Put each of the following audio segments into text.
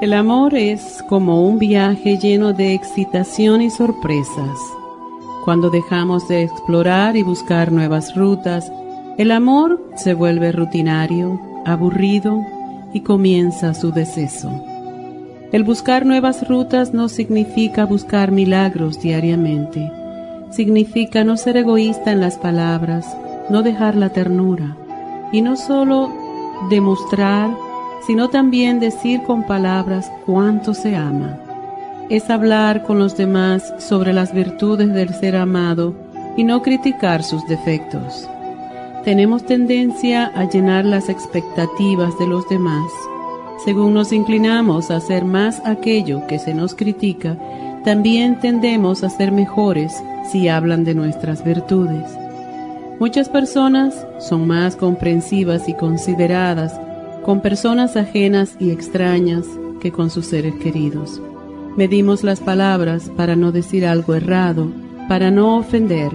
El amor es como un viaje lleno de excitación y sorpresas. Cuando dejamos de explorar y buscar nuevas rutas, el amor se vuelve rutinario, aburrido y comienza su deceso. El buscar nuevas rutas no significa buscar milagros diariamente. Significa no ser egoísta en las palabras, no dejar la ternura y no solo demostrar sino también decir con palabras cuánto se ama. Es hablar con los demás sobre las virtudes del ser amado y no criticar sus defectos. Tenemos tendencia a llenar las expectativas de los demás. Según nos inclinamos a hacer más aquello que se nos critica, también tendemos a ser mejores si hablan de nuestras virtudes. Muchas personas son más comprensivas y consideradas con personas ajenas y extrañas que con sus seres queridos. Medimos las palabras para no decir algo errado, para no ofender,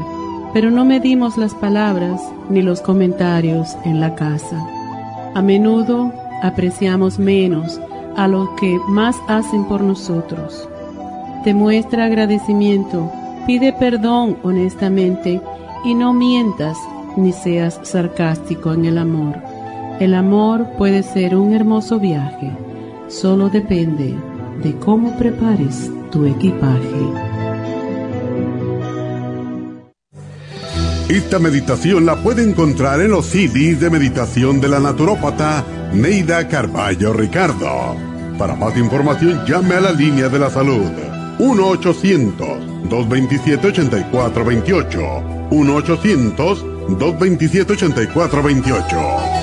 pero no medimos las palabras ni los comentarios en la casa. A menudo apreciamos menos a los que más hacen por nosotros. Demuestra agradecimiento, pide perdón honestamente y no mientas ni seas sarcástico en el amor. El amor puede ser un hermoso viaje, solo depende de cómo prepares tu equipaje. Esta meditación la puede encontrar en los CDs de meditación de la naturópata Neida Carballo Ricardo. Para más información llame a la línea de la salud 1-800-227-8428. 1-800-227-8428.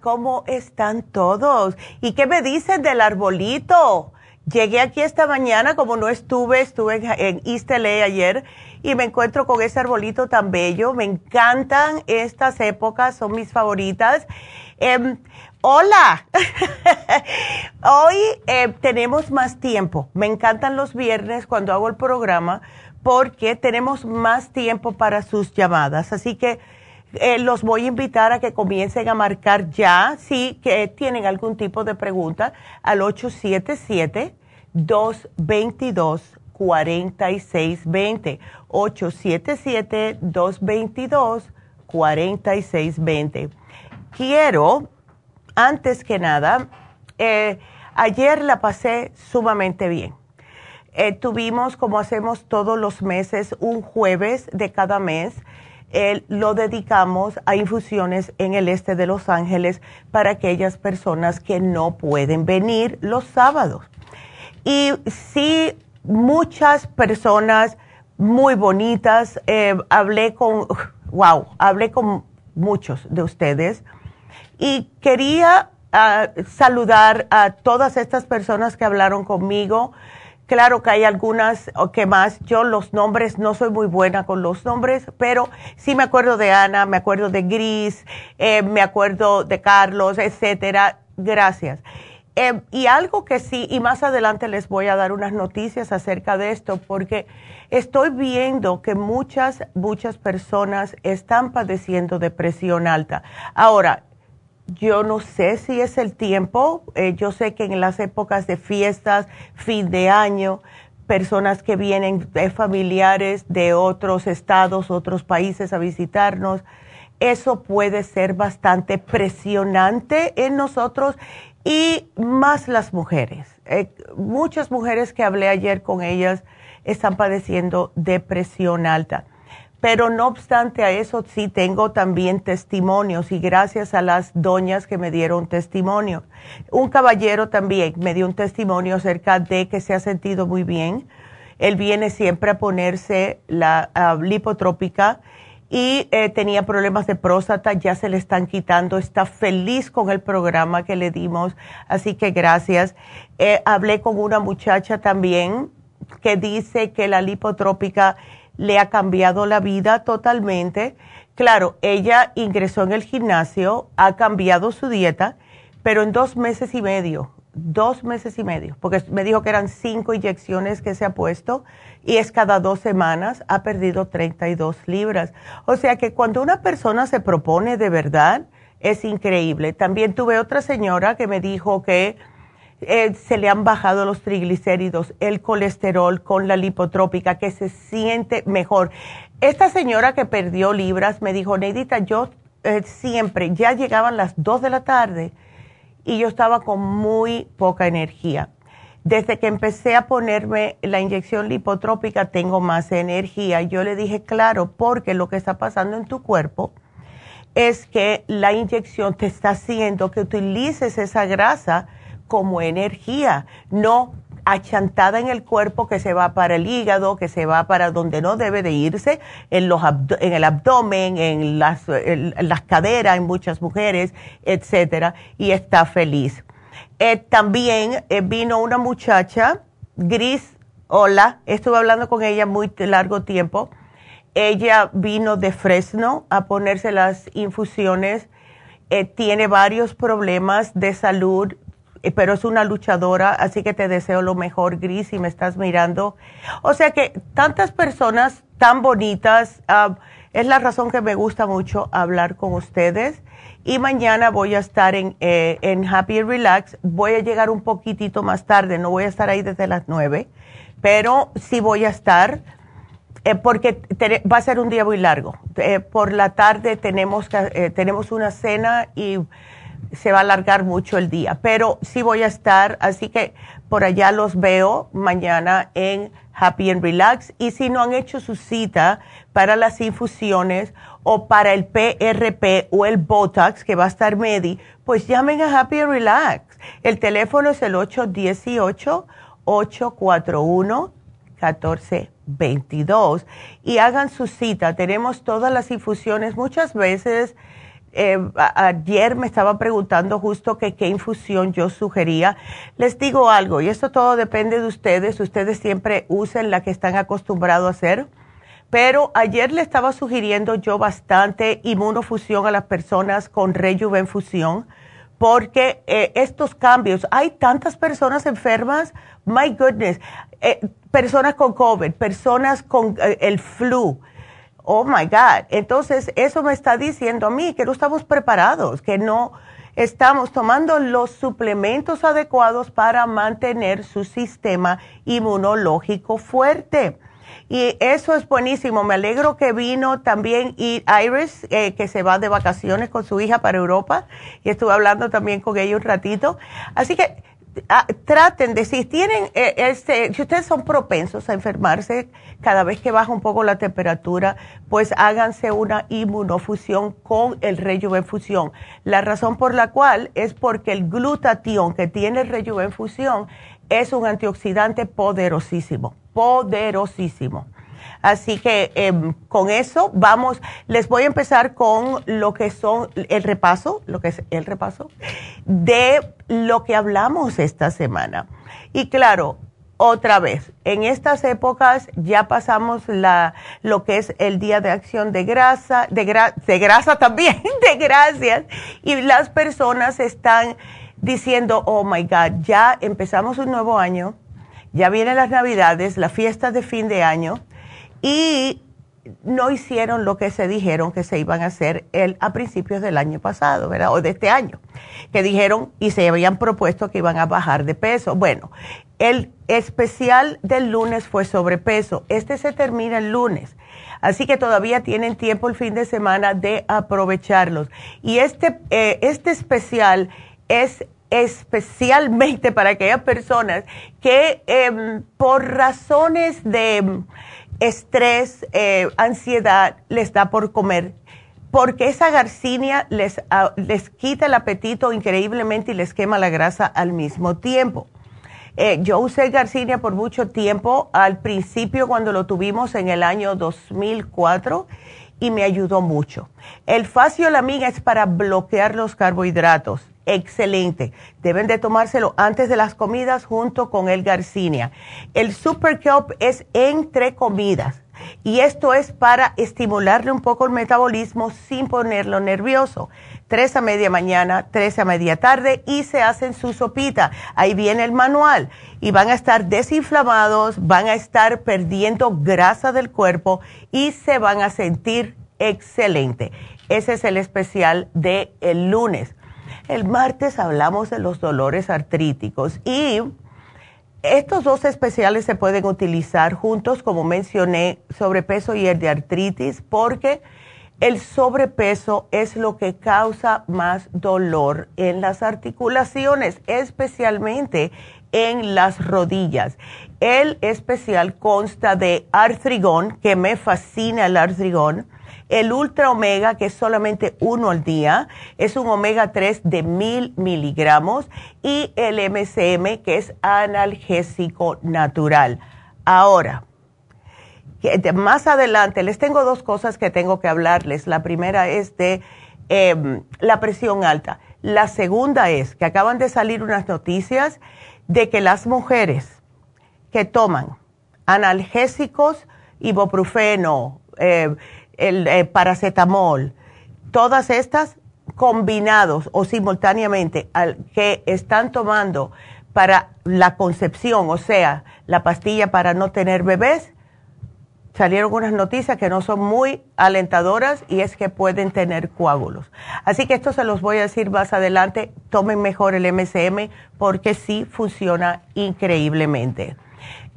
¿Cómo están todos? ¿Y qué me dicen del arbolito? Llegué aquí esta mañana, como no estuve, estuve en East LA ayer y me encuentro con ese arbolito tan bello. Me encantan estas épocas, son mis favoritas. Em, hola, hoy eh, tenemos más tiempo. Me encantan los viernes cuando hago el programa porque tenemos más tiempo para sus llamadas. Así que eh, los voy a invitar a que comiencen a marcar ya si que tienen algún tipo de pregunta al 877-222-4620. 877-222-4620. Quiero, antes que nada, eh, ayer la pasé sumamente bien. Eh, tuvimos, como hacemos todos los meses, un jueves de cada mes lo dedicamos a infusiones en el este de Los Ángeles para aquellas personas que no pueden venir los sábados. Y sí, muchas personas muy bonitas, eh, hablé con, wow, hablé con muchos de ustedes y quería ah, saludar a todas estas personas que hablaron conmigo Claro que hay algunas que más, yo los nombres, no soy muy buena con los nombres, pero sí me acuerdo de Ana, me acuerdo de Gris, eh, me acuerdo de Carlos, etcétera. Gracias. Eh, y algo que sí, y más adelante les voy a dar unas noticias acerca de esto, porque estoy viendo que muchas, muchas personas están padeciendo depresión alta. Ahora, yo no sé si es el tiempo. Eh, yo sé que en las épocas de fiestas, fin de año, personas que vienen de familiares de otros estados, otros países a visitarnos, eso puede ser bastante presionante en nosotros y más las mujeres. Eh, muchas mujeres que hablé ayer con ellas están padeciendo depresión alta. Pero no obstante a eso, sí tengo también testimonios y gracias a las doñas que me dieron testimonio. Un caballero también me dio un testimonio acerca de que se ha sentido muy bien. Él viene siempre a ponerse la lipotrópica y eh, tenía problemas de próstata, ya se le están quitando, está feliz con el programa que le dimos, así que gracias. Eh, hablé con una muchacha también que dice que la lipotrópica le ha cambiado la vida totalmente. Claro, ella ingresó en el gimnasio, ha cambiado su dieta, pero en dos meses y medio, dos meses y medio, porque me dijo que eran cinco inyecciones que se ha puesto y es cada dos semanas, ha perdido 32 libras. O sea que cuando una persona se propone de verdad, es increíble. También tuve otra señora que me dijo que eh, se le han bajado los triglicéridos, el colesterol con la lipotrópica, que se siente mejor. Esta señora que perdió libras me dijo, Neidita, yo eh, siempre, ya llegaban las 2 de la tarde y yo estaba con muy poca energía. Desde que empecé a ponerme la inyección lipotrópica tengo más energía. Yo le dije, claro, porque lo que está pasando en tu cuerpo es que la inyección te está haciendo que utilices esa grasa como energía, no achantada en el cuerpo que se va para el hígado, que se va para donde no debe de irse, en, los en el abdomen, en las, las caderas en muchas mujeres, etcétera, y está feliz. Eh, también eh, vino una muchacha, Gris, hola, estuve hablando con ella muy largo tiempo. Ella vino de Fresno a ponerse las infusiones. Eh, tiene varios problemas de salud pero es una luchadora, así que te deseo lo mejor, Gris, si me estás mirando. O sea que tantas personas tan bonitas, ah, es la razón que me gusta mucho hablar con ustedes. Y mañana voy a estar en, eh, en Happy Relax. Voy a llegar un poquitito más tarde, no voy a estar ahí desde las nueve, pero sí voy a estar. Eh, porque va a ser un día muy largo. por la tarde tenemos, tenemos una cena y se va a alargar mucho el día, pero sí voy a estar, así que por allá los veo mañana en Happy and Relax y si no han hecho su cita para las infusiones o para el PRP o el Botox que va a estar Medi, pues llamen a Happy and Relax. El teléfono es el 818-841-1422 y hagan su cita. Tenemos todas las infusiones muchas veces eh, ayer me estaba preguntando justo qué infusión yo sugería. Les digo algo, y esto todo depende de ustedes, ustedes siempre usen la que están acostumbrados a hacer, pero ayer le estaba sugiriendo yo bastante inmunofusión a las personas con rejuvenfusión, porque eh, estos cambios, hay tantas personas enfermas, my goodness, eh, personas con COVID, personas con el flu, oh my God. Entonces, eso me está diciendo a mí que no estamos preparados, que no estamos tomando los suplementos adecuados para mantener su sistema inmunológico fuerte. Y eso es buenísimo. Me alegro que vino también Iris, eh, que se va de vacaciones con su hija para Europa. Y estuve hablando también con ella un ratito. Así que ah, traten de, si tienen, este, si ustedes son propensos a enfermarse cada vez que baja un poco la temperatura, pues háganse una inmunofusión con el rejuvenfusión. La razón por la cual es porque el glutatión que tiene el rejuvenfusión es un antioxidante poderosísimo, poderosísimo. Así que em, con eso vamos, les voy a empezar con lo que son el repaso, lo que es el repaso de lo que hablamos esta semana. Y claro, otra vez, en estas épocas ya pasamos la, lo que es el Día de Acción de Grasa, de, de grasa también, de gracias, y las personas están diciendo, oh my God, ya empezamos un nuevo año, ya vienen las Navidades, la fiesta de fin de año, y no hicieron lo que se dijeron que se iban a hacer el, a principios del año pasado, ¿verdad? O de este año, que dijeron y se habían propuesto que iban a bajar de peso. Bueno, el especial del lunes fue sobrepeso. Este se termina el lunes. Así que todavía tienen tiempo el fin de semana de aprovecharlos. Y este, eh, este especial es especialmente para aquellas personas que em, por razones de estrés, eh, ansiedad, les da por comer. Porque esa garcinia les, ah, les quita el apetito increíblemente y les quema la grasa al mismo tiempo. Eh, yo usé garcinia por mucho tiempo, al principio cuando lo tuvimos en el año 2004 y me ayudó mucho. El amiga es para bloquear los carbohidratos excelente. Deben de tomárselo antes de las comidas junto con el garcinia. El Super Kelp es entre comidas y esto es para estimularle un poco el metabolismo sin ponerlo nervioso. Tres a media mañana, tres a media tarde y se hacen su sopita. Ahí viene el manual y van a estar desinflamados, van a estar perdiendo grasa del cuerpo y se van a sentir excelente. Ese es el especial de el lunes. El martes hablamos de los dolores artríticos y estos dos especiales se pueden utilizar juntos, como mencioné, sobrepeso y el de artritis, porque el sobrepeso es lo que causa más dolor en las articulaciones, especialmente en las rodillas. El especial consta de artrigón, que me fascina el artrigón, el Ultra Omega, que es solamente uno al día, es un omega 3 de mil miligramos. Y el MCM, que es analgésico natural. Ahora, más adelante les tengo dos cosas que tengo que hablarles. La primera es de em, la presión alta. La segunda es que acaban de salir unas noticias de que las mujeres que toman analgésicos, ibuprofeno, eh, el eh, paracetamol, todas estas combinados o simultáneamente al que están tomando para la concepción, o sea, la pastilla para no tener bebés, salieron unas noticias que no son muy alentadoras y es que pueden tener coágulos. Así que esto se los voy a decir más adelante, tomen mejor el MCM porque sí funciona increíblemente.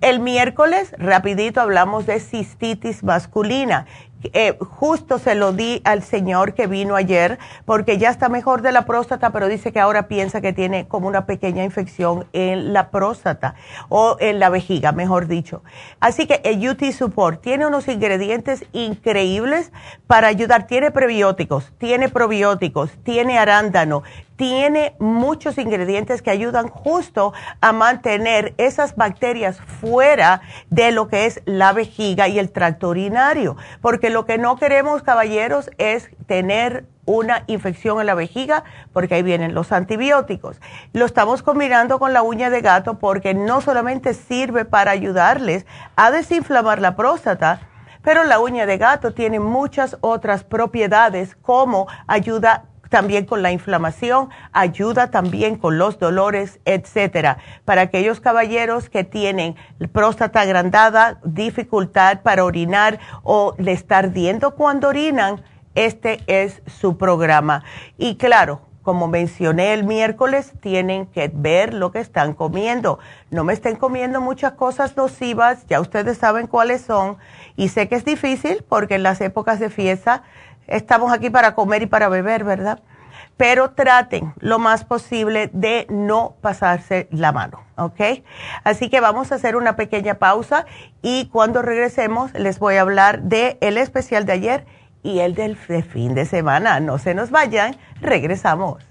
El miércoles, rapidito, hablamos de cistitis masculina eh, justo se lo di al señor que vino ayer porque ya está mejor de la próstata, pero dice que ahora piensa que tiene como una pequeña infección en la próstata o en la vejiga, mejor dicho. Así que el UT Support tiene unos ingredientes increíbles para ayudar. Tiene prebióticos, tiene probióticos, tiene arándano, tiene muchos ingredientes que ayudan justo a mantener esas bacterias fuera de lo que es la vejiga y el tracto urinario, porque lo que no queremos, caballeros, es tener una infección en la vejiga, porque ahí vienen los antibióticos. Lo estamos combinando con la uña de gato porque no solamente sirve para ayudarles a desinflamar la próstata, pero la uña de gato tiene muchas otras propiedades como ayuda también con la inflamación, ayuda también con los dolores, etcétera. Para aquellos caballeros que tienen próstata agrandada, dificultad para orinar o le está ardiendo cuando orinan, este es su programa. Y claro, como mencioné el miércoles, tienen que ver lo que están comiendo. No me estén comiendo muchas cosas nocivas, ya ustedes saben cuáles son. Y sé que es difícil porque en las épocas de fiesta estamos aquí para comer y para beber, ¿verdad? pero traten lo más posible de no pasarse la mano, ¿ok? Así que vamos a hacer una pequeña pausa y cuando regresemos les voy a hablar del el especial de ayer y el del fin de semana. No se nos vayan, regresamos.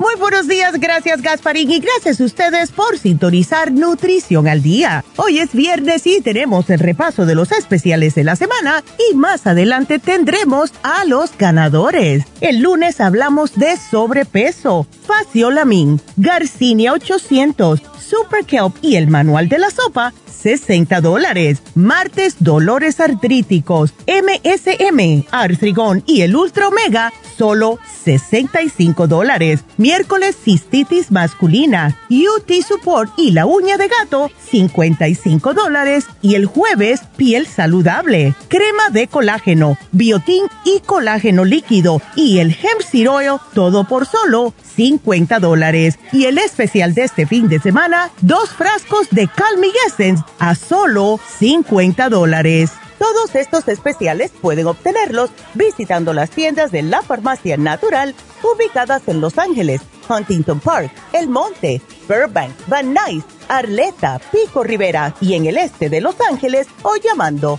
Muy buenos días, gracias Gasparín y gracias a ustedes por sintonizar Nutrición al Día. Hoy es viernes y tenemos el repaso de los especiales de la semana y más adelante tendremos a los ganadores. El lunes hablamos de sobrepeso, faciolamin, Garcinia 800, Super Kelp y el manual de la sopa 60 dólares. Martes, dolores artríticos, MSM, Artrigón y el Ultra Omega, solo 65 dólares. Miércoles, cistitis masculina, UT Support y la uña de gato, 55 dólares. Y el jueves, piel saludable, crema de colágeno, biotín y colágeno líquido y el hemp seed todo por solo 50 dólares. Y el especial de este fin de semana, dos frascos de Calming Essence a solo 50 dólares. Todos estos especiales pueden obtenerlos visitando las tiendas de la farmacia natural ubicadas en Los Ángeles, Huntington Park, El Monte, Burbank, Van Nuys, Arleta, Pico Rivera y en el este de Los Ángeles o llamando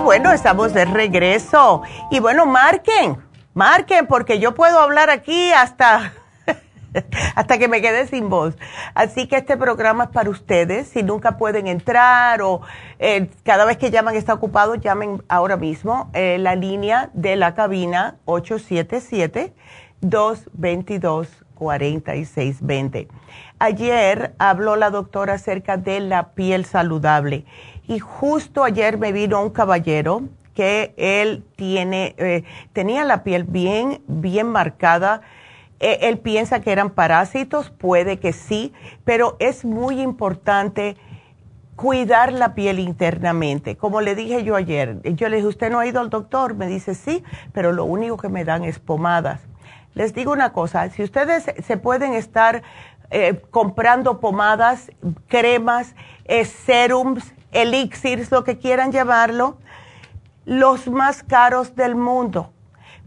Bueno, estamos de regreso. Y bueno, marquen, marquen, porque yo puedo hablar aquí hasta, hasta que me quede sin voz. Así que este programa es para ustedes. Si nunca pueden entrar o eh, cada vez que llaman está ocupado, llamen ahora mismo. Eh, la línea de la cabina 877-222-4620. Ayer habló la doctora acerca de la piel saludable y justo ayer me vino un caballero que él tiene, eh, tenía la piel bien, bien marcada. Eh, él piensa que eran parásitos, puede que sí, pero es muy importante cuidar la piel internamente. Como le dije yo ayer, yo le dije, ¿usted no ha ido al doctor? Me dice, sí, pero lo único que me dan es pomadas. Les digo una cosa, si ustedes se pueden estar eh, comprando pomadas, cremas, serums, elixirs, lo que quieran llamarlo, los más caros del mundo.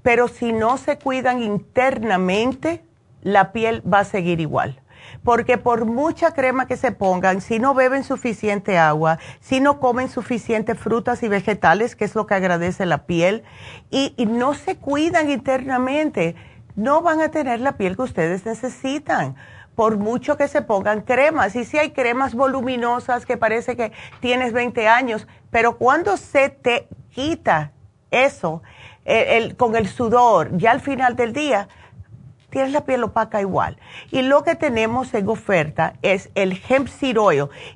Pero si no se cuidan internamente, la piel va a seguir igual. Porque por mucha crema que se pongan, si no beben suficiente agua, si no comen suficiente frutas y vegetales, que es lo que agradece la piel, y no se cuidan internamente, no van a tener la piel que ustedes necesitan por mucho que se pongan cremas. Y si hay cremas voluminosas que parece que tienes 20 años, pero cuando se te quita eso con el sudor, ya al final del día, tienes la piel opaca igual. Y lo que tenemos en oferta es el hemp seed.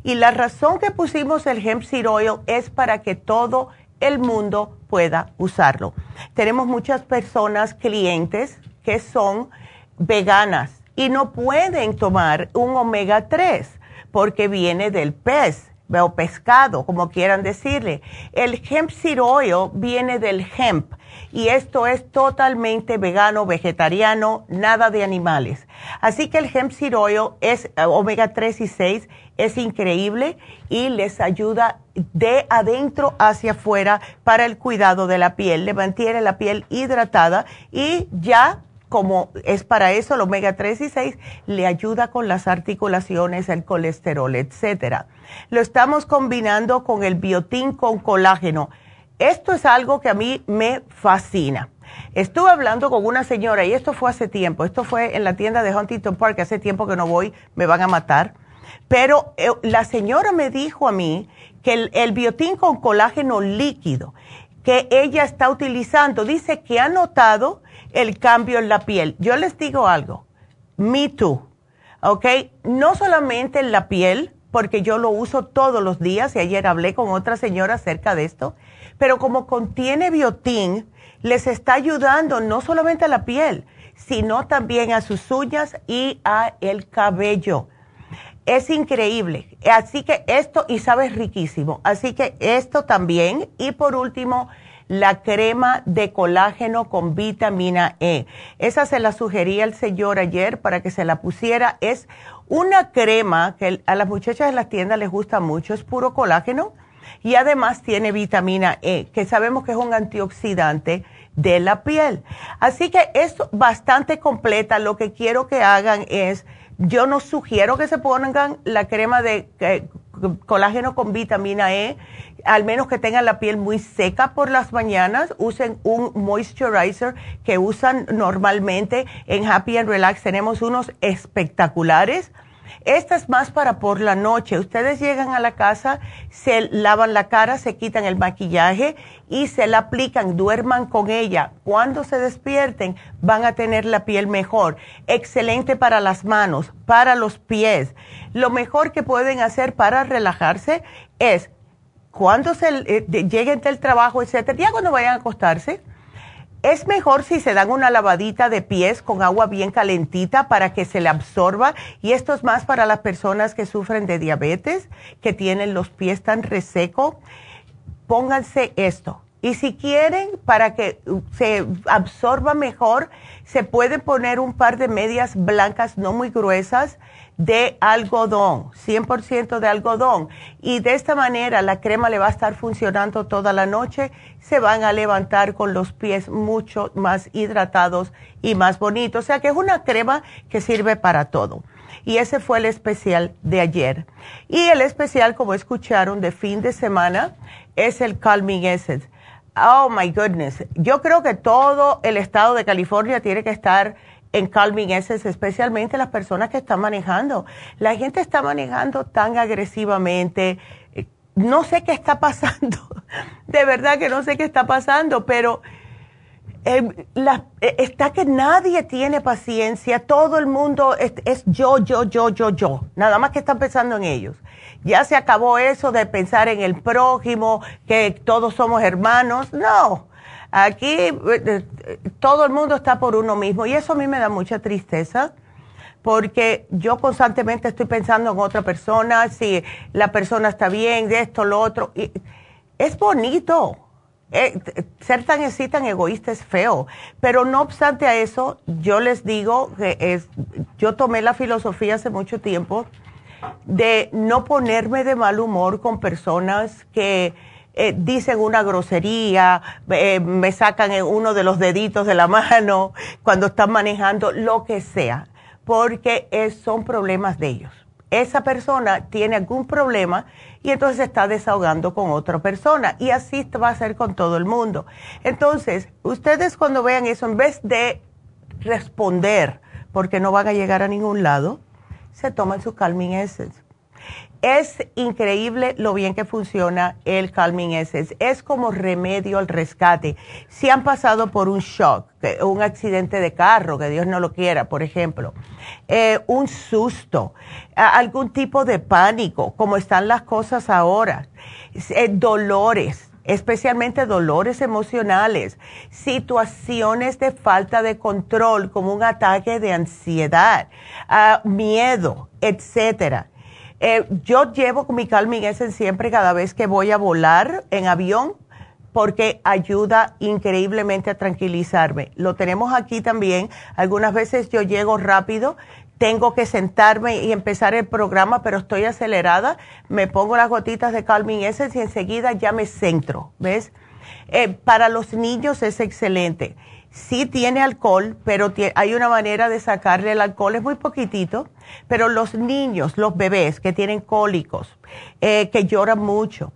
Y la razón que pusimos el hemp seed es para que todo el mundo pueda usarlo. Tenemos muchas personas, clientes, que son veganas y no pueden tomar un omega 3 porque viene del pez o pescado, como quieran decirle. El hemp seed oil viene del hemp y esto es totalmente vegano, vegetariano, nada de animales. Así que el hemp seed oil es eh, omega 3 y 6, es increíble y les ayuda de adentro hacia afuera para el cuidado de la piel, le mantiene la piel hidratada y ya como es para eso el omega 3 y 6, le ayuda con las articulaciones, el colesterol, etcétera. Lo estamos combinando con el biotín con colágeno. Esto es algo que a mí me fascina. Estuve hablando con una señora y esto fue hace tiempo, esto fue en la tienda de Huntington Park, hace tiempo que no voy, me van a matar, pero eh, la señora me dijo a mí que el, el biotín con colágeno líquido que ella está utilizando, dice que ha notado el cambio en la piel. Yo les digo algo, me too, ¿ok? No solamente en la piel, porque yo lo uso todos los días y ayer hablé con otra señora acerca de esto, pero como contiene biotín, les está ayudando no solamente a la piel, sino también a sus uñas y a el cabello. Es increíble. Así que esto, y sabes riquísimo. Así que esto también. Y por último, la crema de colágeno con vitamina E. Esa se la sugería el señor ayer para que se la pusiera. Es una crema que a las muchachas de las tiendas les gusta mucho. Es puro colágeno y además tiene vitamina E, que sabemos que es un antioxidante de la piel. Así que es bastante completa. Lo que quiero que hagan es, yo no sugiero que se pongan la crema de eh, colágeno con vitamina E, al menos que tengan la piel muy seca por las mañanas, usen un moisturizer que usan normalmente en Happy and Relax. Tenemos unos espectaculares esta es más para por la noche. Ustedes llegan a la casa, se lavan la cara, se quitan el maquillaje y se la aplican, duerman con ella. Cuando se despierten van a tener la piel mejor. Excelente para las manos, para los pies. Lo mejor que pueden hacer para relajarse es cuando se eh, lleguen del trabajo, etcétera, ya cuando vayan a acostarse, es mejor si se dan una lavadita de pies con agua bien calentita para que se le absorba. Y esto es más para las personas que sufren de diabetes, que tienen los pies tan resecos. Pónganse esto. Y si quieren, para que se absorba mejor, se puede poner un par de medias blancas no muy gruesas de algodón, 100% de algodón. Y de esta manera la crema le va a estar funcionando toda la noche. Se van a levantar con los pies mucho más hidratados y más bonitos. O sea que es una crema que sirve para todo. Y ese fue el especial de ayer. Y el especial, como escucharon, de fin de semana es el Calming Essence. Oh my goodness. Yo creo que todo el estado de California tiene que estar en Calming Essence, especialmente las personas que están manejando. La gente está manejando tan agresivamente. No sé qué está pasando. De verdad que no sé qué está pasando, pero eh, eh, está que nadie tiene paciencia. Todo el mundo es yo, yo, yo, yo, yo. Nada más que están pensando en ellos. Ya se acabó eso de pensar en el prójimo, que todos somos hermanos. No Aquí eh, eh, todo el mundo está por uno mismo y eso a mí me da mucha tristeza porque yo constantemente estoy pensando en otra persona, si la persona está bien, de esto, lo otro. Y es bonito. Eh, ser tan así, tan egoísta es feo. Pero no obstante a eso, yo les digo que es, yo tomé la filosofía hace mucho tiempo de no ponerme de mal humor con personas que eh, dicen una grosería, eh, me sacan uno de los deditos de la mano cuando están manejando, lo que sea, porque son problemas de ellos. Esa persona tiene algún problema y entonces está desahogando con otra persona y así va a ser con todo el mundo. Entonces, ustedes cuando vean eso, en vez de responder, porque no van a llegar a ningún lado, se toman su Calming Essence. Es increíble lo bien que funciona el Calming Essence. Es como remedio al rescate. Si han pasado por un shock, un accidente de carro, que Dios no lo quiera, por ejemplo, eh, un susto, algún tipo de pánico, como están las cosas ahora, eh, dolores, especialmente dolores emocionales, situaciones de falta de control, como un ataque de ansiedad, ah, miedo, etcétera eh, yo llevo mi Calming Essence siempre cada vez que voy a volar en avión porque ayuda increíblemente a tranquilizarme. Lo tenemos aquí también. Algunas veces yo llego rápido, tengo que sentarme y empezar el programa, pero estoy acelerada. Me pongo las gotitas de Calming Essence y enseguida ya me centro, ¿ves? Eh, para los niños es excelente. Sí tiene alcohol, pero hay una manera de sacarle el alcohol, es muy poquitito pero los niños, los bebés que tienen cólicos, eh, que lloran mucho,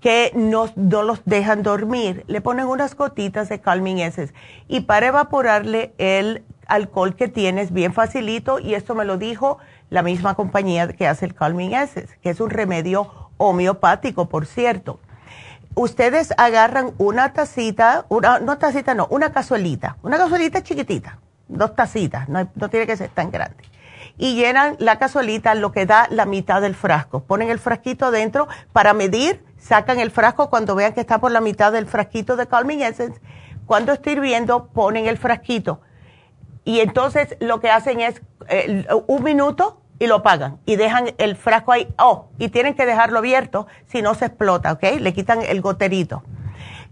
que no, los dejan dormir, le ponen unas gotitas de Calming Essence y para evaporarle el alcohol que tienes bien facilito y esto me lo dijo la misma compañía que hace el Calming Essence, que es un remedio homeopático, por cierto. Ustedes agarran una tacita, una, no tacita, no, una cazuelita, una cazuelita chiquitita, dos tacitas, no tiene que ser tan grande y llenan la cazuelita lo que da la mitad del frasco. Ponen el frasquito dentro para medir, sacan el frasco cuando vean que está por la mitad del frasquito de Calming Essence. Cuando esté hirviendo, ponen el frasquito. Y entonces lo que hacen es eh, un minuto y lo apagan y dejan el frasco ahí. Oh, y tienen que dejarlo abierto si no se explota, ¿ok? Le quitan el goterito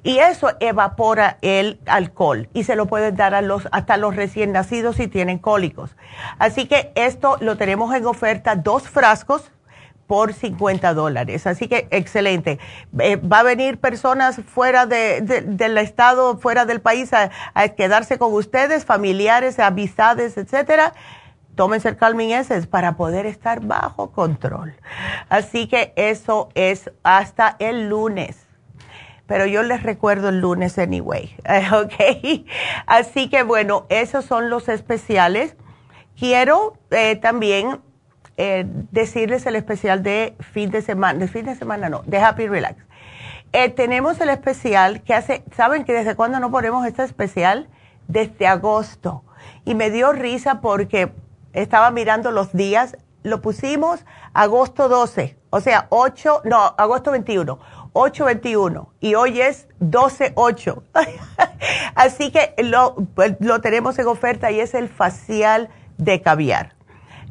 y eso evapora el alcohol y se lo pueden dar a los, hasta los recién nacidos si tienen cólicos. Así que esto lo tenemos en oferta, dos frascos por 50 dólares. Así que excelente. Eh, va a venir personas fuera del estado, fuera del país a, quedarse con ustedes, familiares, amistades, etcétera. Tómense el Calming Essence para poder estar bajo control. Así que eso es hasta el lunes pero yo les recuerdo el lunes anyway, ¿ok? Así que bueno, esos son los especiales. Quiero eh, también eh, decirles el especial de fin de semana, de fin de semana no, de Happy Relax. Eh, tenemos el especial que hace, ¿saben que desde cuándo no ponemos este especial? Desde agosto. Y me dio risa porque estaba mirando los días, lo pusimos agosto 12, o sea, 8, no, agosto 21 821 y hoy es 128. Así que lo, lo tenemos en oferta y es el facial de caviar.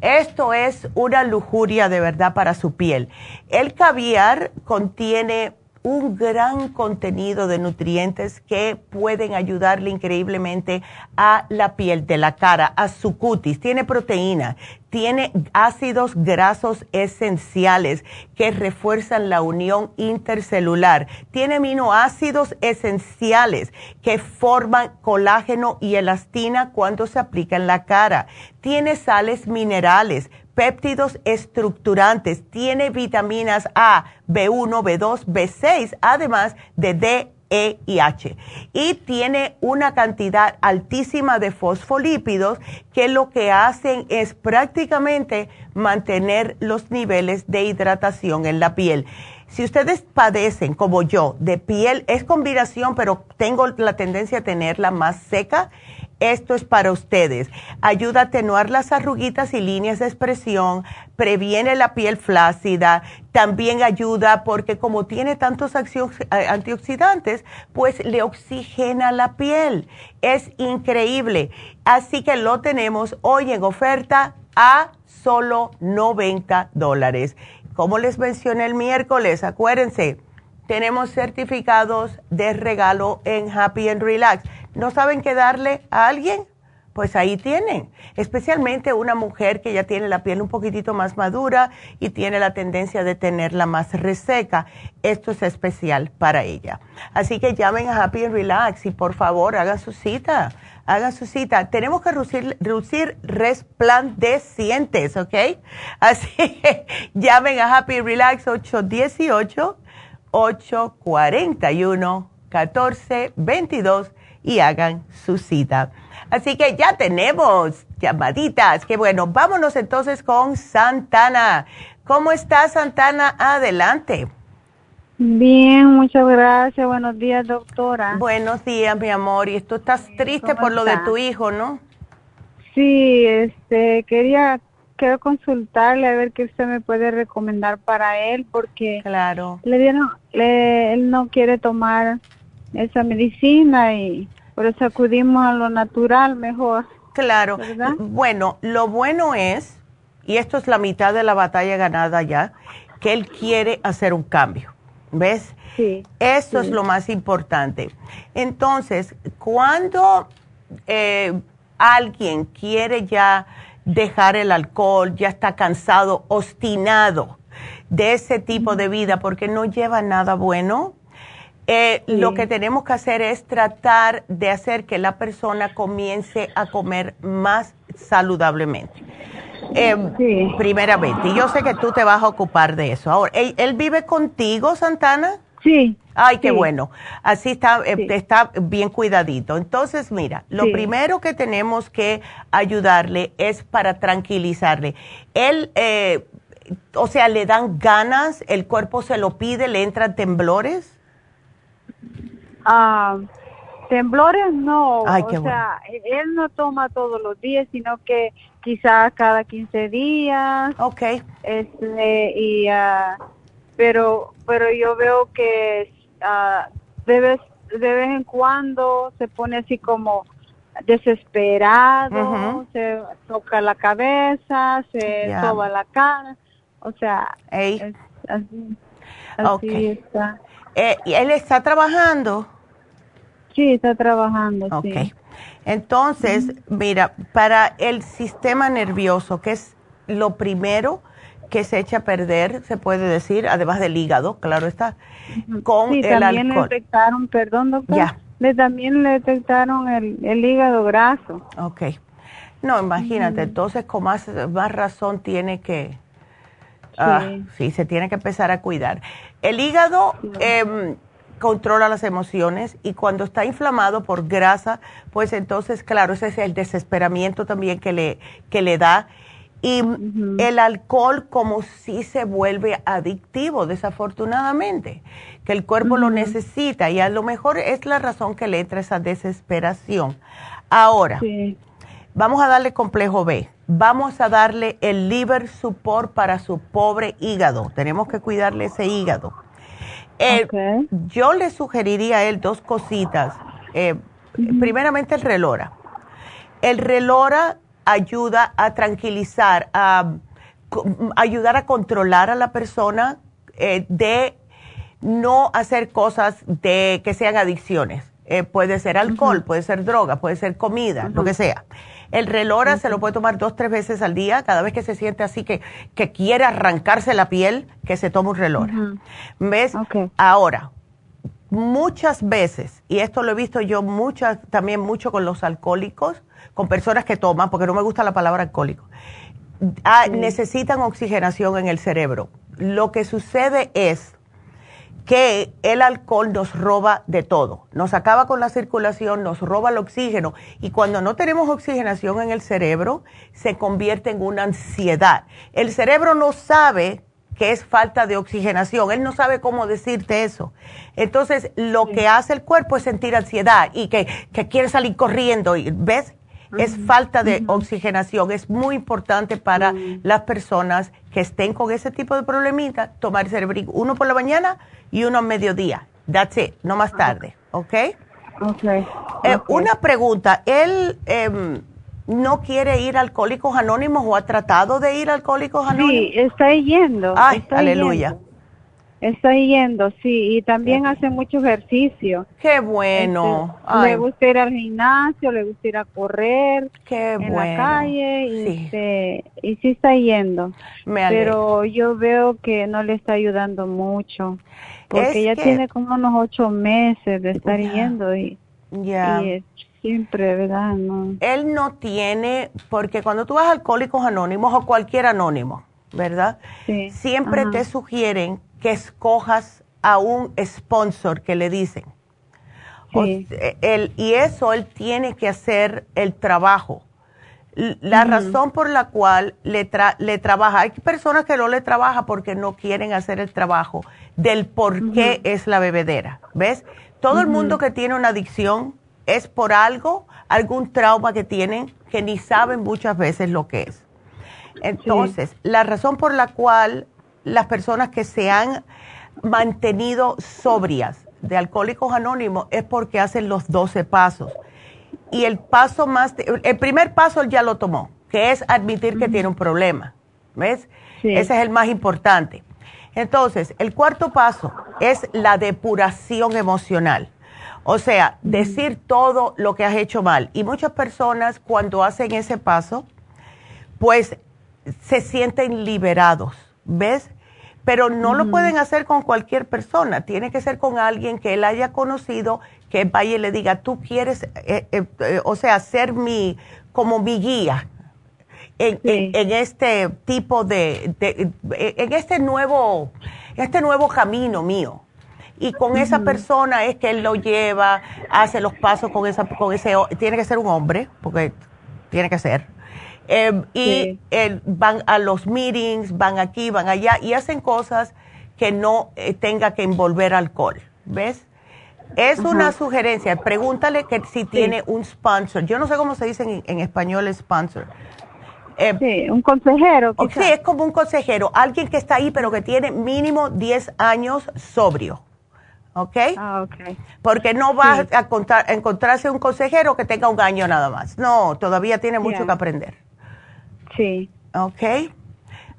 Esto es una lujuria de verdad para su piel. El caviar contiene un gran contenido de nutrientes que pueden ayudarle increíblemente a la piel de la cara, a su cutis. Tiene proteína, tiene ácidos grasos esenciales que refuerzan la unión intercelular. Tiene aminoácidos esenciales que forman colágeno y elastina cuando se aplica en la cara. Tiene sales minerales péptidos estructurantes, tiene vitaminas A, B1, B2, B6, además de D, E y H. Y tiene una cantidad altísima de fosfolípidos que lo que hacen es prácticamente mantener los niveles de hidratación en la piel. Si ustedes padecen, como yo, de piel, es combinación, pero tengo la tendencia a tenerla más seca, esto es para ustedes. Ayuda a atenuar las arruguitas y líneas de expresión, previene la piel flácida, también ayuda porque como tiene tantos antioxidantes, pues le oxigena la piel. Es increíble. Así que lo tenemos hoy en oferta a solo 90 dólares. Como les mencioné el miércoles, acuérdense, tenemos certificados de regalo en Happy and Relax no saben qué darle a alguien, pues ahí tienen. Especialmente una mujer que ya tiene la piel un poquitito más madura y tiene la tendencia de tenerla más reseca. Esto es especial para ella. Así que llamen a Happy and Relax y por favor hagan su cita. Hagan su cita. Tenemos que reducir, reducir resplandecientes, ¿ok? Así que llamen a Happy Relax 818 841 1422 y hagan su cita. Así que ya tenemos llamaditas. Qué bueno. Vámonos entonces con Santana. ¿Cómo está Santana? Adelante. Bien, muchas gracias. Buenos días, doctora. Buenos días, mi amor. Y tú estás triste por lo de tu hijo, ¿no? Sí, este, quería quiero consultarle a ver qué usted me puede recomendar para él porque claro. le dieron él no quiere tomar esa medicina y por eso acudimos a lo natural mejor. Claro. Bueno, lo bueno es, y esto es la mitad de la batalla ganada ya, que él quiere hacer un cambio. ¿Ves? Sí. Eso es lo más importante. Entonces, cuando eh, alguien quiere ya dejar el alcohol, ya está cansado, obstinado de ese tipo de vida porque no lleva nada bueno, eh, lo que tenemos que hacer es tratar de hacer que la persona comience a comer más saludablemente. Eh, primeramente, y yo sé que tú te vas a ocupar de eso. Ahora, ¿él, vive contigo, Santana? Sí. Ay, qué bueno. Así está, eh, está bien cuidadito. Entonces, mira, lo primero que tenemos que ayudarle es para tranquilizarle. Él, o sea, le dan ganas, el cuerpo se lo pide, le entran temblores. Ah, temblores no, o sea, él no toma todos los días, sino que quizás cada 15 días. Ok. Este, y, uh, pero, pero yo veo que uh, de, vez, de vez en cuando se pone así como desesperado, se toca la cabeza, se yeah. la cara, o sea, es así, así está. Eh, ¿Él está trabajando? Sí, está trabajando. Ok. Entonces, mira, para el sistema nervioso, que es lo primero que se echa a perder, se puede decir, además del hígado, claro está, con sí, el también le detectaron, perdón, doctor. Ya. Le, también le detectaron el, el hígado graso. Ok. No, imagínate, entonces con más, más razón tiene que, Ah, sí. se tiene que empezar a cuidar. El hígado em, controla las emociones y cuando está inflamado por grasa, pues entonces, claro, ese es el desesperamiento también que le, que le da. Y el alcohol como si se vuelve adictivo, desafortunadamente, que el cuerpo lo necesita y a lo mejor es la razón que le entra esa desesperación. Ahora, vamos a darle complejo B vamos a darle el liver support para su pobre hígado. Tenemos que cuidarle ese hígado. Eh, yo le sugeriría a él dos cositas. Eh, primeramente el relora. El relora ayuda a tranquilizar, a, ayudar a controlar a la persona eh, de no hacer cosas de que sean adicciones. puede ser alcohol, puede ser droga, puede ser comida, lo que sea. El relora se lo puede tomar dos, tres veces al día, cada vez que se siente así que, que quiere arrancarse la piel, que se tome un relora. ¿Ves? Ahora, muchas veces, y esto lo he visto yo muchas, también mucho con los alcohólicos, con personas que toman, porque no me gusta la palabra alcohólico, ah, necesitan oxigenación en el cerebro. Lo que sucede es que el alcohol nos roba de todo, nos acaba con la circulación, nos roba el oxígeno y cuando no tenemos oxigenación en el cerebro se convierte en una ansiedad. El cerebro no sabe que es falta de oxigenación, él no sabe cómo decirte eso. Entonces lo que hace el cuerpo es sentir ansiedad y que, quiere salir corriendo, y ¿ves? es falta de oxigenación. Es muy importante para las personas que estén con ese tipo de problemita tomar cerebrico, uno por la mañana y uno a mediodía. That's it, no más tarde, ¿ok? Ok. Eh, una pregunta, ¿él em, no quiere ir a Alcohólicos Anónimos o ha tratado de ir a Alcohólicos Anónimos? Sí, está yendo. Ay, aleluya. Está yendo, sí, y también hace mucho ejercicio. Qué bueno. Este, le gusta ir al gimnasio, le gusta ir a correr Qué en bueno. la calle y, sí. Este, y sí está yendo. Pero yo veo que no le está ayudando mucho, porque ya tiene como unos ocho meses de estar yendo y, y siempre, ¿verdad? No. Él no tiene, porque cuando tú vas a Alcohólicos Anónimos o cualquier anónimo, ¿verdad? Sí. Siempre te sugieren que escojas a un sponsor que le dicen. el, y eso él tiene que hacer el trabajo. La razón por la cual le, le trabaja, hay personas que no le trabaja porque no quieren hacer el trabajo del por qué es la bebedera, ¿ves? Todo el mundo que tiene una adicción es por algo, algún trauma que tienen que ni saben muchas veces lo que es. Entonces, la razón por la cual las personas que se han mantenido sobrias de Alcohólicos Anónimos es porque hacen los 12 pasos. Y el paso más, el primer paso él ya lo tomó, que es admitir que tiene un problema. ¿Ves? Ese es el más importante. Entonces, el cuarto paso es la depuración emocional. O sea, decir todo lo que has hecho mal. Y muchas personas cuando hacen ese paso, pues se sienten liberados, ¿ves? Pero no lo pueden hacer con cualquier persona, tiene que ser con alguien que él haya conocido, que vaya y le diga, tú quieres, eh, eh, eh, o sea, ser mi, como mi guía en, este tipo de, en este nuevo, este nuevo camino mío. Y con esa persona es que él lo lleva, hace los pasos con esa, con ese, tiene que ser un hombre, porque tiene que ser Em, y van a los meetings, van aquí, van allá y hacen cosas que no eh, tenga que envolver alcohol, ¿ves? Es una sugerencia. Pregúntale que si tiene un sponsor. Yo no sé cómo se dice en, español sponsor. Em, sí, un consejero. Sí, es como un consejero. Alguien que está ahí, pero que tiene mínimo 10 años sobrio. ¿Ok? Ah, ok. Porque no vas a, encontrarse un consejero que tenga un año nada más. No, todavía tiene mucho que aprender. Sí. Ok.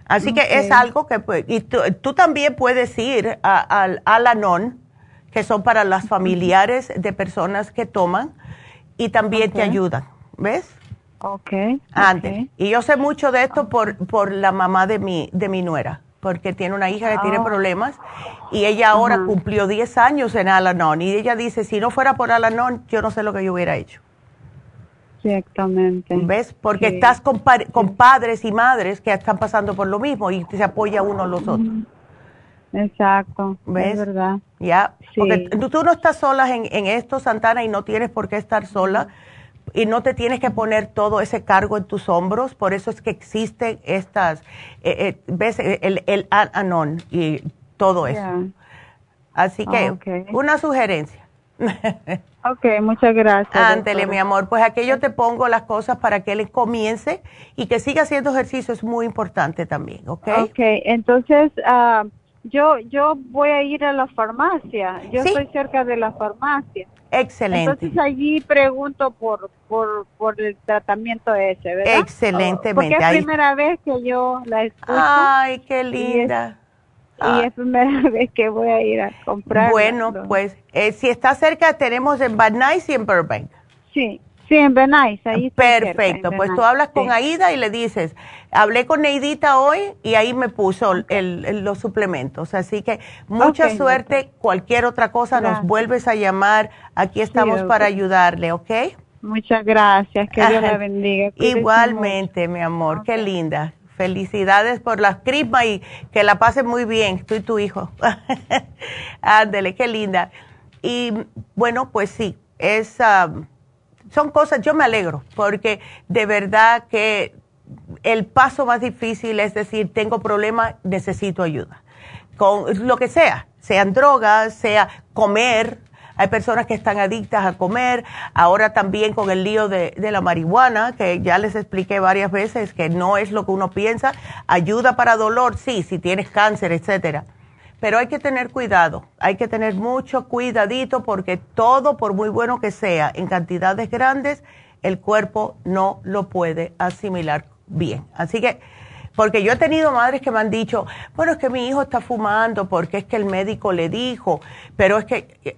Así que es algo que, y tú, también puedes ir al Alanon, que son para las familiares de personas que toman, y también te ayudan, ¿ves? Ok. Antes. Y yo sé mucho de esto por, por la mamá de mi, de mi nuera, porque tiene una hija que tiene ah. problemas, y ella ahora cumplió 10 años en Alanon, y ella dice, si no fuera por Alanon, yo no sé lo que yo hubiera hecho. Exactamente. ¿Ves? Porque estás con, padres y madres que están pasando por lo mismo y se apoya uno a los otros. Exacto. ¿Ves? Es verdad. Ya. Porque tú no estás sola en, en, esto, Santana, y no tienes por qué estar sola y no te tienes que poner todo ese cargo en tus hombros. Por eso es que existen estas, eh, eh, ¿ves? El, el anon y todo eso. Así que, una sugerencia. Ok, muchas gracias. Ándele, mi amor. Pues aquí yo te pongo las cosas para que él comience y que siga haciendo ejercicio. Es muy importante también, ¿ok? Ok, entonces uh, yo, yo voy a ir a la farmacia. Yo estoy cerca de la farmacia. Excelente. Entonces allí pregunto por, por, por el tratamiento ese, ¿verdad? Excelentemente. Porque es la primera vez que yo la escucho. Ay, qué linda. Y ah. es primera vez que voy a ir a comprar. Bueno, pues eh, si está cerca, tenemos en Bad Nice y en Burbank. Sí, sí, en ahí Perfecto, pues tú hablas con Aida y le dices, hablé con Neidita hoy y ahí me puso el, los suplementos. Así que mucha suerte, cualquier otra cosa nos vuelves a llamar, aquí estamos para ayudarle, ¿ok? Muchas gracias, que Dios la bendiga. Igualmente, mi amor, qué linda. Felicidades por la crisma y que la pasen muy bien, tú y tu hijo. Ándele, qué linda. Y bueno, pues sí, es, son cosas, yo me alegro, porque de verdad que el paso más difícil es decir, tengo problemas, necesito ayuda. Con lo que sea, sean drogas, sea comer, hay personas que están adictas a comer, ahora también con el lío de, la marihuana, que ya les expliqué varias veces que no es lo que uno piensa, ayuda para dolor, sí, si tienes cáncer, etcétera. Pero hay que tener cuidado, hay que tener mucho cuidadito porque todo, por muy bueno que sea, en cantidades grandes, el cuerpo no lo puede asimilar bien. Así que, porque yo he tenido madres que me han dicho, bueno, es que mi hijo está fumando porque es que el médico le dijo, pero es que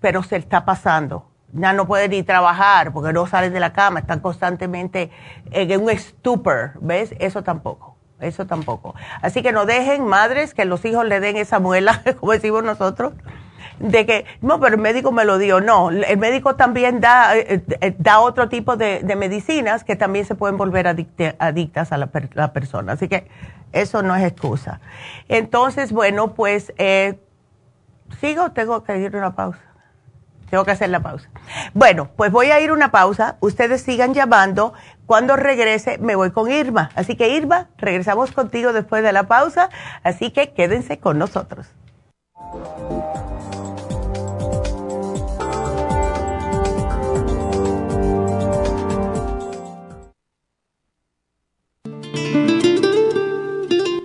pero se está pasando. Ya no pueden ni trabajar porque no salen de la cama, están constantemente en un estupor, ¿ves? Eso tampoco, eso tampoco. Así que no dejen, madres, que los hijos le den esa muela, como decimos nosotros, de que, no, pero el médico me lo dio. No, el médico también da, eh, eh, da otro tipo de, medicinas que también se pueden volver adictas a la, persona. Así que eso no es excusa. Entonces, bueno, pues, eh, ¿sigo tengo que ir a una pausa? Tengo que hacer la pausa. Bueno, pues voy a ir una pausa. Ustedes sigan llamando. Cuando regrese, me voy con Irma. Así que, Irma, regresamos contigo después de la pausa. Así que quédense con nosotros.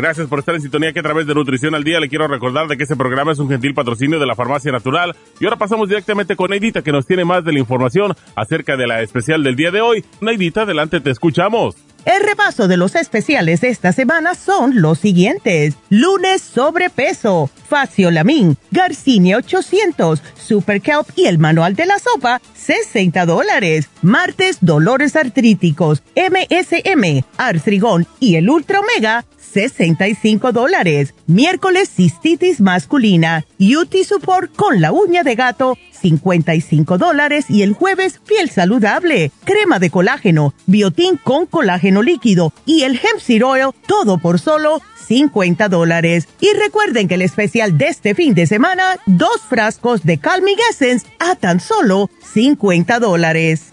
Gracias por estar en sintonía que a través de Nutrición al Día le quiero recordar de que este programa es un gentil patrocinio de la Farmacia Natural. Y ahora pasamos directamente con Neidita que nos tiene más de la información acerca de la especial del día de hoy. Neidita, adelante, te escuchamos. El repaso de los especiales de esta semana son los siguientes. Lunes sobrepeso, faciolamin, Garcinia 800, Super Kelp y el manual de la sopa, 60 dólares. Martes dolores artríticos, MSM, Artrigón y el Ultra Omega, 65 dólares. Miércoles cistitis masculina, UT Support con la uña de gato, 55 dólares y el jueves piel saludable, crema de colágeno, biotín con colágeno líquido y el hemp seed oil, todo por solo 50 dólares. Y recuerden que el especial de este fin de semana, dos frascos de Calming Essence a tan solo 50 dólares.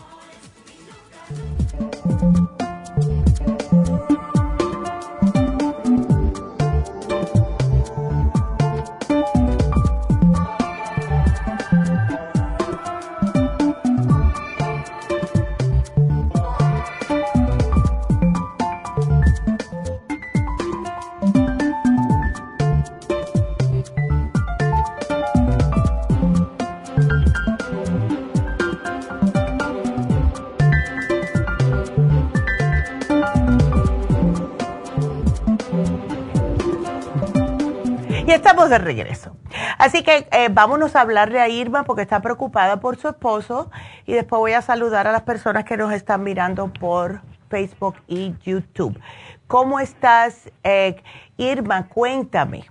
Estamos de regreso. Así que eh, vámonos a hablarle a Irma porque está preocupada por su esposo y después voy a saludar a las personas que nos están mirando por Facebook y YouTube. ¿Cómo estás, eh, Irma? Cuéntame.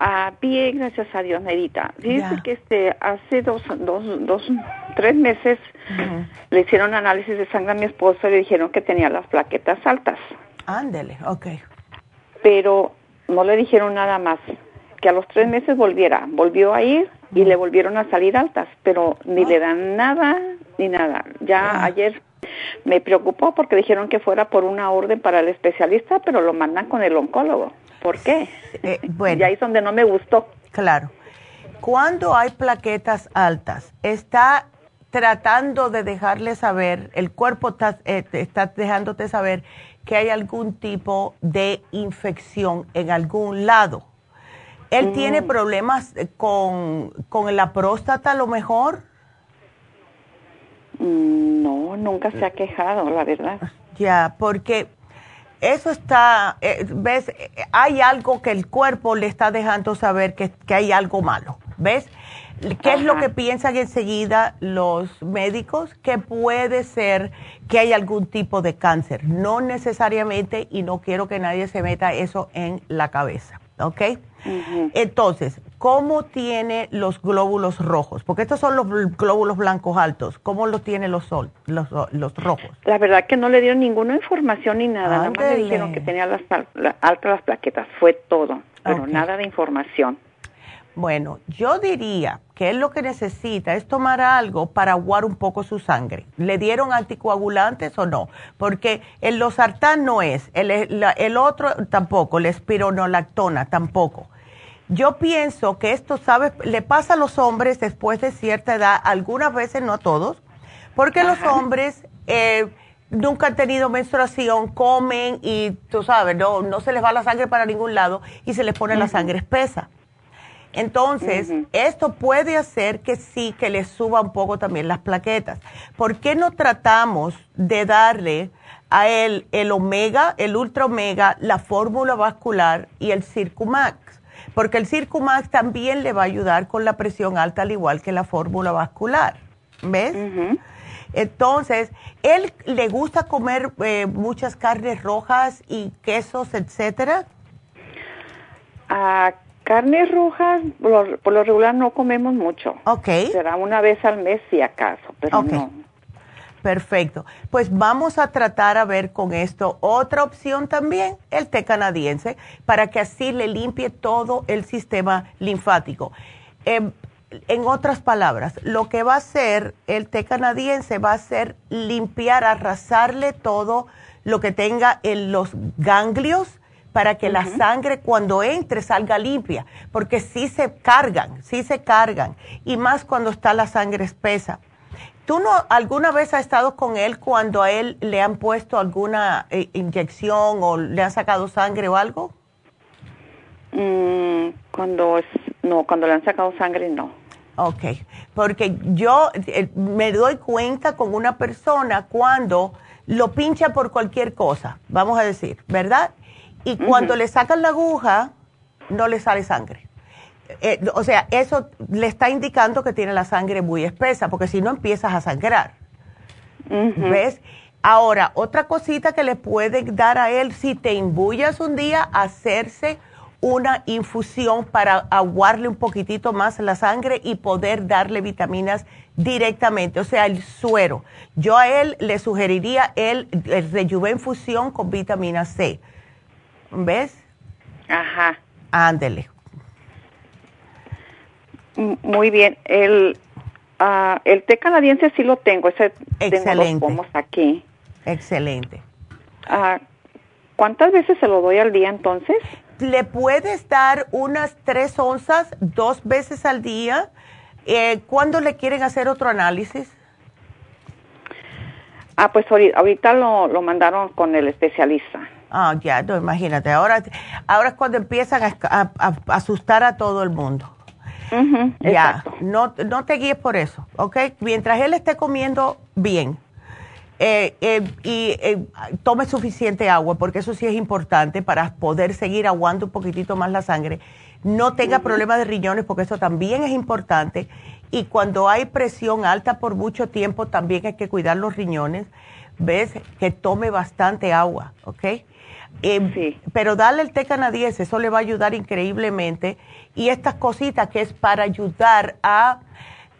Ah, bien, gracias a Dios, Nerita. Dice que este, hace dos, dos, dos tres meses le hicieron análisis de sangre a mi esposo y le dijeron que tenía las plaquetas altas. Ándele, ok. Pero no le dijeron nada más, que a los tres meses volviera. Volvió a ir y le volvieron a salir altas, pero ni le dan nada ni nada. Ya ayer me preocupó porque dijeron que fuera por una orden para el especialista, pero lo mandan con el oncólogo. ¿Por qué? Eh, bueno. Y ahí es donde no me gustó. Claro. Cuando hay plaquetas altas, está tratando de dejarle saber, el cuerpo está, eh, está dejándote saber que hay algún tipo de infección en algún lado. ¿Él mm. tiene problemas eh, con, la próstata a lo mejor? Mm, no, nunca se ha quejado, la verdad. Ya, porque eso está, eh, ves, hay algo que el cuerpo le está dejando saber que, que hay algo malo, ¿ves? ¿Qué es lo que piensan enseguida los médicos? Que puede ser que hay algún tipo de cáncer. No necesariamente, y no quiero que nadie se meta eso en la cabeza, ¿ok? Entonces, ¿cómo tiene los glóbulos rojos? Porque estos son los glóbulos blancos altos. ¿Cómo los tiene los, sol, los, los rojos? La verdad que no le dieron ninguna información ni nada. Nada más le dijeron que tenía las, altas las plaquetas. Fue todo, pero nada de información. Bueno, yo diría que él lo que necesita es tomar algo para aguar un poco su sangre. ¿Le dieron anticoagulantes o no? Porque el losartán no es, el, el otro tampoco, el espironolactona tampoco. Yo pienso que esto, ¿sabes? Le pasa a los hombres después de cierta edad, algunas veces, no a todos, porque los hombres eh, nunca han tenido menstruación, comen y, tú sabes, no, no se les va la sangre para ningún lado y se les pone la sangre espesa. Entonces, esto puede hacer que sí, que le suba un poco también las plaquetas. ¿Por qué no tratamos de darle a él el omega, el ultra omega, la fórmula vascular y el Circumax? Porque el Circumax también le va a ayudar con la presión alta, al igual que la fórmula vascular. ¿Ves? Entonces, él le gusta comer eh, muchas carnes rojas y quesos, etcétera. Ah, Carnes rojas, por lo, regular no comemos mucho. Ok. Será una vez al mes si acaso, pero no. Perfecto. Pues vamos a tratar a ver con esto. Otra opción también, el té canadiense, para que así le limpie todo el sistema linfático. Em, en otras palabras, lo que va a hacer el té canadiense va a ser limpiar, arrasarle todo lo que tenga en los ganglios para que la sangre cuando entre salga limpia, porque sí se cargan, sí se cargan, y más cuando está la sangre espesa. ¿Tú no alguna vez has estado con él cuando a él le han puesto alguna eh, inyección o le han sacado sangre o algo? Mm, cuando no, cuando le han sacado sangre no. Ok, porque yo eh, me doy cuenta con una persona cuando lo pincha por cualquier cosa, vamos a decir, ¿verdad? Y cuando le sacan la aguja, no le sale sangre. Eh, o sea, eso le está indicando que tiene la sangre muy espesa, porque si no empiezas a sangrar. ¿Ves? Ahora, otra cosita que le puede dar a él, si te imbuyas un día, hacerse una infusión para aguarle un poquitito más la sangre y poder darle vitaminas directamente, o sea, el suero. Yo a él le sugeriría el, el Rejuven infusión con vitamina C ¿Ves? Ajá. Ándele. Muy bien. El, uh, el té canadiense sí lo tengo. Ese Excelente. Tengo aquí. Excelente. Uh, ¿Cuántas veces se lo doy al día entonces? Le puedes dar unas tres onzas dos veces al día. Eh, ¿Cuándo le quieren hacer otro análisis? Ah, pues ahorita lo, lo mandaron con el especialista. Ah, ya, no, imagínate. Ahora, ahora es cuando empiezan a, asustar a todo el mundo. ya, no, no te guíes por eso, ¿ok? Mientras él esté comiendo bien eh, eh, y eh, tome suficiente agua, porque eso sí es importante para poder seguir aguando un poquitito más la sangre. No tenga problemas de riñones, porque eso también es importante. Y cuando hay presión alta por mucho tiempo, también hay que cuidar los riñones. ¿Ves? Que tome bastante agua, ¿ok? Eh, pero dale el té canadiense, eso le va a ayudar increíblemente. Y estas cositas que es para ayudar a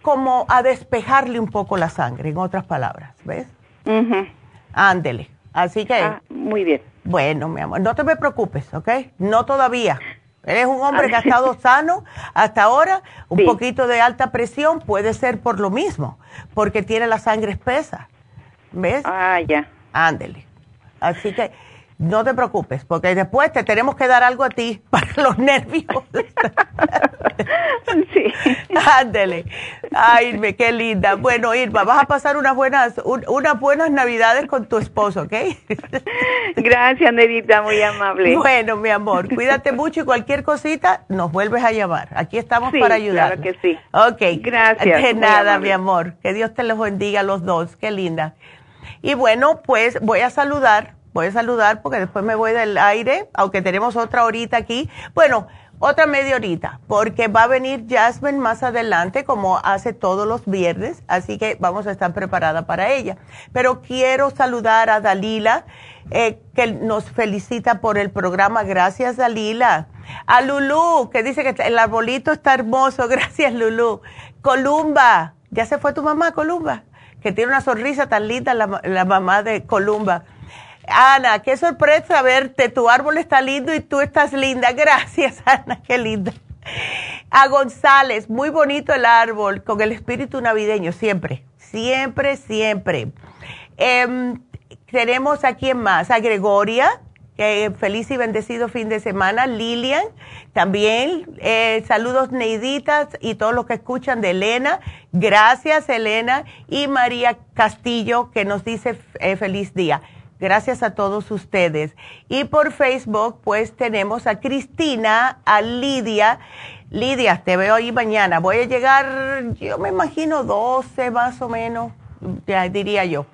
como a despejarle un poco la sangre, en otras palabras, ¿ves? Ándele. Así que... Ah, muy bien. Bueno, mi amor, no te me preocupes, ¿ok? No todavía. Eres un hombre que ha estado sano hasta ahora, un poquito de alta presión puede ser por lo mismo, porque tiene la sangre espesa. ¿Ves? Ah, ya. Ándele. Así que no te preocupes, porque después te tenemos que dar algo a ti para los nervios. sí. Ándele. Ay, Irma, qué linda. Bueno, Irma, vas a pasar unas buenas, unas buenas navidades con tu esposo, ¿ok? Gracias, Nerita, muy amable. Bueno, mi amor, cuídate mucho y cualquier cosita nos vuelves a llamar. Aquí estamos para ayudar. Claro que sí. Ok. Gracias. De nada, mi amor. Que Dios te los bendiga a los dos. Qué linda. Y bueno, pues voy a saludar voy a saludar porque después me voy del aire, aunque tenemos otra horita aquí. Bueno, otra media horita, porque va a venir Jasmine más adelante, como hace todos los viernes, así que vamos a estar preparada para ella. Pero quiero saludar a Dalila, eh, que nos felicita por el programa. Gracias, Dalila. A Lulú, que dice que el arbolito está hermoso. Gracias, Lulú. Columba, ¿ya se fue tu mamá, Columba? Que tiene una sonrisa tan linda la, la mamá de Columba. Ana, qué sorpresa verte. Tu árbol está lindo y tú estás linda. Gracias, Ana, qué linda. A González, muy bonito el árbol, con el espíritu navideño, siempre, siempre, siempre. Em, tenemos aquí en más a Gregoria, feliz y bendecido fin de semana. Lilian, también eh, saludos Neiditas y todos los que escuchan de Elena. Gracias, Elena. Y María Castillo, que nos dice eh, feliz día. Gracias a todos ustedes. Y por Facebook, pues tenemos a Cristina, a Lidia. Lidia, te veo ahí mañana. Voy a llegar, yo me imagino 12 más o menos, ya diría yo.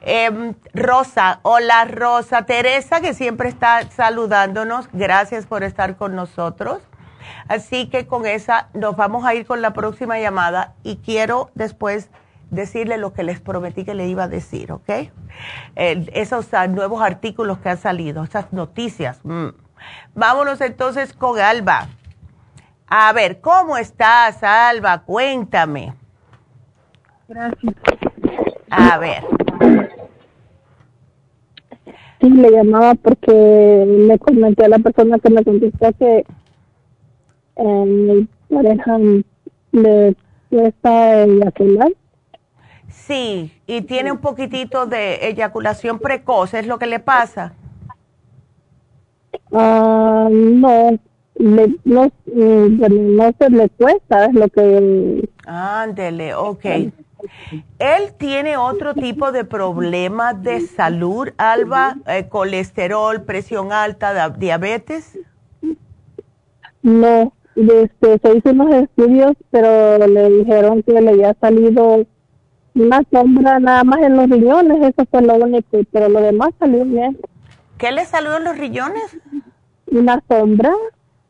Em, Rosa, hola Rosa. Teresa, que siempre está saludándonos. Gracias por estar con nosotros. Así que con esa nos vamos a ir con la próxima llamada y quiero después decirle lo que les prometí que le iba a decir, ¿ok? esos ah, nuevos artículos que han salido, esas noticias. Mm. Vámonos entonces con Alba. A ver, ¿cómo estás, Alba? Cuéntame. Gracias. A ver. Sí, le llamaba porque le comenté a la persona que me contestó que eh, mi pareja le cuesta eyacular Sí, y tiene un poquitito de eyaculación precoz, ¿es lo que le pasa? Ah, no, no, mm, no se le cuesta, es lo que... Ándele, ok. ¿Él tiene otro tipo de problemas de salud, Alba? Eh, ¿Colesterol, presión alta, diabetes? No, este, se hizo unos estudios, pero le dijeron que le había salido una sombra nada más en los riñones, eso fue lo único, pero lo demás salió bien. ¿Qué le salió en los riñones? Una sombra,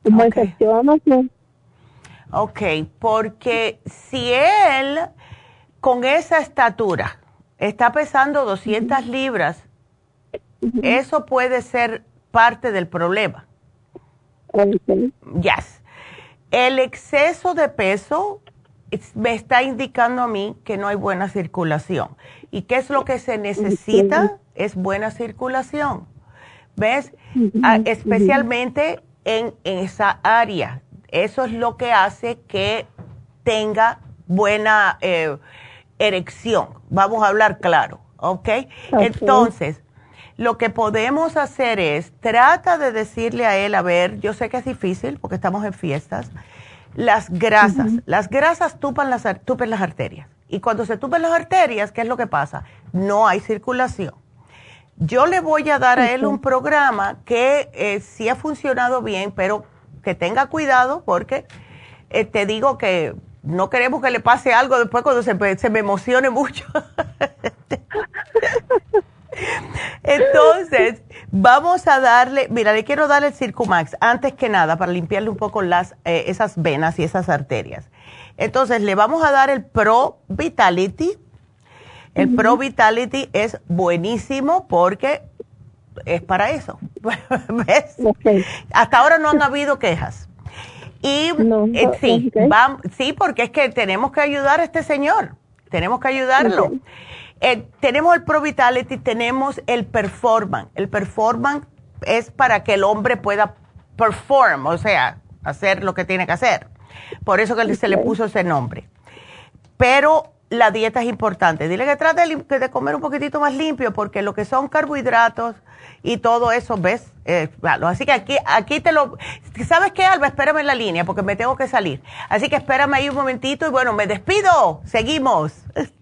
como infección, no sé. Ok, porque si él con esa estatura está pesando 200 libras, eso puede ser parte del problema. Okay. Yes. El exceso de peso me está indicando a mí que no hay buena circulación. ¿Y qué es lo que se necesita? Es buena circulación. ¿Ves? Ah, especialmente en, esa área. Eso es lo que hace que tenga buena eh, erección. Vamos a hablar claro, ¿ok? Entonces, lo que podemos hacer es, trata de decirle a él, a ver, yo sé que es difícil porque estamos en fiestas, las grasas. Las grasas tupan las, tupen las arterias. Y cuando se tupen las arterias, ¿qué es lo que pasa? No hay circulación. Yo le voy a dar a él un programa que eh, sí ha funcionado bien, pero que tenga cuidado porque eh, te digo que no queremos que le pase algo después cuando se, se me emocione mucho. Entonces, vamos a darle, mira, le quiero dar el Circumax antes que nada para limpiarle un poco las, eh, esas venas y esas arterias. Entonces, le vamos a dar el Pro Vitality. El Pro Vitality es buenísimo porque es para eso. ¿Ves? Hasta ahora no han habido quejas. Y eh, sí, sí, porque es que tenemos que ayudar a este señor. Tenemos que ayudarlo. Eh, tenemos el Pro Vitality, tenemos el Performance. El Performance es para que el hombre pueda perform, o sea, hacer lo que tiene que hacer. Por eso que se le puso ese nombre. Pero la dieta es importante. Dile que trate de, comer un poquitito más limpio, porque lo que son carbohidratos y todo eso, ¿ves? Eh, Así que aquí, aquí te lo... ¿Sabes qué, Alba? Espérame en la línea, porque me tengo que salir. Así que espérame ahí un momentito y bueno, me despido. Seguimos.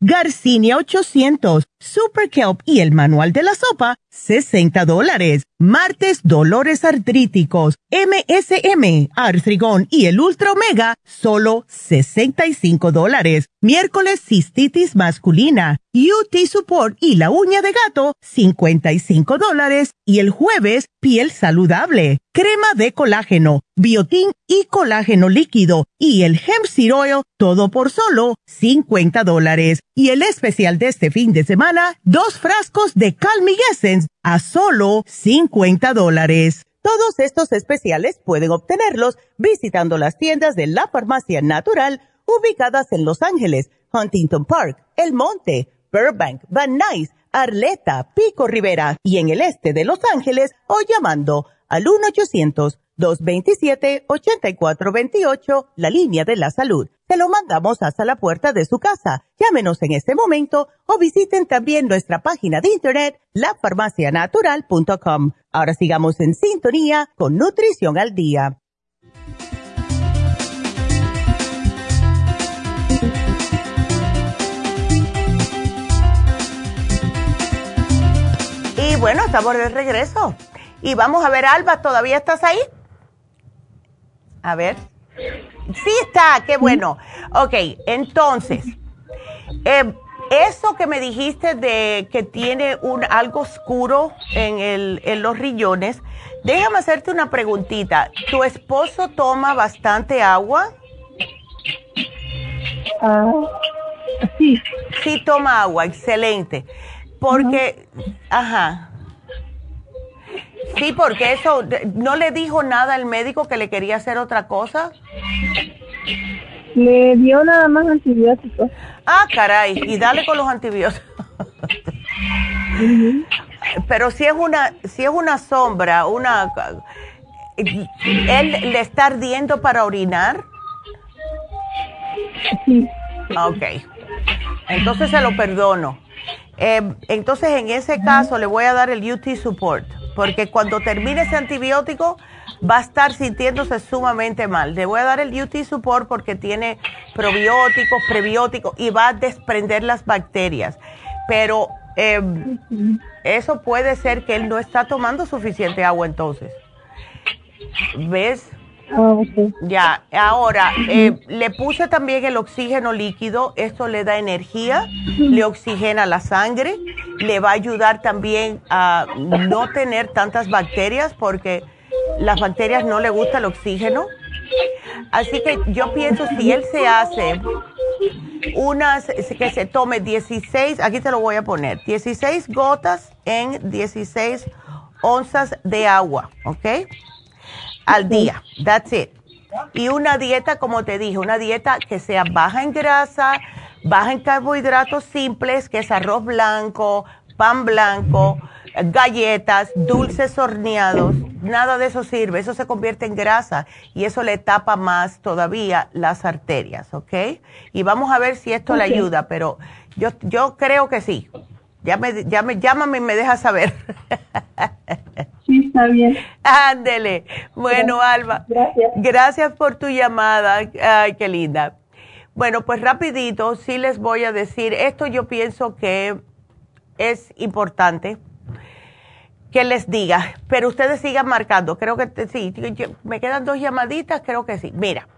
Garcinia 800, Super Kelp y el manual de la sopa, 60 dólares. Martes, dolores artríticos, MSM, Artrigón y el Ultra Omega, solo 65 dólares. Miércoles, cistitis masculina, UT Support y la uña de gato, 55 dólares. Y el jueves, piel saludable, crema de colágeno, biotín y colágeno líquido y el hemp seed oil, todo por solo 50 dólares. Y el especial de este fin de semana, dos frascos de Calming Essence a solo 50 dólares. Todos estos especiales pueden obtenerlos visitando las tiendas de la farmacia natural ubicadas en Los Ángeles, Huntington Park, El Monte, Burbank, Van Nuys, Arleta, Pico Rivera y en el este de Los Ángeles o llamando al 1-800-227-8428, la línea de la salud. Se lo mandamos hasta la puerta de su casa. Llámenos en este momento o visiten también nuestra página de internet, lafarmacianatural.com. Ahora sigamos en sintonía con Nutrición al Día. Y bueno, estamos de regreso. Y vamos a ver, Alba, ¿todavía estás ahí? A ver. Sí está, qué bueno. Ok, entonces, eh, eso que me dijiste de que tiene un algo oscuro en, el, en los riñones, déjame hacerte una preguntita. ¿Tu esposo toma bastante agua? Ah, sí. Sí toma agua, excelente. Porque, ajá. Sí, porque eso, ¿no le dijo nada al médico que le quería hacer otra cosa? Le dio nada más antibióticos. Ah, caray, y dale con los antibióticos. Pero si es una, si es una sombra, una, él le está ardiendo para orinar. Sí. Ok. Entonces se lo perdono. Eh, entonces en ese caso le voy a dar el UT support porque cuando termine ese antibiótico va a estar sintiéndose sumamente mal. Le voy a dar el UT Support porque tiene probióticos, prebióticos y va a desprender las bacterias. Pero em, eso puede ser que él no está tomando suficiente agua entonces. ¿Ves? Ah, okay. Ya, ahora, eh, le puse también el oxígeno líquido, esto le da energía, le oxigena la sangre, le va a ayudar también a no tener tantas bacterias porque las bacterias no le gusta el oxígeno. Así que yo pienso si él se hace unas, que se tome 16, aquí te lo voy a poner, 16 gotas en 16 onzas de agua, ¿ok? Al día, that's it. Y una dieta, como te dije, una dieta que sea baja en grasa, baja en carbohidratos simples, que es arroz blanco, pan blanco, galletas, dulces horneados, nada de eso sirve, eso se convierte en grasa y eso le tapa más todavía las arterias, ¿ok? Y vamos a ver si esto le ayuda, pero yo, yo creo que sí. Ya me, ya me, llámame y me deja saber. Sí, está bien. Ándele. Bueno, Alba. Gracias. Gracias por tu llamada. Ay, qué linda. Bueno, pues rapidito, sí les voy a decir, esto yo pienso que es importante que les diga, pero ustedes sigan marcando. Creo que sí, me quedan dos llamaditas, creo que sí. Mira,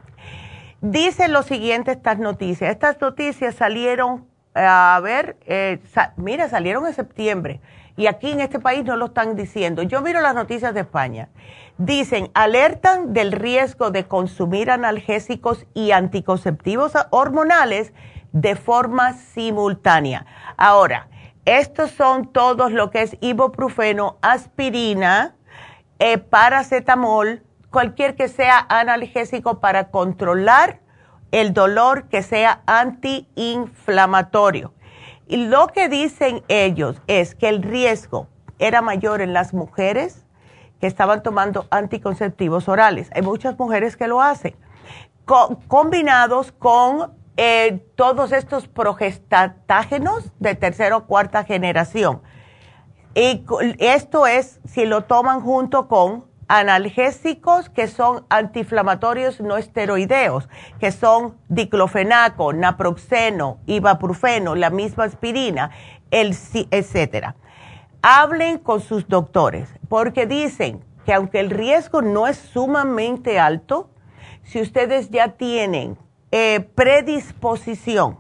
dice lo siguiente estas noticias. Estas noticias salieron, a ver, eh, mira, salieron en septiembre y aquí en este país no lo están diciendo. Yo miro las noticias de España. Dicen, alertan del riesgo de consumir analgésicos y anticonceptivos hormonales de forma simultánea. Ahora, estos son todos lo que es ibuprofeno, aspirina, eh, paracetamol, cualquier que sea analgésico para controlar el dolor que sea antiinflamatorio. Y lo que dicen ellos es que el riesgo era mayor en las mujeres que estaban tomando anticonceptivos orales. Hay muchas mujeres que lo hacen, combinados con eh, todos estos progestágenos de tercera o cuarta generación. Y esto es si lo toman junto con analgésicos que son antiinflamatorios no esteroideos, que son diclofenaco, naproxeno, ibuprofeno, la misma aspirina, el, etcétera. Hablen con sus doctores porque dicen que aunque el riesgo no es sumamente alto, si ustedes ya tienen eh, predisposición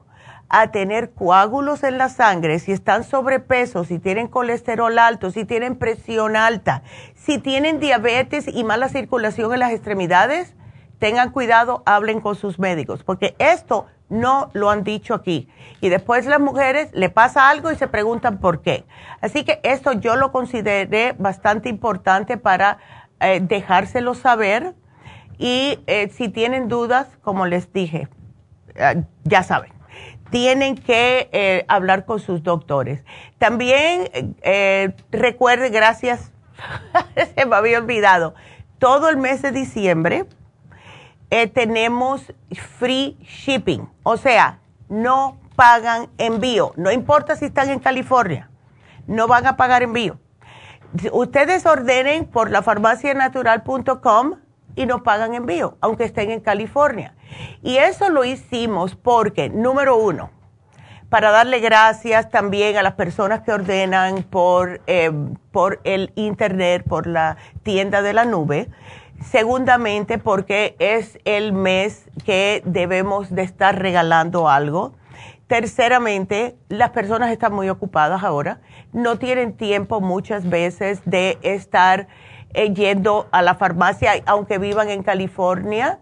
a tener coágulos en la sangre, si están sobrepeso, si tienen colesterol alto, si tienen presión alta, si tienen diabetes y mala circulación en las extremidades, tengan cuidado, hablen con sus médicos, porque esto no lo han dicho aquí. Y después las mujeres le pasa algo y se preguntan por qué. Así que esto yo lo consideré bastante importante para eh, dejárselo saber y eh, si tienen dudas, como les dije, eh, ya saben, tienen que eh, hablar con sus doctores. También recuerde, gracias, se me había olvidado, todo el mes de diciembre tenemos free shipping, o sea, no pagan envío, no importa si están en California, no van a pagar envío. Ustedes ordenen por lafarmacianatural.com y no pagan envío, aunque estén en California. Y eso lo hicimos porque, número uno, para darle gracias también a las personas que ordenan por, eh, por el Internet, por la tienda de la nube. Segundamente, porque es el mes que debemos de estar regalando algo. Terceramente, las personas están muy ocupadas ahora, no tienen tiempo muchas veces de estar eh, yendo a la farmacia, aunque vivan en California,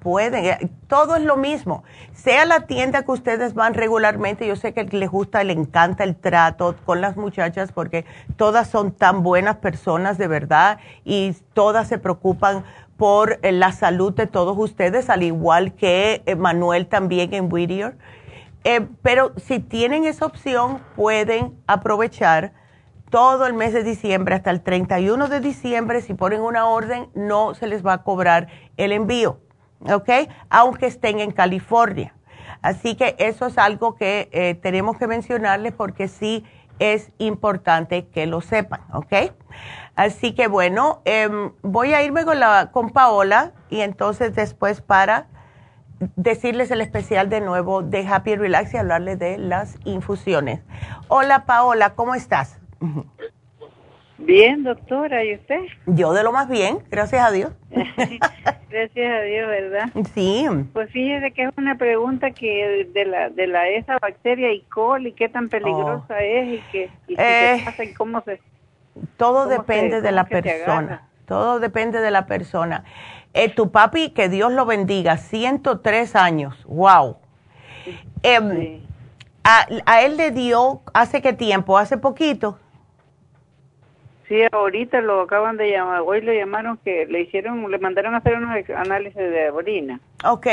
pueden, eh, todo es lo mismo. Sea la tienda que ustedes van regularmente, yo sé que les gusta, le encanta el trato con las muchachas porque todas son tan buenas personas de verdad y todas se preocupan por eh, la salud de todos ustedes, al igual que Manuel también en Whittier. pero si tienen esa opción, pueden aprovechar todo el mes de diciembre hasta el 31 de diciembre, si ponen una orden, no se les va a cobrar el envío, ¿ok? Aunque estén en California. Así que eso es algo que eh, tenemos que mencionarles porque sí es importante que lo sepan, ¿ok? Así que bueno, em, voy a irme con, la, con Paola y entonces después para decirles el especial de nuevo de Happy Relax y hablarles de las infusiones. Hola Paola, ¿cómo estás? Bien, doctora, ¿y usted? Yo de lo más bien, gracias a Dios. gracias a Dios, ¿verdad? Sí. Pues fíjese que es una pregunta que de la de la esa bacteria E. coli, qué tan peligrosa oh. es y qué y eh, pasa y cómo se Todo depende de la persona. Todo depende de la persona. Eh, tu papi, que Dios lo bendiga, 103 años. Wow. Em, a, a él le dio hace qué tiempo? Hace poquito. Sí, ahorita lo acaban de llamar, hoy le llamaron que le hicieron, le mandaron a hacer unos análisis de orina. Ok.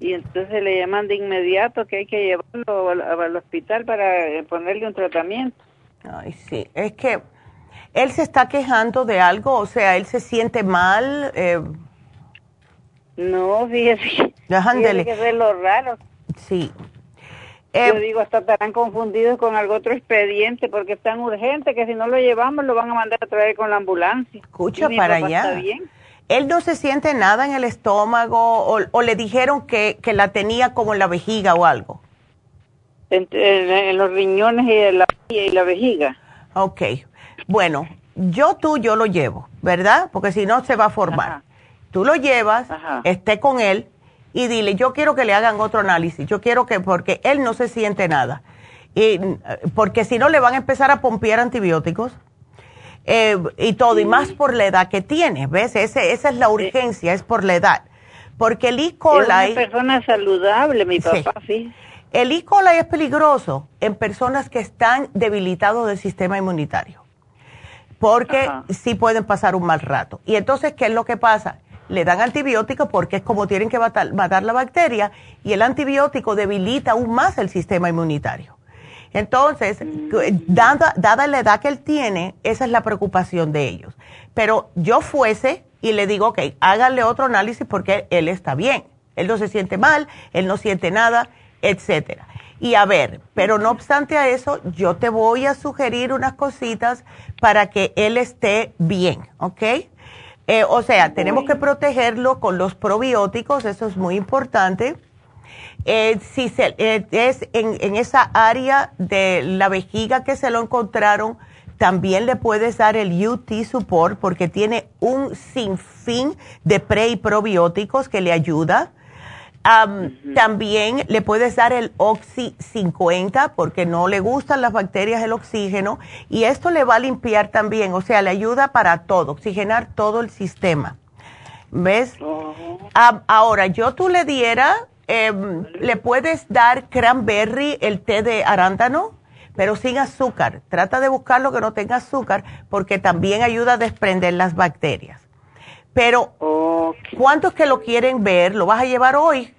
Y entonces le llaman de inmediato que hay que llevarlo al, hospital para eh, ponerle un tratamiento. Ay, sí, es que él se está quejando de algo, o sea, él se siente mal. Eh... No, fíjese. Fíjese que es lo raro. Sí, yo eh, digo, hasta estarán confundidos con algo otro expediente porque es tan urgente que si no lo llevamos lo van a mandar a traer con la ambulancia. Escucha para allá. Él no se siente nada en el estómago o, le dijeron que, que, la tenía como en la vejiga o algo. En, los riñones y la, y la vejiga. Ok. Bueno, yo tú, yo lo llevo, ¿verdad? Porque si no se va a formar. Tú lo llevas, esté con él y dile, yo quiero que le hagan otro análisis, yo quiero que, porque él no se siente nada. Y, porque si no le van a empezar a pompear antibióticos eh, y todo, y más por la edad que tiene, ¿ves? Ese, esa es la urgencia, es por la edad. Porque el E. coli... Es una persona saludable, mi papá, sí. El E. coli es peligroso en personas que están debilitados del sistema inmunitario, porque sí pueden pasar un mal rato. Y entonces, ¿qué es lo que pasa? Le dan antibiótico porque es como tienen que matar, la bacteria y el antibiótico debilita aún más el sistema inmunitario. Entonces, dada, dada la edad que él tiene, esa es la preocupación de ellos. Pero yo fuese y le digo, ok, háganle otro análisis porque él está bien. Él no se siente mal, él no siente nada, etcétera. Y a ver, pero no obstante a eso, yo te voy a sugerir unas cositas para que él esté bien, ¿ok? Eh, o sea, tenemos que protegerlo con los probióticos, eso es muy importante. Eh, si se, eh, es en, esa área de la vejiga que se lo encontraron, también le puedes dar el UT Support porque tiene un sinfín de pre y probióticos que le ayuda. También le puedes dar el Oxy 50 porque no le gustan las bacterias el oxígeno y esto le va a limpiar también, o sea, le ayuda para todo, oxigenar todo el sistema. ¿Ves? ahora, yo tú le diera, em, le puedes dar cranberry, el té de arándano, pero sin azúcar. Trata de buscar lo que no tenga azúcar porque también ayuda a desprender las bacterias. Pero, ¿cuántos que lo quieren ver? ¿Lo vas a llevar hoy?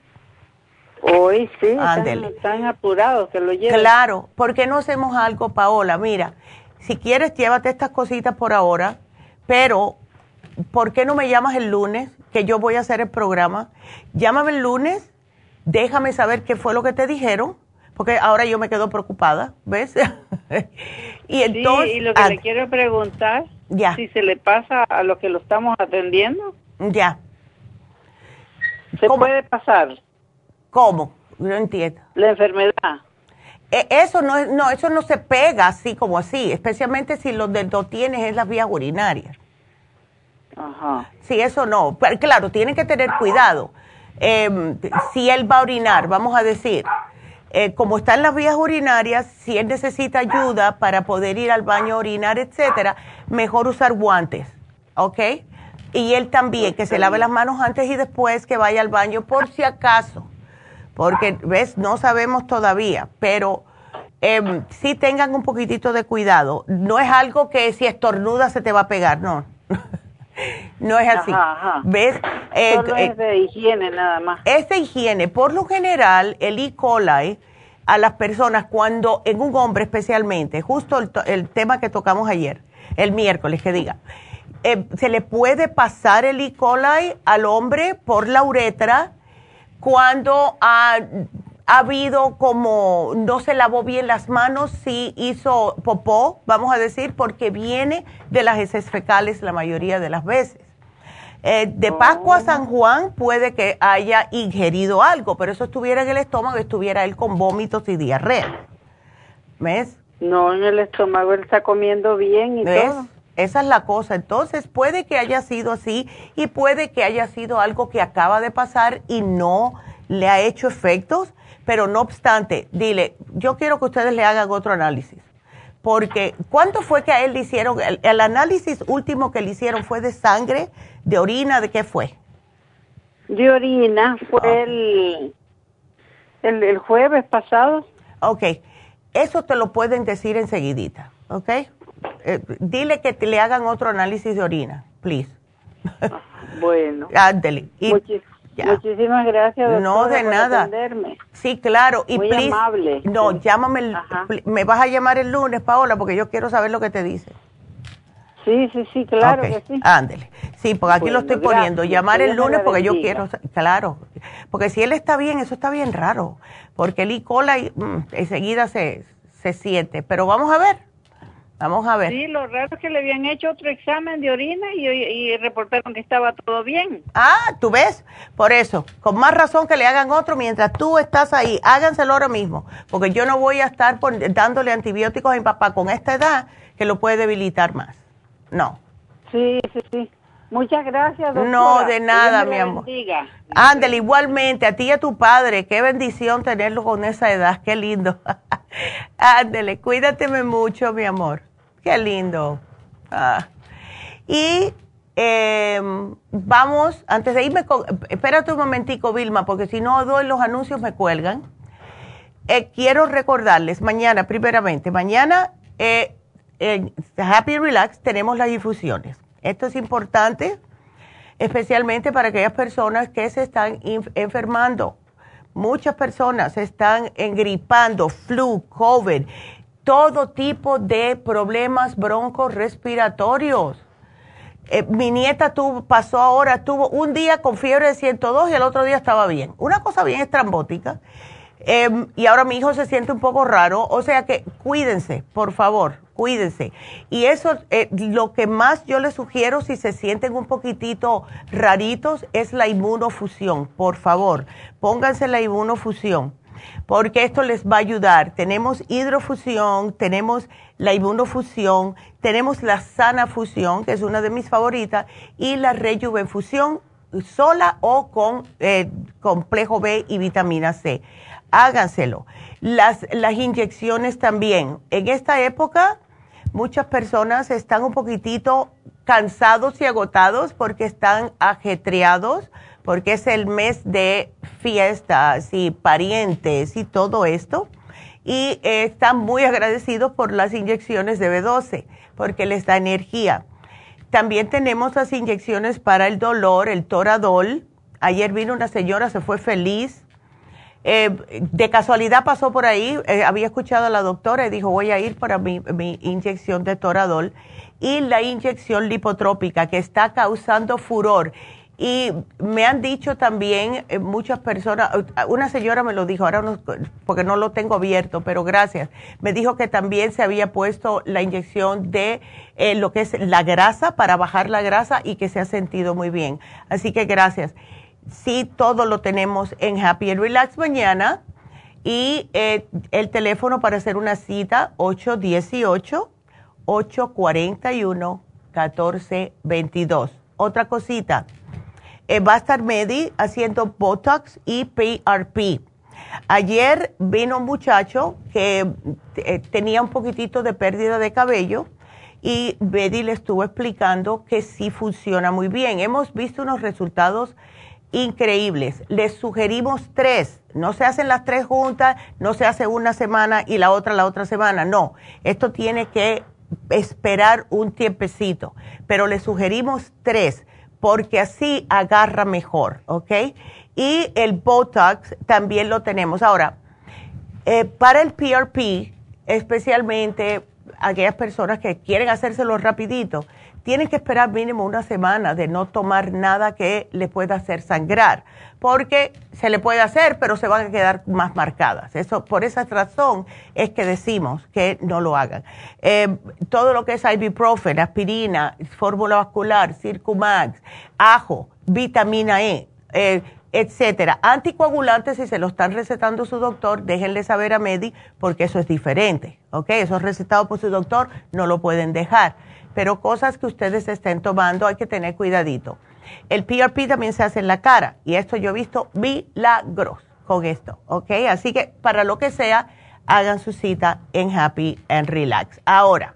Hoy sí, están, apurados que lo lleven. Claro, ¿por qué no hacemos algo, Paola? Mira, si quieres, llévate estas cositas por ahora, pero ¿por qué no me llamas el lunes? Que yo voy a hacer el programa. Llámame el lunes, déjame saber qué fue lo que te dijeron, porque ahora yo me quedo preocupada, ¿ves? y entonces. Sí, y lo que le quiero preguntar si se le pasa a lo que lo estamos atendiendo. Ya. ¿Se puede pasar? ¿Cómo? No entiendo. La enfermedad. E, eso no, no, eso no se pega así como así, especialmente si lo, de, lo tienes en las vías urinarias. Ajá. Sí, eso no. Pero, claro, tienen que tener cuidado. Em, si él va a orinar, vamos a decir, eh, como está en las vías urinarias, si él necesita ayuda para poder ir al baño a orinar, etcétera, mejor usar guantes, ¿ok? Y él también, que se lave las manos antes y después que vaya al baño, por si acaso, porque, ¿ves? No sabemos todavía, pero eh, sí tengan un poquitito de cuidado. No es algo que si estornuda se te va a pegar, no. no es así. ¿Ves? Eh, Solo es de higiene nada más. Es de higiene. Por lo general, el E. coli a las personas cuando, en un hombre especialmente, justo el, tema que tocamos ayer, el miércoles que diga, eh, se le puede pasar el E. coli al hombre por la uretra cuando ha, ha habido como no se lavó bien las manos, si hizo popó, vamos a decir, porque viene de las heces fecales la mayoría de las veces. Eh, de Pascua a San oh. Juan puede que haya ingerido algo, pero eso estuviera en el estómago, estuviera él con vómitos y diarrea. ¿Ves? No, en el estómago él está comiendo bien y todo. Esa es la cosa. Entonces puede que haya sido así y puede que haya sido algo que acaba de pasar y no le ha hecho efectos, pero no obstante, dile, yo quiero que ustedes le hagan otro análisis. Porque, ¿cuánto fue que a él le hicieron? El, análisis último que le hicieron fue de sangre, de orina, ¿de qué fue? De orina, fue ah. el, el, jueves pasado. Ok, eso te lo pueden decir enseguidita, ¿ok? Eh, dile que te le hagan otro análisis de orina, please. Bueno. Ándele. Muchísimas gracias. Doctora, no, de nada. Sí, claro. Y Muy amable. No, llámame. me vas a llamar el lunes, Paola, porque yo quiero saber lo que te dice. Sí, sí, sí, claro que sí. Ándele. Sí, porque aquí lo estoy poniendo. Llamar el lunes porque yo quiero, claro. Porque si él está bien, eso está bien raro. Porque el E. coli mm, enseguida se, se siente. Pero vamos a ver. Vamos a ver. Sí, lo raro es que le habían hecho otro examen de orina y, y, reportaron que estaba todo bien. Ah, tú ves, por eso, con más razón que le hagan otro mientras tú estás ahí, háganselo ahora mismo, porque yo no voy a estar dándole antibióticos a mi papá con esta edad que lo puede debilitar más. No. Sí, sí, sí. Muchas gracias, doctora. No, de nada, mi amor. Ándale, igualmente, a ti y a tu padre. Qué bendición tenerlo con esa edad. Qué lindo. Ándale, cuídateme mucho, mi amor. Qué lindo. Ah. Y em, vamos, antes de irme, con, espérate un momentico, Vilma, porque si no doy los anuncios me cuelgan. Eh, quiero recordarles, mañana, primeramente, mañana eh, en Happy Relax tenemos las infusiones. Esto es importante, especialmente para aquellas personas que se están enfermando. Muchas personas se están engripando, flu, COVID todo tipo de problemas broncos respiratorios. Eh, mi nieta tuvo, pasó ahora, tuvo un día con fiebre de 102 y el otro día estaba bien. Una cosa bien estrambótica. Em, y ahora mi hijo se siente un poco raro. O sea que cuídense, por favor, cuídense. Y eso, eh, lo que más yo les sugiero si se sienten un poquitito raritos es la inmunofusión. Por favor, pónganse la inmunofusión porque esto les va a ayudar. Tenemos hidrofusión, tenemos la inmunofusión, tenemos la sana fusión, que es una de mis favoritas, y la rejuvenfusión sola o con eh, complejo B y vitamina C. Háganselo. Las, las inyecciones también. En esta época, muchas personas están un poquitito cansados y agotados porque están ajetreados porque es el mes de fiestas y parientes y todo esto. Y están muy agradecidos por las inyecciones de B12, porque les da energía. También tenemos las inyecciones para el dolor, el toradol. Ayer vino una señora, se fue feliz. Eh, de casualidad pasó por ahí, eh, había escuchado a la doctora y dijo, voy a ir para mi, mi inyección de toradol. Y la inyección lipotrópica que está causando furor y me han dicho también eh, muchas personas, una señora me lo dijo, ahora porque no lo tengo abierto, pero gracias, me dijo que también se había puesto la inyección de eh, lo que es la grasa para bajar la grasa y que se ha sentido muy bien. Así que gracias. Sí, todo lo tenemos en Happy and Relax mañana y eh, el teléfono para hacer una cita 818 841 1422. Otra cosita eh, va a estar Medi haciendo Botox y PRP. Ayer vino un muchacho que eh, tenía un poquitito de pérdida de cabello y Betty le estuvo explicando que sí funciona muy bien. Hemos visto unos resultados increíbles. Les sugerimos tres. No se hacen las tres juntas, no se hace una semana y la otra la otra semana. No, esto tiene que esperar un tiempecito. Pero les sugerimos tres porque así agarra mejor, ¿ok? Y el Botox también lo tenemos. Ahora, eh, para el PRP, especialmente aquellas personas que quieren hacérselo rapidito, tienen que esperar mínimo una semana de no tomar nada que le pueda hacer sangrar, porque se le puede hacer, pero se van a quedar más marcadas. Eso, por esa razón es que decimos que no lo hagan. Eh, todo lo que es ibuprofen, aspirina, fórmula vascular, Circumax, ajo, vitamina E, eh, etcétera. Anticoagulantes, si se lo están recetando su doctor, déjenle saber a Medi porque eso es diferente, ¿ok? Eso es recetado por su doctor, no lo pueden dejar pero cosas que ustedes estén tomando hay que tener cuidadito. El PRP también se hace en la cara y esto yo he visto milagros con esto, ¿ok? Así que para lo que sea, hagan su cita en Happy and Relax. Ahora,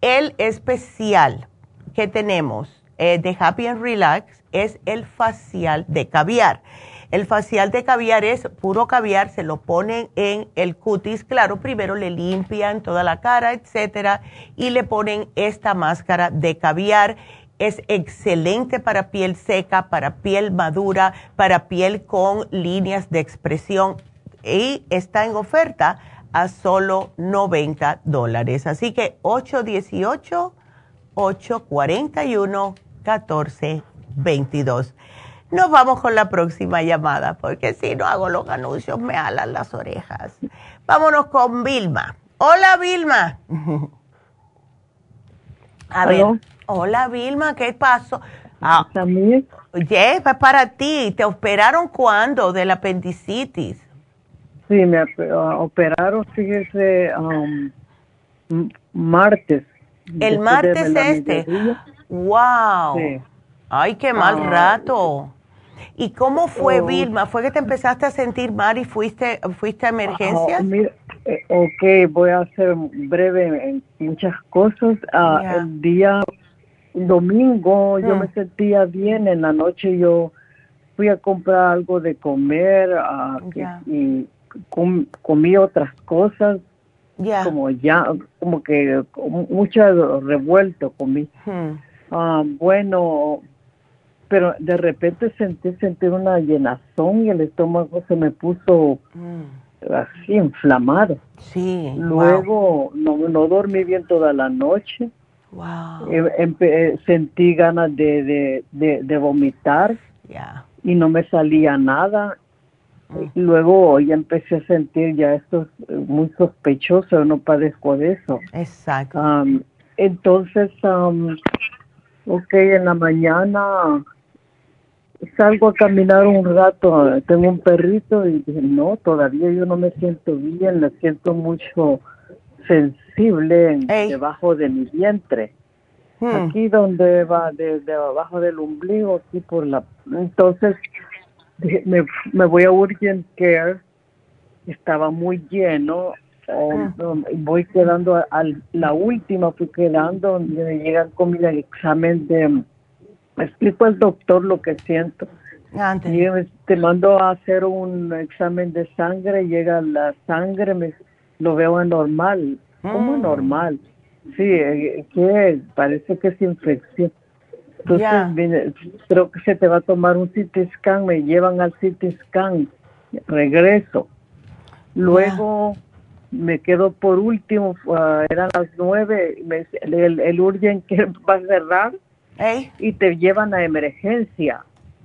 el especial que tenemos eh, de Happy and Relax es el facial de caviar. El facial de caviar es puro caviar, se lo ponen en el cutis, claro, primero le limpian toda la cara, etcétera, y le ponen esta máscara de caviar. Es excelente para piel seca, para piel madura, para piel con líneas de expresión y está en oferta a solo 90 dólares. Así que 818-841-1422. Nos vamos con la próxima llamada, porque si no hago los anuncios me alan las orejas. Vámonos con Vilma. Hola, Vilma. A ver. Hola, Vilma, ¿qué pasó? Ah, ¿También? Yes, es para ti. ¿Te operaron cuándo del apendicitis? Sí, me ah, operaron, fíjese, um, martes. ¿El martes este? ¡Wow! ¡Ay, qué mal ah, rato! ¿Y cómo fue, oh. Vilma? ¿Fue que te empezaste a sentir mal y fuiste, fuiste a emergencias? Oh, ok, voy a ser breve en muchas cosas. Ah, el día domingo yo hmm. me sentía bien, en la noche yo fui a comprar algo de comer y comí otras cosas, como ya, como que mucho revuelto comí. Hmm. Ah, bueno, pero de repente sentí, sentí una llenazón y el estómago se me puso hmm. así inflamado. Sí. Luego no, no dormí bien toda la noche. Wow. Eh, sentí ganas de, de, de, vomitar y no me salía nada Luego ya empecé a sentir ya esto es muy sospechoso, no padezco de eso. Exacto. entonces, um, ok, en la mañana salgo a caminar un rato, tengo un perrito y dije, no, todavía yo no me siento bien, me siento mucho sensible debajo de mi vientre. Hmm. Aquí donde va, de, de abajo del ombligo, aquí por la... Entonces me, me voy a Urgent Care, estaba muy lleno, ah. voy quedando a, la última, fui quedando, donde me llegan con mi examen de, me explico al doctor lo que siento. Y te mando a hacer un examen de sangre, llega la sangre, me, lo veo anormal, mm. normal. Sí, eh, que parece que es infección. Entonces, creo que se te va a tomar un CT scan, me llevan al CT scan, regreso. Luego me quedo por último, uh, eran las nueve, el, el urgent que va a cerrar y te llevan a emergencia.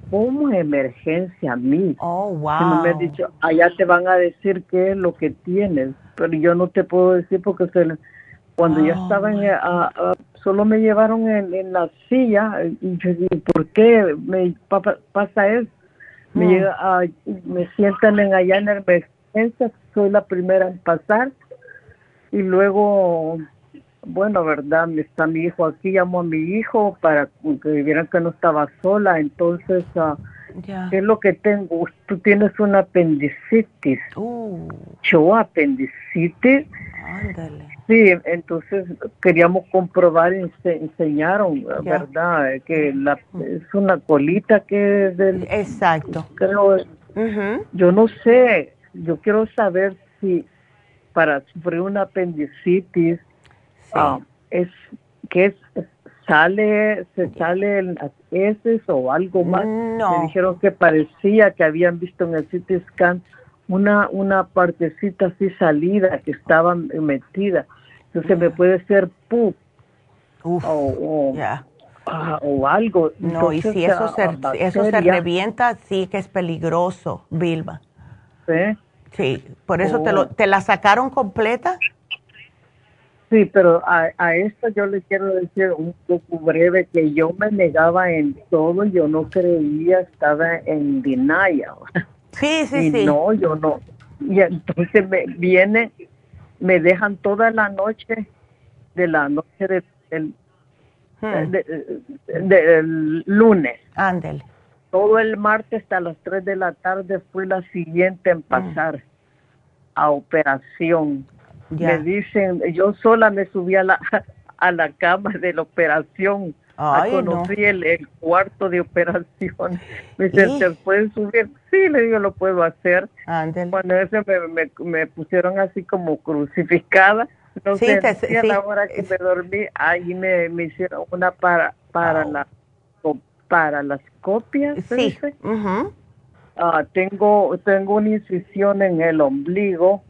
¿Cómo emergencia a mí? Oh, wow. me dicho, allá te van a decir qué es lo que tienes, pero yo no te puedo decir porque cuando ya oh, estaba en, solo me llevaron en, la silla y yo ¿por qué me pasa eso? Me, mm. me sientan en allá en emergencia, soy la primera en pasar y luego, bueno, verdad, está mi hijo aquí, llamo a mi hijo para que vieran que no estaba sola, entonces, uh, ¿qué es lo que tengo? Tú tienes una apendicitis. Uh. Yo apendicitis. Ándale. Sí, entonces queríamos comprobar y se enseñaron, ¿verdad? Que la, es una colita que es del... Exacto. Yo no sé, yo quiero saber si para sufrir una apendicitis ah, es que es sale se sale en las heces o algo más. No. Me dijeron que parecía que habían visto en el CT scan una una partecita así salida que estaba metida. Entonces me puede ser pu o, ah, o, algo. No, y si eso, se, eso se revienta, sí que es peligroso, Vilma. Sí. Sí, por eso te, lo, oh. te la sacaron completa. Sí, pero a, a esto yo le quiero decir un poco breve que yo me negaba en todo, yo no creía, estaba en denial. Sí, sí, y sí. No, yo no. Y entonces me viene me dejan toda la noche de la noche del hmm. del lunes. Ándele. Todo el martes hasta las 3 de la tarde fui la siguiente en hmm. pasar a operación. Me dicen, yo sola me subí a la, a la cama de la operación. Ay, conocí el, cuarto de operación. Me dice, ¿se puede subir? Sí, le digo, lo puedo hacer. Cuando ese me, me, pusieron así como crucificada, no sé, a la hora que me dormí, ahí me, me hicieron una para para la para las copias. Sí. Ah, tengo tengo una incisión en el ombligo,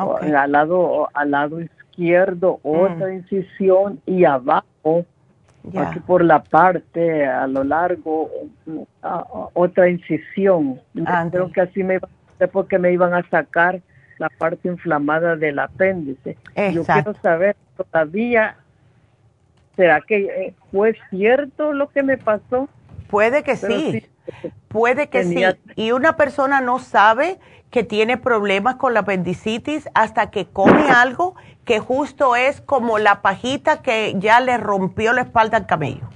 al lado al lado izquierdo, otra mm. incisión y abajo aquí por la parte, a lo largo, otra incisión. Creo que así me iba porque me iban a sacar la parte inflamada del apéndice. Yo quiero saber todavía, ¿será que eh, fue cierto lo que me pasó? Puede que sí, puede que sí. Y una persona no sabe que tiene problemas con la apendicitis hasta que come algo que justo es como la pajita que ya le rompió la espalda al camello,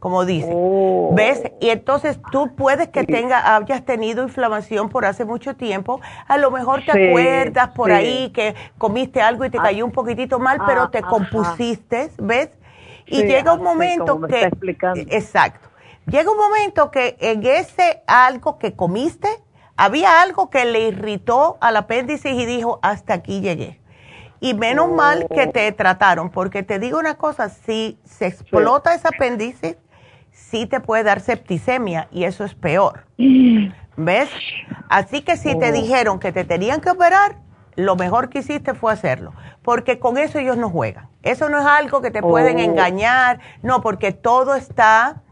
como dice. Oh. ¿Ves? Y entonces tú puedes que tenga, hayas tenido inflamación por hace mucho tiempo, a lo mejor te acuerdas por ahí que comiste algo y te ah. cayó un poquitito mal, pero ah, te compusiste, ¿ves? Y llega un momento que... Exacto. Llega un momento que en ese algo que comiste, había algo que le irritó al apéndice y dijo, hasta aquí llegué. Y menos mal que te trataron, porque te digo una cosa, si se explota ese apéndice, sí te puede dar septicemia y eso es peor. ¿Ves? Así que si te oh. dijeron que te tenían que operar, lo mejor que hiciste fue hacerlo, porque con eso ellos no juegan. Eso no es algo que te pueden oh. engañar, no, porque todo está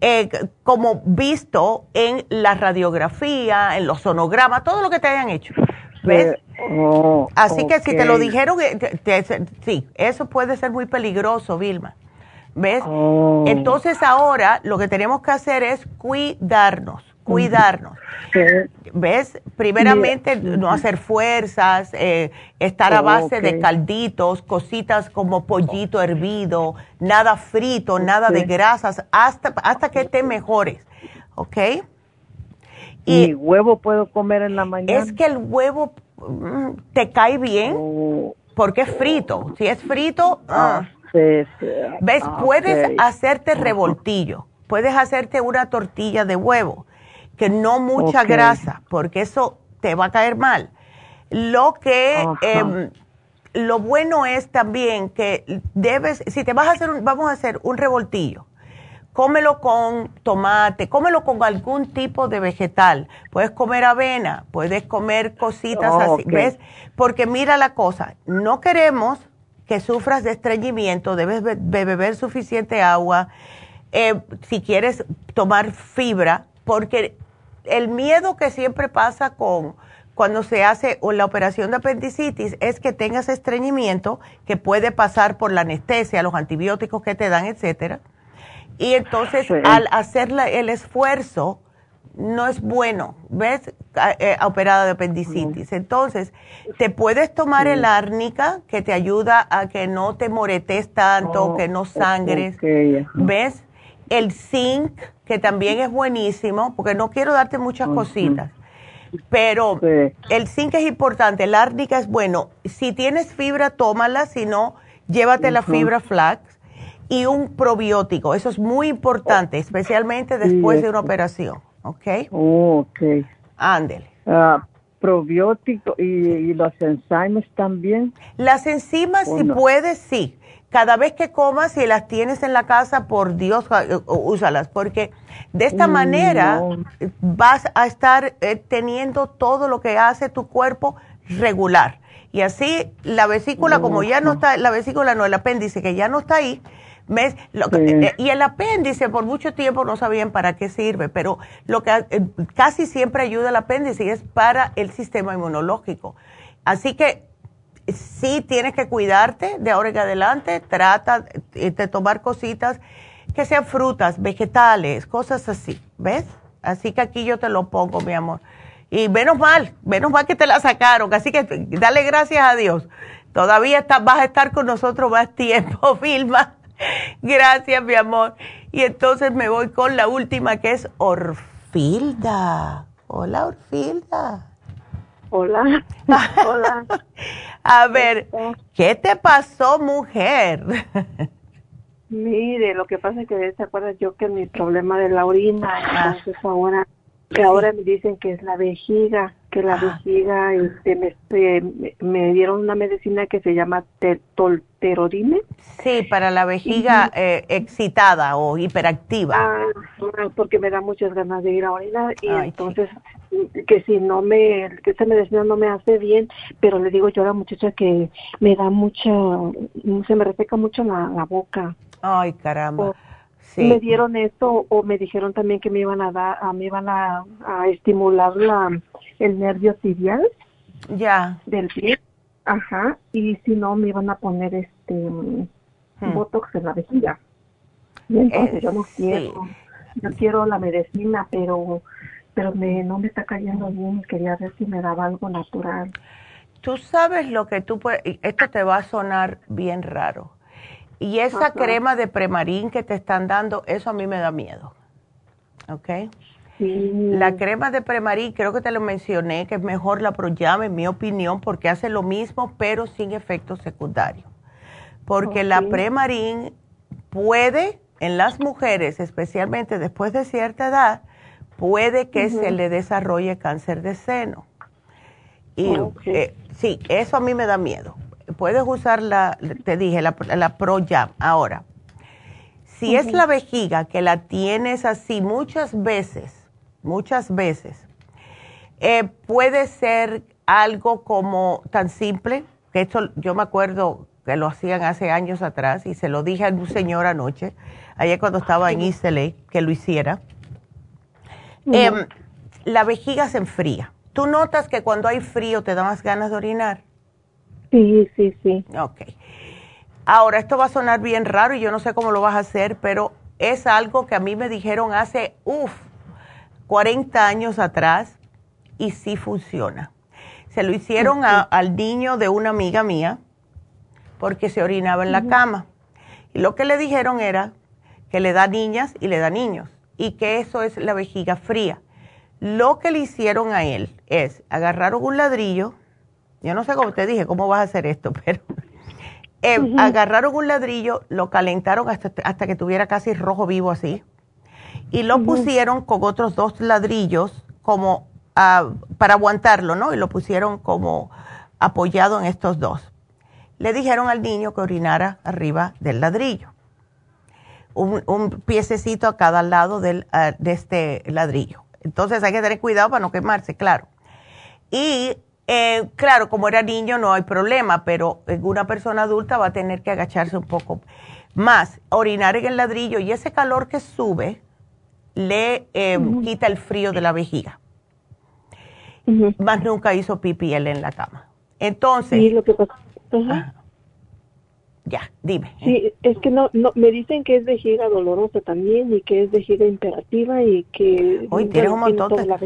eh, como visto en la radiografía, en los sonogramas, todo lo que te hayan hecho. ¿Ves? Oh, Así que si te lo dijeron, eh, sí, eso puede ser muy peligroso, Vilma. ¿Ves? Oh. Entonces ahora lo que tenemos que hacer es cuidarnos, cuidarnos. ¿Ves? Primeramente, no hacer fuerzas, eh, estar a base de calditos, cositas como pollito hervido, nada frito, nada de grasas, hasta, hasta que te mejores. ¿Ok? Y, huevo puedo comer en la mañana? Es que el huevo mm, te cae bien oh. porque es frito. Si es frito, ah, ah. ¿ves? Ah, puedes hacerte revoltillo, puedes hacerte una tortilla de huevo, que no mucha grasa, porque eso te va a caer mal. Lo que, em, lo bueno es también que debes, si te vas a hacer, vamos a hacer un revoltillo cómelo con tomate, cómelo con algún tipo de vegetal. Puedes comer avena, puedes comer cositas así, ¿ves? Porque mira la cosa, no queremos que sufras de estreñimiento, debes beber suficiente agua, eh, si quieres tomar fibra, porque el miedo que siempre pasa con cuando se hace la operación de apendicitis es que tengas estreñimiento que puede pasar por la anestesia, los antibióticos que te dan, etcétera y entonces al hacer el esfuerzo no es bueno, ¿ves? Eh, operada de apendicitis. Entonces, te puedes tomar el árnica que te ayuda a que no te moretes tanto, oh, que no sangres. ¿Ves? El zinc, que también es buenísimo, porque no quiero darte muchas cositas. Pero el zinc es importante, el árnica es bueno. Si tienes fibra, tómala, si no, llévate la fibra flax y un probiótico. Eso es muy importante, especialmente después de una operación. ¿Ok? Oh, ok. Ándele. Ah, probiótico y, las enzimas también. Las enzimas, si puedes, sí. Cada vez que comas, si las tienes en la casa, por Dios, eh, úsalas, porque de esta mm, manera vas a estar eh, teniendo todo lo que hace tu cuerpo regular. Y así la vesícula, como ya no está, la vesícula no, el apéndice que ya no está ahí, ¿Ves? Eh, y el apéndice por mucho tiempo no sabían para qué sirve, pero lo que eh, casi siempre ayuda el apéndice es para el sistema inmunológico. Así que sí tienes que cuidarte de ahora en adelante, trata de tomar cositas que sean frutas, vegetales, cosas así, ¿ves? Así que aquí yo te lo pongo, mi amor. Y menos mal, menos mal que te la sacaron, así que dale gracias a Dios. Todavía vas a estar con nosotros más tiempo, Vilma. Gracias, mi amor. Y entonces me voy con la última que es Orfilda. Hola, Orfilda. Hola. Hola. A ver, ¿qué te pasó, mujer? Mire, lo que pasa es que se acuerda yo que mi problema de la orina, ah. entonces ahora que ahora me dicen que es la vejiga, que la ah. vejiga, este, me, me, dieron una medicina que se llama tolterodine. Sí, para la vejiga eh, excitada o hiperactiva. Ah, porque me da muchas ganas de ir a orinar y entonces que si no me, que esa medicina no me hace bien, pero le digo yo a la muchacha que me da mucha, se me reseca mucho la, la boca. Ay, caramba. Me dieron esto o me dijeron también que me iban a dar, a, me iban a, estimular la, el nervio tibial. Ya. Del pie. Ajá. Y si no, me iban a poner este hmm. botox en la vejiga. Y entonces yo no eh, quiero, yo quiero la medicina, pero pero me, no me está cayendo bien y quería ver si me daba algo natural. Tú sabes lo que tú puedes, esto te va a sonar bien raro, y esa crema de premarín que te están dando, eso a mí me da miedo. ¿Ok? La crema de premarín, creo que te lo mencioné, que es mejor la Proyam, en mi opinión, porque hace lo mismo, pero sin efectos secundarios. Porque la premarín puede, en las mujeres, especialmente después de cierta edad, puede que se le desarrolle cáncer de seno. Y eh, sí, eso a mí me da miedo. Puedes usar la, te dije, la, la Pro Ahora, si es la vejiga que la tienes así muchas veces, muchas veces, eh, puede ser algo como tan simple, que esto yo me acuerdo que lo hacían hace años atrás y se lo dije a un señor anoche, ayer cuando estaba en East que lo hiciera. Em, la vejiga se enfría. ¿Tú notas que cuando hay frío te da más ganas de orinar? Sí, sí, sí. Ok. Ahora, esto va a sonar bien raro y yo no sé cómo lo vas a hacer, pero es algo que a mí me dijeron hace, uff, 40 años atrás y sí funciona. Se lo hicieron al niño de una amiga mía porque se orinaba en la cama. Y lo que le dijeron era que le da niñas y le da niños y que eso es la vejiga fría. Lo que le hicieron a él es agarraron un ladrillo, yo no sé cómo te dije, cómo vas a hacer esto, pero eh, agarraron un ladrillo, lo calentaron hasta, hasta, que tuviera casi rojo vivo así, y lo pusieron con otros dos ladrillos como ah, para aguantarlo, ¿no? Y lo pusieron como apoyado en estos dos. Le dijeron al niño que orinara arriba del ladrillo. Un, un piececito a cada lado del, ah, de este ladrillo. Entonces hay que tener cuidado para no quemarse, claro. Y eh, claro, como era niño no hay problema, pero una persona adulta va a tener que agacharse un poco más, orinar en el ladrillo y ese calor que sube le eh, quita el frío de la vejiga. Más nunca hizo pipí él en la cama. Entonces... Lo que pasa. Ya, dime. Sí, es que no, no, me dicen que es vejiga dolorosa también y que es vejiga imperativa y que... Hoy tienes un montón de... La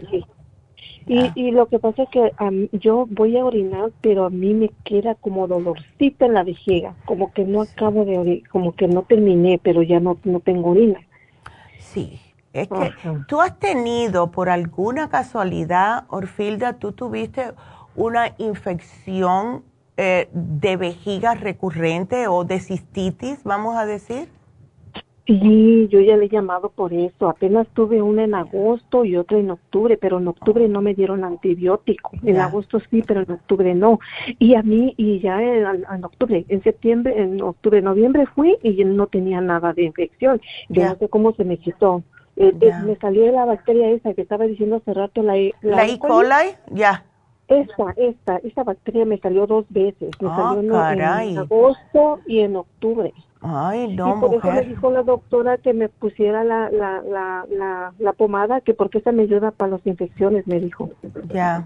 y, y lo que pasa es que yo voy a orinar, pero a mí me queda como dolorcita en la vejiga, como que no acabo de orinar, como que no terminé, pero ya no, no tengo orina. Sí, es que tú has tenido por alguna casualidad, Orfilda, tú tuviste una infección eh, de vejiga recurrente o de cistitis, vamos a decir. Sí, yo ya le he llamado por eso. Apenas tuve una en agosto y otra en octubre, pero en octubre no me dieron antibiótico. En agosto sí, pero en octubre no. Y a mí, y ya en, octubre, en septiembre, en octubre, noviembre fui y no tenía nada de infección. Yo no sé cómo se me quitó. Eh, eh, me salió la bacteria esa que estaba diciendo hace rato, la, e, la, E. coli, ya. Esta, esta, esta bacteria me salió dos veces. Me ah, salió en agosto y en octubre. Ay, no, y por eso me dijo la doctora que me pusiera la, la, la, la, pomada, que porque esa me ayuda para las infecciones, me dijo. Ya.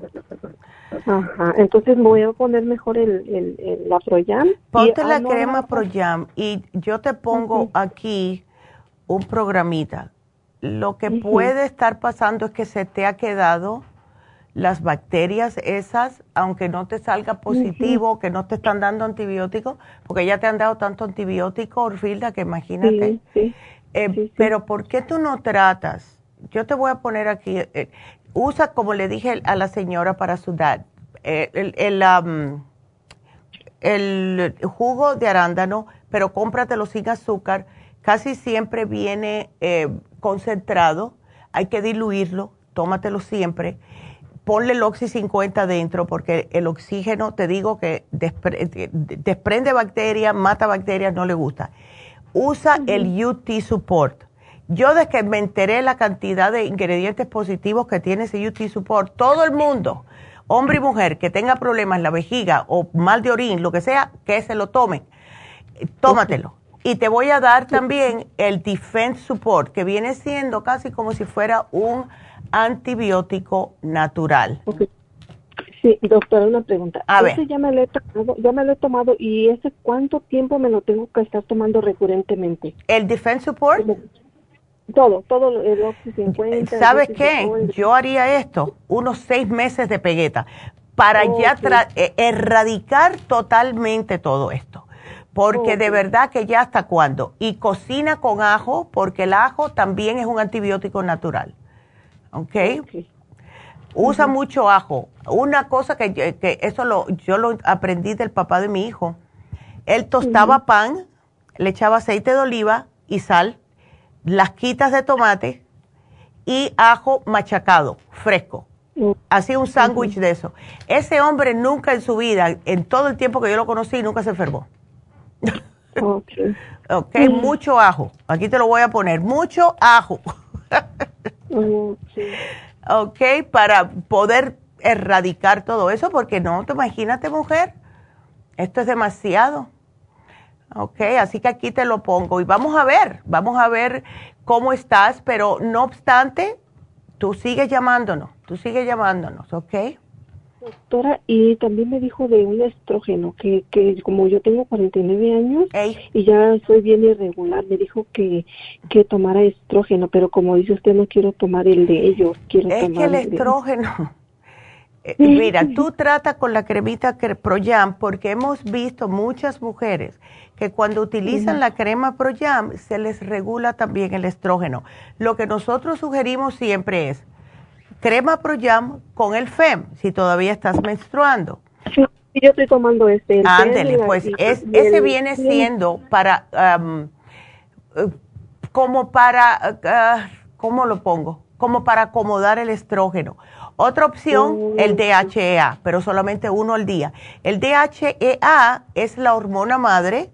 Ajá, entonces me voy a poner mejor el, el, la Proyam. Ponte la crema Proyam y yo te pongo aquí un programita. Lo que puede estar pasando es que se te ha quedado las bacterias esas, aunque no te salga positivo, que no te están dando antibióticos, porque ya te han dado tanto antibiótico, Orfilda, que imagínate. Eh, pero ¿por qué tú no tratas? Yo te voy a poner aquí, eh, usa como le dije a la señora para sudar, eh, el, el, el, jugo de arándano, pero cómpratelo sin azúcar, casi siempre viene concentrado, hay que diluirlo, tómatelo siempre ponle el Oxy 50 dentro porque el oxígeno, te digo que desprende bacterias, mata bacterias, no le gusta. Usa el UT Support. Yo desde que me enteré la cantidad de ingredientes positivos que tiene ese UT Support, todo el mundo, hombre y mujer, que tenga problemas en la vejiga o mal de orín, lo que sea, que se lo tomen. Tómatelo. Y te voy a dar también el Defense Support, que viene siendo casi como si fuera un antibiótico natural. Sí, doctora, una pregunta. A ver. Ya me, lo he tomado, ya me lo he tomado y ese cuánto tiempo me lo tengo que estar tomando recurrentemente. ¿El Defense Support? Todo, todo el Oxy 50. ¿Sabes qué? Yo haría esto, unos seis meses de pegueta, para ya eh, erradicar totalmente todo esto. Porque de verdad que ya hasta cuándo. Y cocina con ajo, porque el ajo también es un antibiótico natural. ¿Ok? Usa mucho ajo. Una cosa que, que, eso lo, yo lo aprendí del papá de mi hijo. Él tostaba pan, le echaba aceite de oliva y sal, las quitas de tomate y ajo machacado, fresco. Hacía un sándwich de eso. Ese hombre nunca en su vida, en todo el tiempo que yo lo conocí, nunca se enfermó. ok, okay mucho ajo. Aquí te lo voy a poner. Mucho ajo. Ok, para poder erradicar todo eso, porque no, te imagínate mujer, esto es demasiado. Ok, así que aquí te lo pongo y vamos a ver, vamos a ver cómo estás, pero no obstante, tú sigues llamándonos, tú sigues llamándonos, ¿ok? Doctora, y también me dijo de un estrógeno, que, que como yo tengo 49 años y ya soy bien irregular, me dijo que, que tomara estrógeno, pero como dice usted, no quiero tomar el de ellos, quiero es que el estrógeno... Eh, mira, tú trata con la cremita Proyam porque hemos visto muchas mujeres que cuando utilizan la crema Proyam se les regula también el estrógeno. Lo que nosotros sugerimos siempre es crema Proyam con el FEM, si todavía estás menstruando. Sí, yo estoy tomando este. Ándele, pues ese viene siendo para, eh, como para, uh, ¿cómo lo pongo? Como para acomodar el estrógeno. Otra opción, oh, el DHEA, pero solamente uno al día. El DHEA es la hormona madre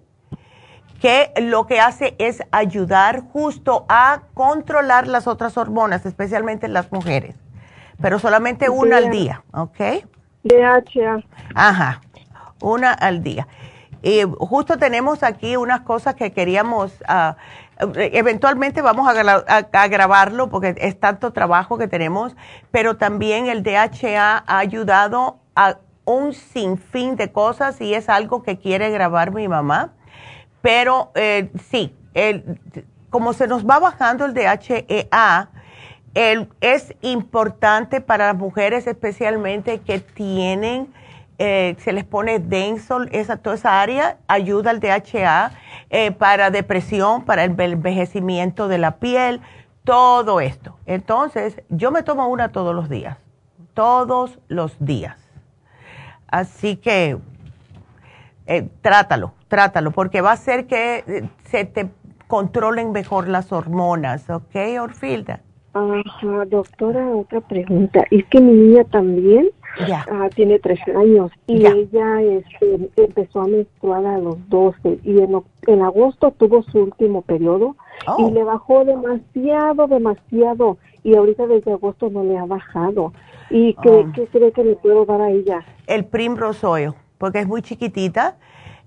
que lo que hace es ayudar justo a controlar las otras hormonas, especialmente en las mujeres pero solamente una al día, ¿ok? DHA. Ajá, una al día. Y justo tenemos aquí unas cosas que queríamos, uh, eventualmente vamos a, grabarlo porque es tanto trabajo que tenemos, pero también el DHA ha ayudado a un sinfín de cosas y es algo que quiere grabar mi mamá. Pero eh, sí, el, como se nos va bajando el DHEA, es importante para las mujeres especialmente que tienen, eh, se les pone denso esa, toda esa área, ayuda al DHA eh, para depresión, para el envejecimiento de la piel, todo esto. Entonces, yo me tomo una todos los días, todos los días. Así que eh, trátalo, trátalo, porque va a hacer que se te controlen mejor las hormonas, ¿ok, Orfilda? Ajá, doctora, otra pregunta. Es que mi niña también ah, tiene 13 años y ella este, empezó a menstruar a los 12 y en, en agosto tuvo su último periodo y oh. le bajó demasiado, demasiado y ahorita desde agosto no le ha bajado. ¿Y qué, oh. qué cree que le puedo dar a ella? El Oil, porque es muy chiquitita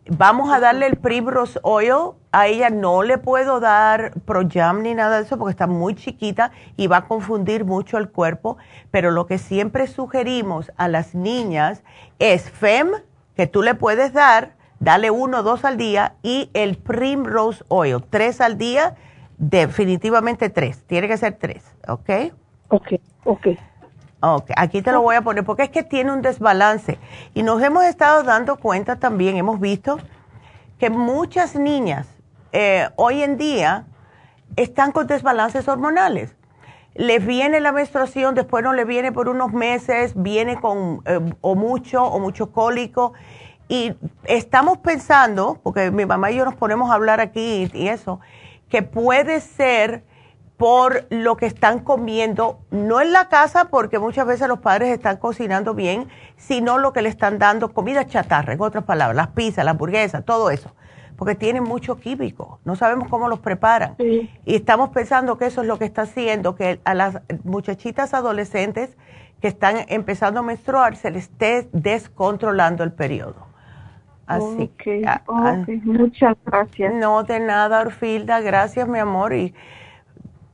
Vamos a darle el Primrose Oil. A ella no le puedo dar Projam ni nada de eso porque está muy chiquita y va a confundir mucho el cuerpo. Pero lo que siempre sugerimos a las niñas es FEM, que tú le puedes dar, dale uno o dos al día, y el Primrose Oil, tres al día, definitivamente tres. Tiene que ser tres, ¿ok? Ok, ok. Ok, aquí te lo voy a poner porque es que tiene un desbalance. Y nos hemos estado dando cuenta también, hemos visto que muchas niñas eh, hoy en día están con desbalances hormonales. Les viene la menstruación, después no le viene por unos meses, viene con eh, o mucho o mucho cólico. Y estamos pensando, porque mi mamá y yo nos ponemos a hablar aquí y eso, que puede ser por lo que están comiendo, no en la casa, porque muchas veces los padres están cocinando bien, sino lo que le están dando, comida chatarra, en otras palabras, las pizzas, las hamburguesas, todo eso, porque tienen mucho químico, no sabemos cómo los preparan. Y estamos pensando que eso es lo que está haciendo que a las muchachitas adolescentes que están empezando a menstruar se les esté descontrolando el periodo. Así que, ah, ah. muchas gracias. No, de nada, Orfilda, gracias, mi amor. Y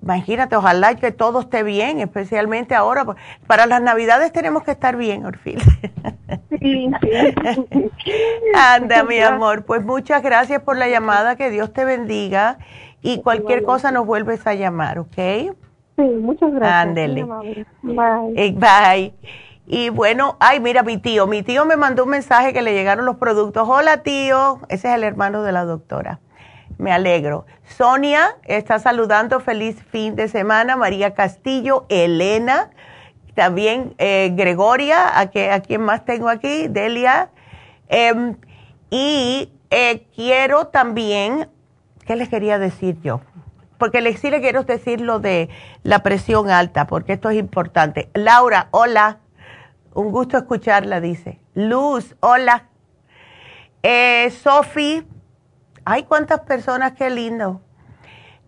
Imagínate, ojalá que todo esté bien, especialmente ahora. Para las navidades tenemos que estar bien, Orfil. Sí, sí. Anda, mi amor. Pues muchas gracias por la llamada, que Dios te bendiga. Y cualquier cosa nos vuelves a llamar, ¿ok? Sí, muchas gracias. Ándele. Bye. Eh, bye. Y bueno, ay, mira, mi tío. Mi tío me mandó un mensaje que le llegaron los productos. Hola, tío. Ese es el hermano de la doctora me alegro. Sonia está saludando, feliz fin de semana. María Castillo, Elena, también eh, Gregoria, a, que, a quien más tengo aquí, Delia. Em, y eh, quiero también, ¿qué les quería decir yo? Porque les, sí quiero decir lo de la presión alta, porque esto es importante. Laura, hola. Un gusto escucharla, dice. Luz, hola. Eh, Sofi, Ay, cuántas personas, qué lindo.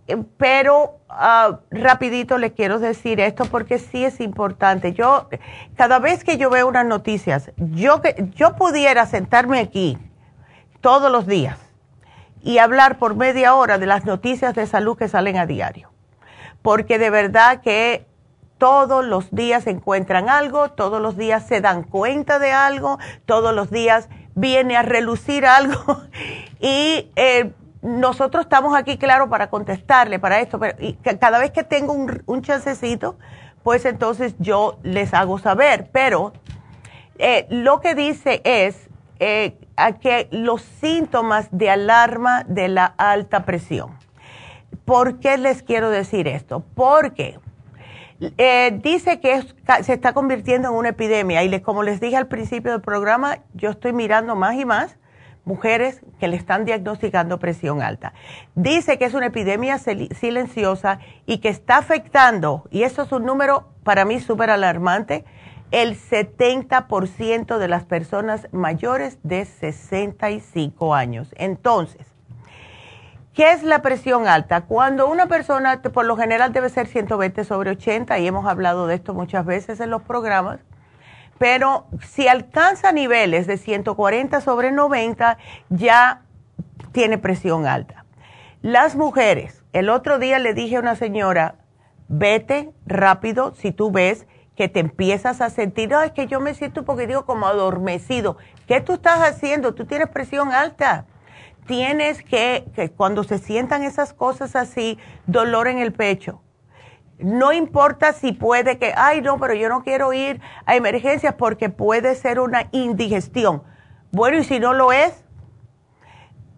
Eh, pero ah, rapidito les quiero decir esto porque sí es importante. Yo, cada vez que yo veo unas noticias, yo, yo pudiera sentarme aquí todos los días y hablar por media hora de las noticias de salud que salen a diario. Porque de verdad que todos los días encuentran algo, todos los días se dan cuenta de algo, todos los días viene a relucir algo y eh, nosotros estamos aquí, claro, para contestarle, para esto, pero y cada vez que tengo un, chancecito, pues entonces yo les hago saber, pero eh, lo que dice es eh, que los síntomas de alarma de la alta presión. ¿Por qué les quiero decir esto? Porque eh, dice que se está convirtiendo en una epidemia y como les dije al principio del programa, yo estoy mirando más y más mujeres que le están diagnosticando presión alta. Dice que es una epidemia silenciosa y que está afectando, y eso es un número para mí súper alarmante, el 70% de las personas mayores de 65 años. Entonces, ¿Qué es la presión alta? Cuando una persona, por lo general debe ser 120 sobre 80, y hemos hablado de esto muchas veces en los programas, pero si alcanza niveles de 140 sobre 90, ya tiene presión alta. Las mujeres, el otro día le dije a una señora, vete rápido si tú ves que te empiezas a sentir, es que yo me siento un poquito como adormecido. ¿Qué tú estás haciendo? Tú tienes presión alta tienes que, cuando se sientan esas cosas así, dolor en el pecho, no importa si puede que, ay, no, pero yo no quiero ir a emergencias porque puede ser una indigestión. Bueno, y si no lo es,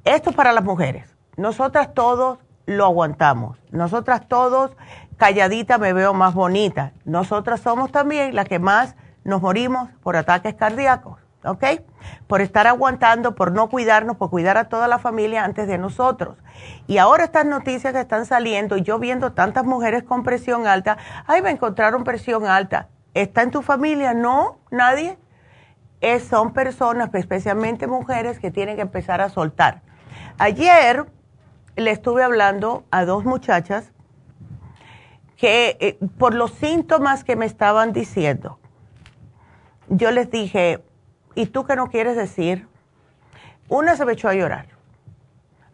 esto es para las mujeres. Nosotras todos lo aguantamos. Nosotras todos, calladita me veo más bonita. Nosotras somos también las que más nos morimos por ataques cardíacos. ¿Ok? Por estar aguantando, por no cuidarnos, por cuidar a toda la familia antes de nosotros. Y ahora estas noticias que están saliendo, y yo viendo tantas mujeres con presión alta, ay, me encontraron presión alta. ¿Está en tu familia? No, nadie. Es, son personas, especialmente mujeres, que tienen que empezar a soltar. Ayer le estuve hablando a dos muchachas que eh, por los síntomas que me estaban diciendo, yo les dije, ¿Y tú qué no quieres decir? Una se me echó a llorar.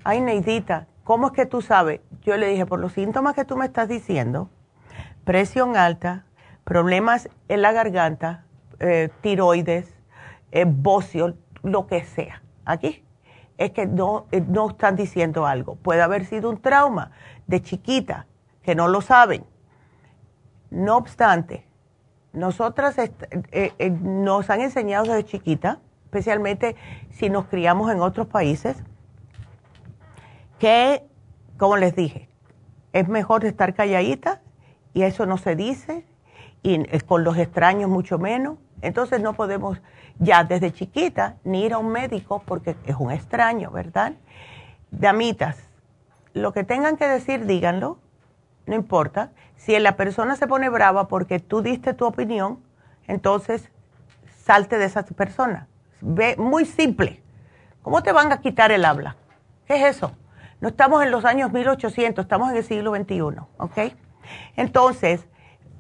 Ay, Neidita, ¿cómo es que tú sabes? Yo le dije, por los síntomas que tú me estás diciendo, presión alta, problemas en la garganta, eh, tiroides, eh, bocio, lo que sea. Aquí es que no, eh, no están diciendo algo. Puede haber sido un trauma de chiquita, que no lo saben. No obstante, nosotras eh, eh, nos han enseñado desde chiquita, especialmente si nos criamos en otros países, que, como les dije, es mejor estar calladita y eso no se dice, y con los extraños mucho menos. Entonces no podemos ya desde chiquita ni ir a un médico porque es un extraño, ¿verdad? Damitas, lo que tengan que decir, díganlo, no importa. Si la persona se pone brava porque tú diste tu opinión, entonces salte de esa persona. Ve, muy simple. ¿Cómo te van a quitar el habla? ¿Qué es eso? No estamos en los años 1800, estamos en el siglo XXI, ¿ok? Entonces,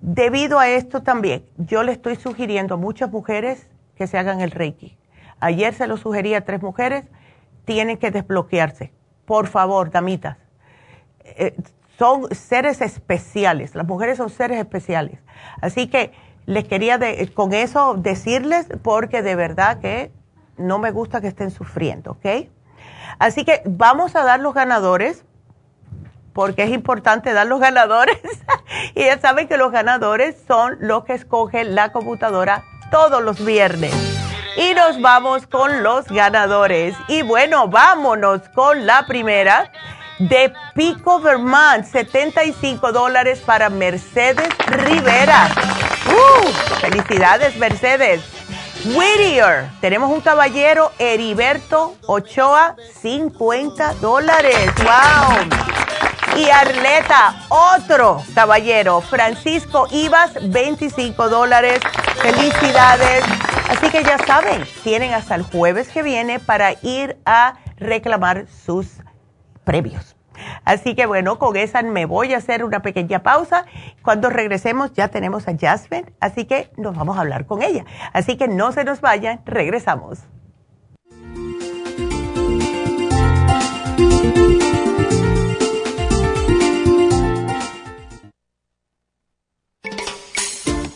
debido a esto también, yo le estoy sugiriendo a muchas mujeres que se hagan el Reiki. Ayer se lo sugerí a tres mujeres, tienen que desbloquearse. Por favor, damitas. Eh, son seres especiales, las mujeres son seres especiales. Así que les quería con eso decirles porque de verdad que no me gusta que estén sufriendo, ¿ok? Así que vamos a dar los ganadores, porque es importante dar los ganadores. y ya saben que los ganadores son los que escogen la computadora todos los viernes. Y nos vamos con los ganadores. Y bueno, vámonos con la primera de Pico Vermont, 75 dólares para Mercedes Rivera. ¡Uh! Felicidades, Mercedes. Whittier, tenemos un caballero, Heriberto Ochoa, 50 dólares. ¡Wow! Y Arleta, otro caballero, Francisco Ibas, 25 dólares. Felicidades. Así que ya saben, tienen hasta el jueves que viene para ir a reclamar sus premios. Así que bueno, con esa me voy a hacer una pequeña pausa. Cuando regresemos ya tenemos a Jasmine, así que nos vamos a hablar con ella. Así que no se nos vayan, regresamos.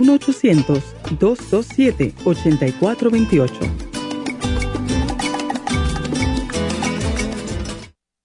1-800-227-8428.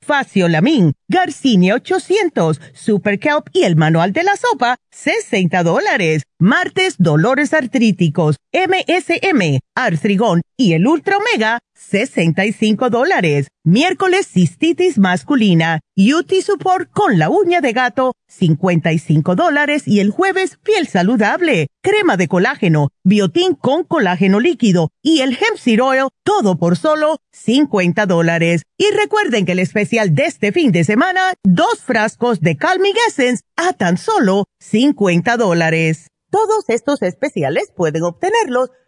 Faciolamin, Garcinia 800, Super Kelp y el manual de la sopa, 60 dólares. Martes, dolores artríticos, MSM, Artrigón y el Ultra Omega, 65 dólares. Miércoles, cistitis masculina, UT Support con la uña de gato, 55 dólares. Y el jueves, piel saludable, crema de colágeno, biotín con colágeno líquido y el hemp seed oil, todo por solo 50 dólares. Y recuerden que el especial de este fin de semana, dos frascos de Calming Essence a tan solo 50 dólares. Todos estos especiales pueden obtenerlos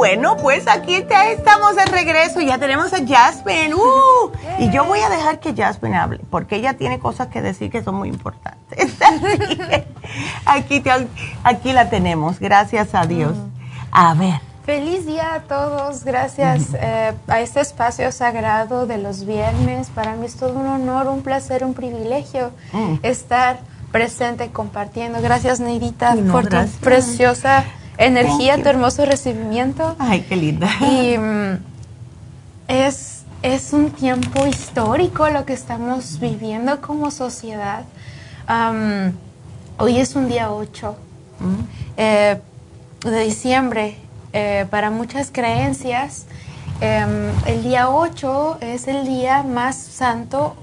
Bueno, pues aquí estamos de regreso. Ya tenemos a Jasmine. Uh, y yo voy a dejar que Jasmine hable, porque ella tiene cosas que decir que son muy importantes. aquí, aquí la tenemos, gracias a Dios. A ver. Feliz día a todos, gracias eh, a este espacio sagrado de los viernes. Para mí es todo un honor, un placer, un privilegio mm. estar presente compartiendo. Gracias Neidita por tu preciosa energía, tu hermoso recibimiento. Ay, qué linda. Y mm, es, es un tiempo histórico lo que estamos viviendo como sociedad. hoy es un día 8 mm. eh, de diciembre eh, para muchas creencias, em, el día 8 es el día más santo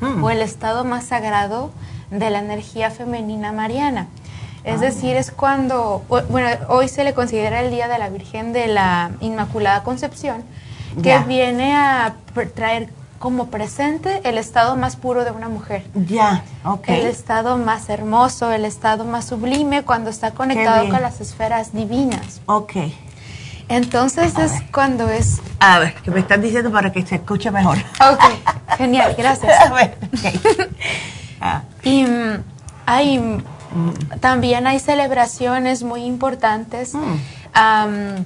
hmm. o el estado más sagrado de la energía femenina mariana. Es decir, es cuando, bueno, hoy se le considera el Día de la Virgen de la Inmaculada Concepción, que viene a traer como presente el estado más puro de una mujer. Ya, ok. El estado más hermoso, el estado más sublime cuando está conectado con las esferas divinas. Ok. Entonces es cuando es... A ver, que me están diciendo para que se escuche mejor. Ok, genial, gracias. A ver, ah. Y mm, hay, mm, también hay celebraciones muy importantes. Mm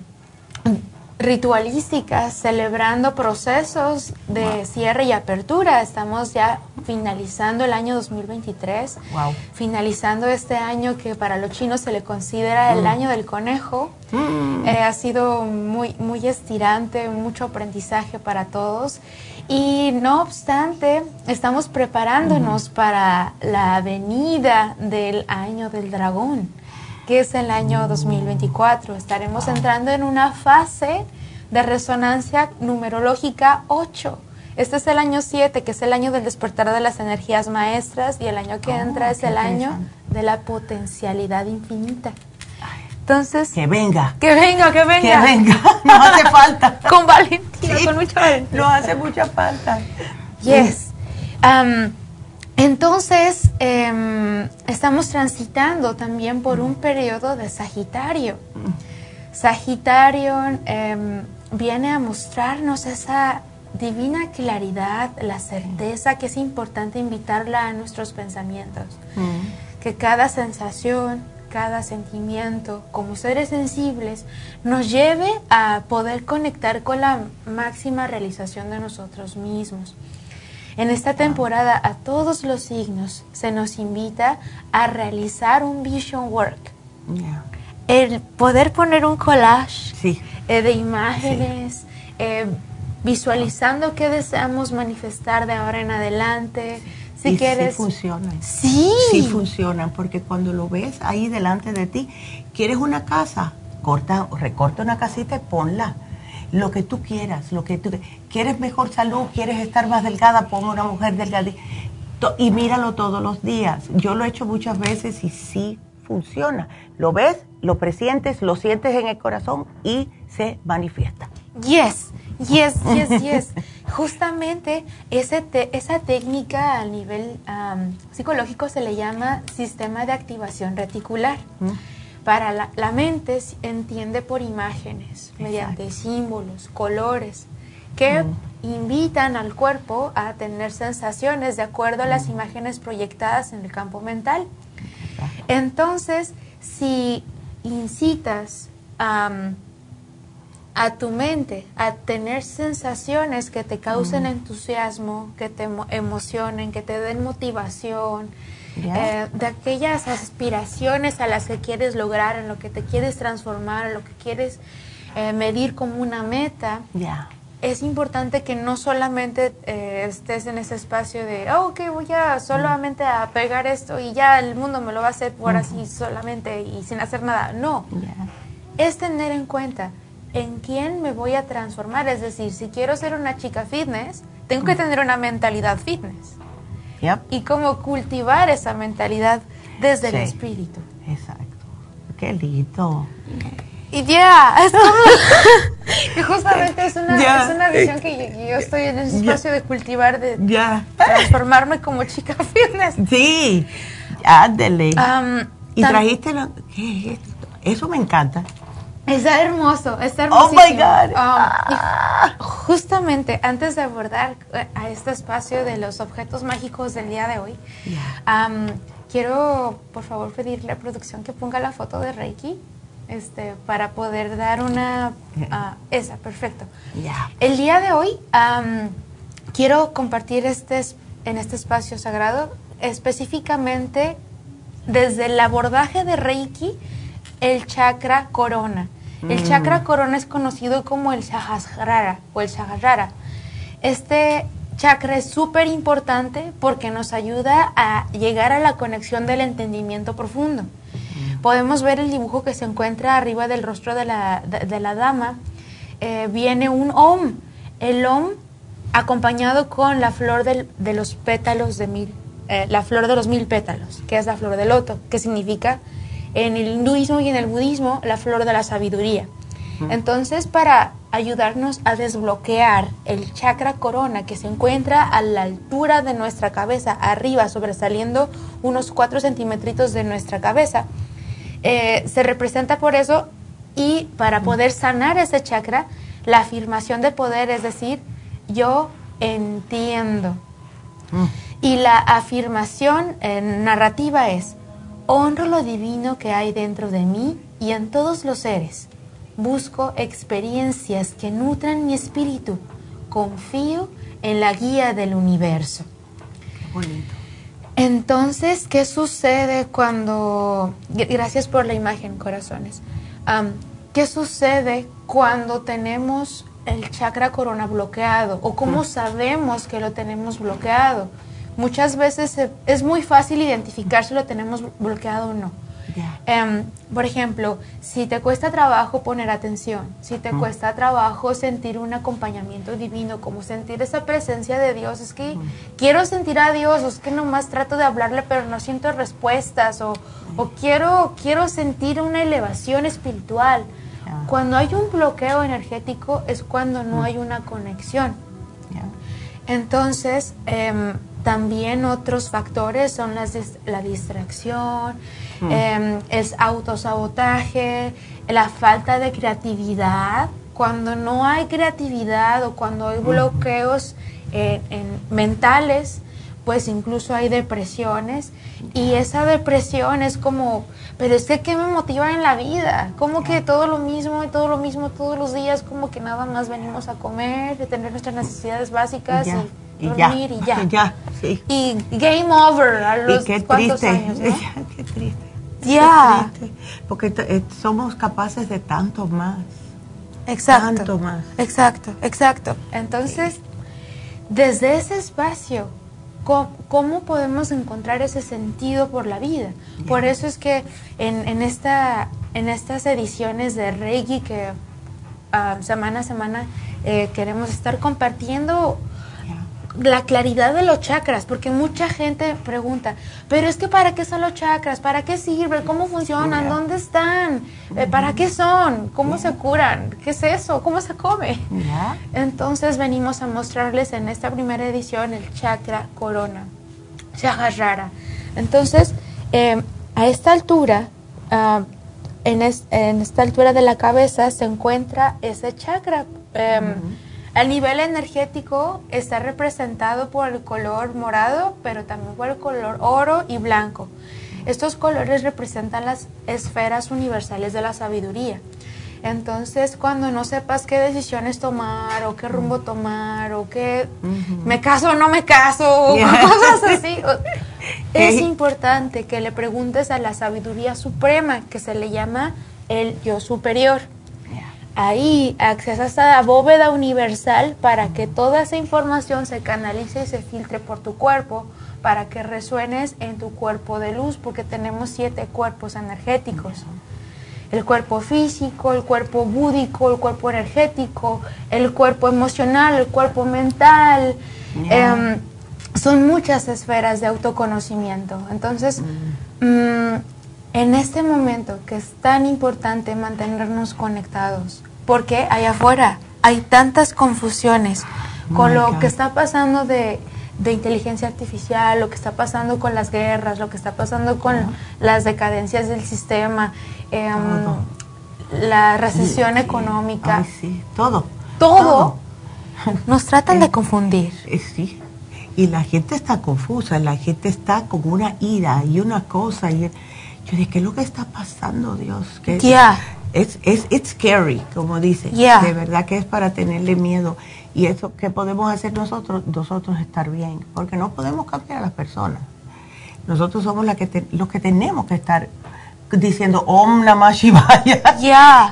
ritualísticas, celebrando procesos de cierre y apertura. Estamos ya finalizando el año 2023, finalizando este año que para los chinos se le considera el mm. año del conejo. Mm. Eh, ha sido muy, muy estirante, mucho aprendizaje para todos. Y no obstante, estamos preparándonos para la venida del año del dragón que es el año 2024. Estaremos entrando en una fase de resonancia numerológica 8. Este es el año 7, que es el año del despertar de las energías maestras, y el año que oh, entra es el año de la potencialidad infinita. Entonces. Que venga. Que venga, que venga. Que venga. No hace falta. con valentía, con mucha valentía. No hace mucha falta. Yes. Um, entonces, em, estamos transitando también por un periodo de Sagitario. Sagitario em, viene a mostrarnos esa divina claridad, la certeza que es importante invitarla a nuestros pensamientos. Que cada sensación, cada sentimiento, como seres sensibles, nos lleve a poder conectar con la máxima realización de nosotros mismos. En esta temporada a todos los signos se nos invita a realizar un vision work. El poder poner un collage eh, de imágenes, eh, visualizando qué deseamos manifestar de ahora en adelante. Si quieres. Sí funcionan. Sí. Sí funcionan, porque cuando lo ves ahí delante de ti, quieres una casa, corta, recorta una casita y ponla lo que tú quieras, lo que tú quieres mejor salud, quieres estar más delgada, pon una mujer delgada y míralo todos los días. Yo lo he hecho muchas veces y sí funciona. Lo ves, lo presientes, lo sientes en el corazón y se manifiesta. Yes, yes, yes, yes. Justamente ese esa técnica a nivel psicológico se le llama sistema de activación reticular. Para la, mente entiende por imágenes, mediante símbolos, colores, que invitan al cuerpo a tener sensaciones de acuerdo a las imágenes proyectadas en el campo mental. Entonces, si incitas a tu mente a tener sensaciones que te causen entusiasmo, que te emocionen, que te den motivación, eh, de aquellas aspiraciones a las que quieres lograr, en lo que te quieres transformar, en lo que quieres eh, medir como una meta. Es importante que no solamente eh, estés en ese espacio de, oh, ok, voy a solamente a pegar esto y ya el mundo me lo va a hacer por así solamente y sin hacer nada. No. Es tener en cuenta en quién me voy a transformar. Es decir, si quiero ser una chica fitness, tengo que tener una mentalidad fitness. Y cómo cultivar esa mentalidad desde el espíritu. Exacto. Qué lindo. Y ya, es justamente es una, visión que yo, estoy en ese espacio de cultivar, de transformarme como chica fitness. Sí, ándele. y trajiste lo... ¿qué es esto? Eso me encanta. Está hermoso, está hermoso. Oh my God. Um, justamente antes de abordar eh, a este espacio de los objetos mágicos del día de hoy, um, quiero por favor pedirle a producción que ponga la foto de Reiki este, para poder dar una... Uh, esa, perfecto. El día de hoy um, quiero compartir este, en este espacio sagrado específicamente desde el abordaje de Reiki el chakra corona. El mm. chakra corona es conocido como el Sahasrara o el Sahasrara. Este chakra es súper importante porque nos ayuda a llegar a la conexión del entendimiento profundo. Mm. Podemos ver el dibujo que se encuentra arriba del rostro de la, de, la dama. Eh, viene un Om. El Om acompañado con la flor de los pétalos de mil, eh, la flor de los mil pétalos, que es la flor del loto, que significa en el hinduismo y en el budismo la flor de la sabiduría. Entonces, para ayudarnos a desbloquear el chakra corona que se encuentra a la altura de nuestra cabeza, arriba, sobresaliendo unos 4 centímetros de nuestra cabeza, eh, se representa por eso y para poder sanar ese chakra, la afirmación de poder, es decir, yo entiendo. Y la afirmación eh, narrativa es, Honro lo divino que hay dentro de mí y en todos los seres. Busco experiencias que nutran mi espíritu. Confío en la guía del universo. bonito. Entonces, ¿qué sucede cuando... Gracias por la imagen, corazones. ¿Qué sucede cuando tenemos el chakra corona bloqueado? ¿O cómo sabemos que lo tenemos bloqueado? Muchas veces es muy fácil identificar si lo tenemos bloqueado o no. Em, por ejemplo, si te cuesta trabajo poner atención, si te cuesta trabajo sentir un acompañamiento divino, como sentir esa presencia de Dios, es que quiero sentir a Dios, o es que nomás trato de hablarle pero no siento respuestas, o, quiero, quiero sentir una elevación espiritual. Cuando hay un bloqueo energético es cuando no hay una conexión. Entonces, eh, también otros factores son las la distracción, mm. em, el autosabotaje, la falta de creatividad. Cuando no hay creatividad o cuando hay bloqueos mentales, pues incluso hay depresiones y esa depresión es como, pero es que ¿qué me motiva en la vida? Como que todo lo mismo y todo lo mismo todos los días, como que nada más venimos a comer, de tener nuestras necesidades básicas y y dormir y ya. ya sí. Y game over a los y qué triste, años, qué triste. Ya. Porque eh, somos capaces de tanto más. Exacto. Tanto más. Exacto, exacto. Entonces, desde ese espacio, ¿cómo, podemos encontrar ese sentido por la vida? Por eso es que en, en, esta, en estas ediciones de Reiki que ah, semana a semana eh, queremos estar compartiendo la claridad de los chakras, porque mucha gente pregunta, pero es que ¿para qué son los chakras? ¿Para qué sirven? ¿Cómo funcionan? ¿Dónde están? Eh, ¿Para qué son? ¿Cómo se curan? ¿Qué es eso? ¿Cómo se come? Entonces venimos a mostrarles en esta primera edición el chakra corona, rara. Entonces, eh, a esta altura, ah, en, esta altura de la cabeza se encuentra ese chakra. Em, el nivel energético está representado por el color morado, pero también por el color oro y blanco. Estos colores representan las esferas universales de la sabiduría. Entonces, cuando no sepas qué decisiones tomar o qué rumbo tomar o qué me caso o no me caso o cosas así, es importante que le preguntes a la sabiduría suprema que se le llama el yo superior ahí accesas a la bóveda universal para que toda esa información se canalice y se filtre por tu cuerpo, para que resuenes en tu cuerpo de luz, porque tenemos siete cuerpos energéticos. El cuerpo físico, el cuerpo búdico, el cuerpo energético, el cuerpo emocional, el cuerpo mental. Em, son muchas esferas de autoconocimiento. Entonces, mm. Mm, en este momento que es tan importante mantenernos conectados, porque allá afuera hay tantas confusiones con lo que está pasando de, inteligencia artificial, lo que está pasando con las guerras, lo que está pasando con las decadencias del sistema, em, la recesión económica. Ay, sí, todo. Todo. Nos tratan de eh, confundir. Eh, sí. Y la gente está confusa, la gente está con una ira y una cosa. Y yo dije, ¿qué es lo que está pasando, Dios? Ya. Es, es it's scary, como dice. De verdad que es para tenerle miedo. Y eso, ¿qué podemos hacer nosotros? Nosotros estar bien. Porque no podemos cambiar a las personas. Nosotros somos la que los que tenemos que estar diciendo Om Namah Shivaya.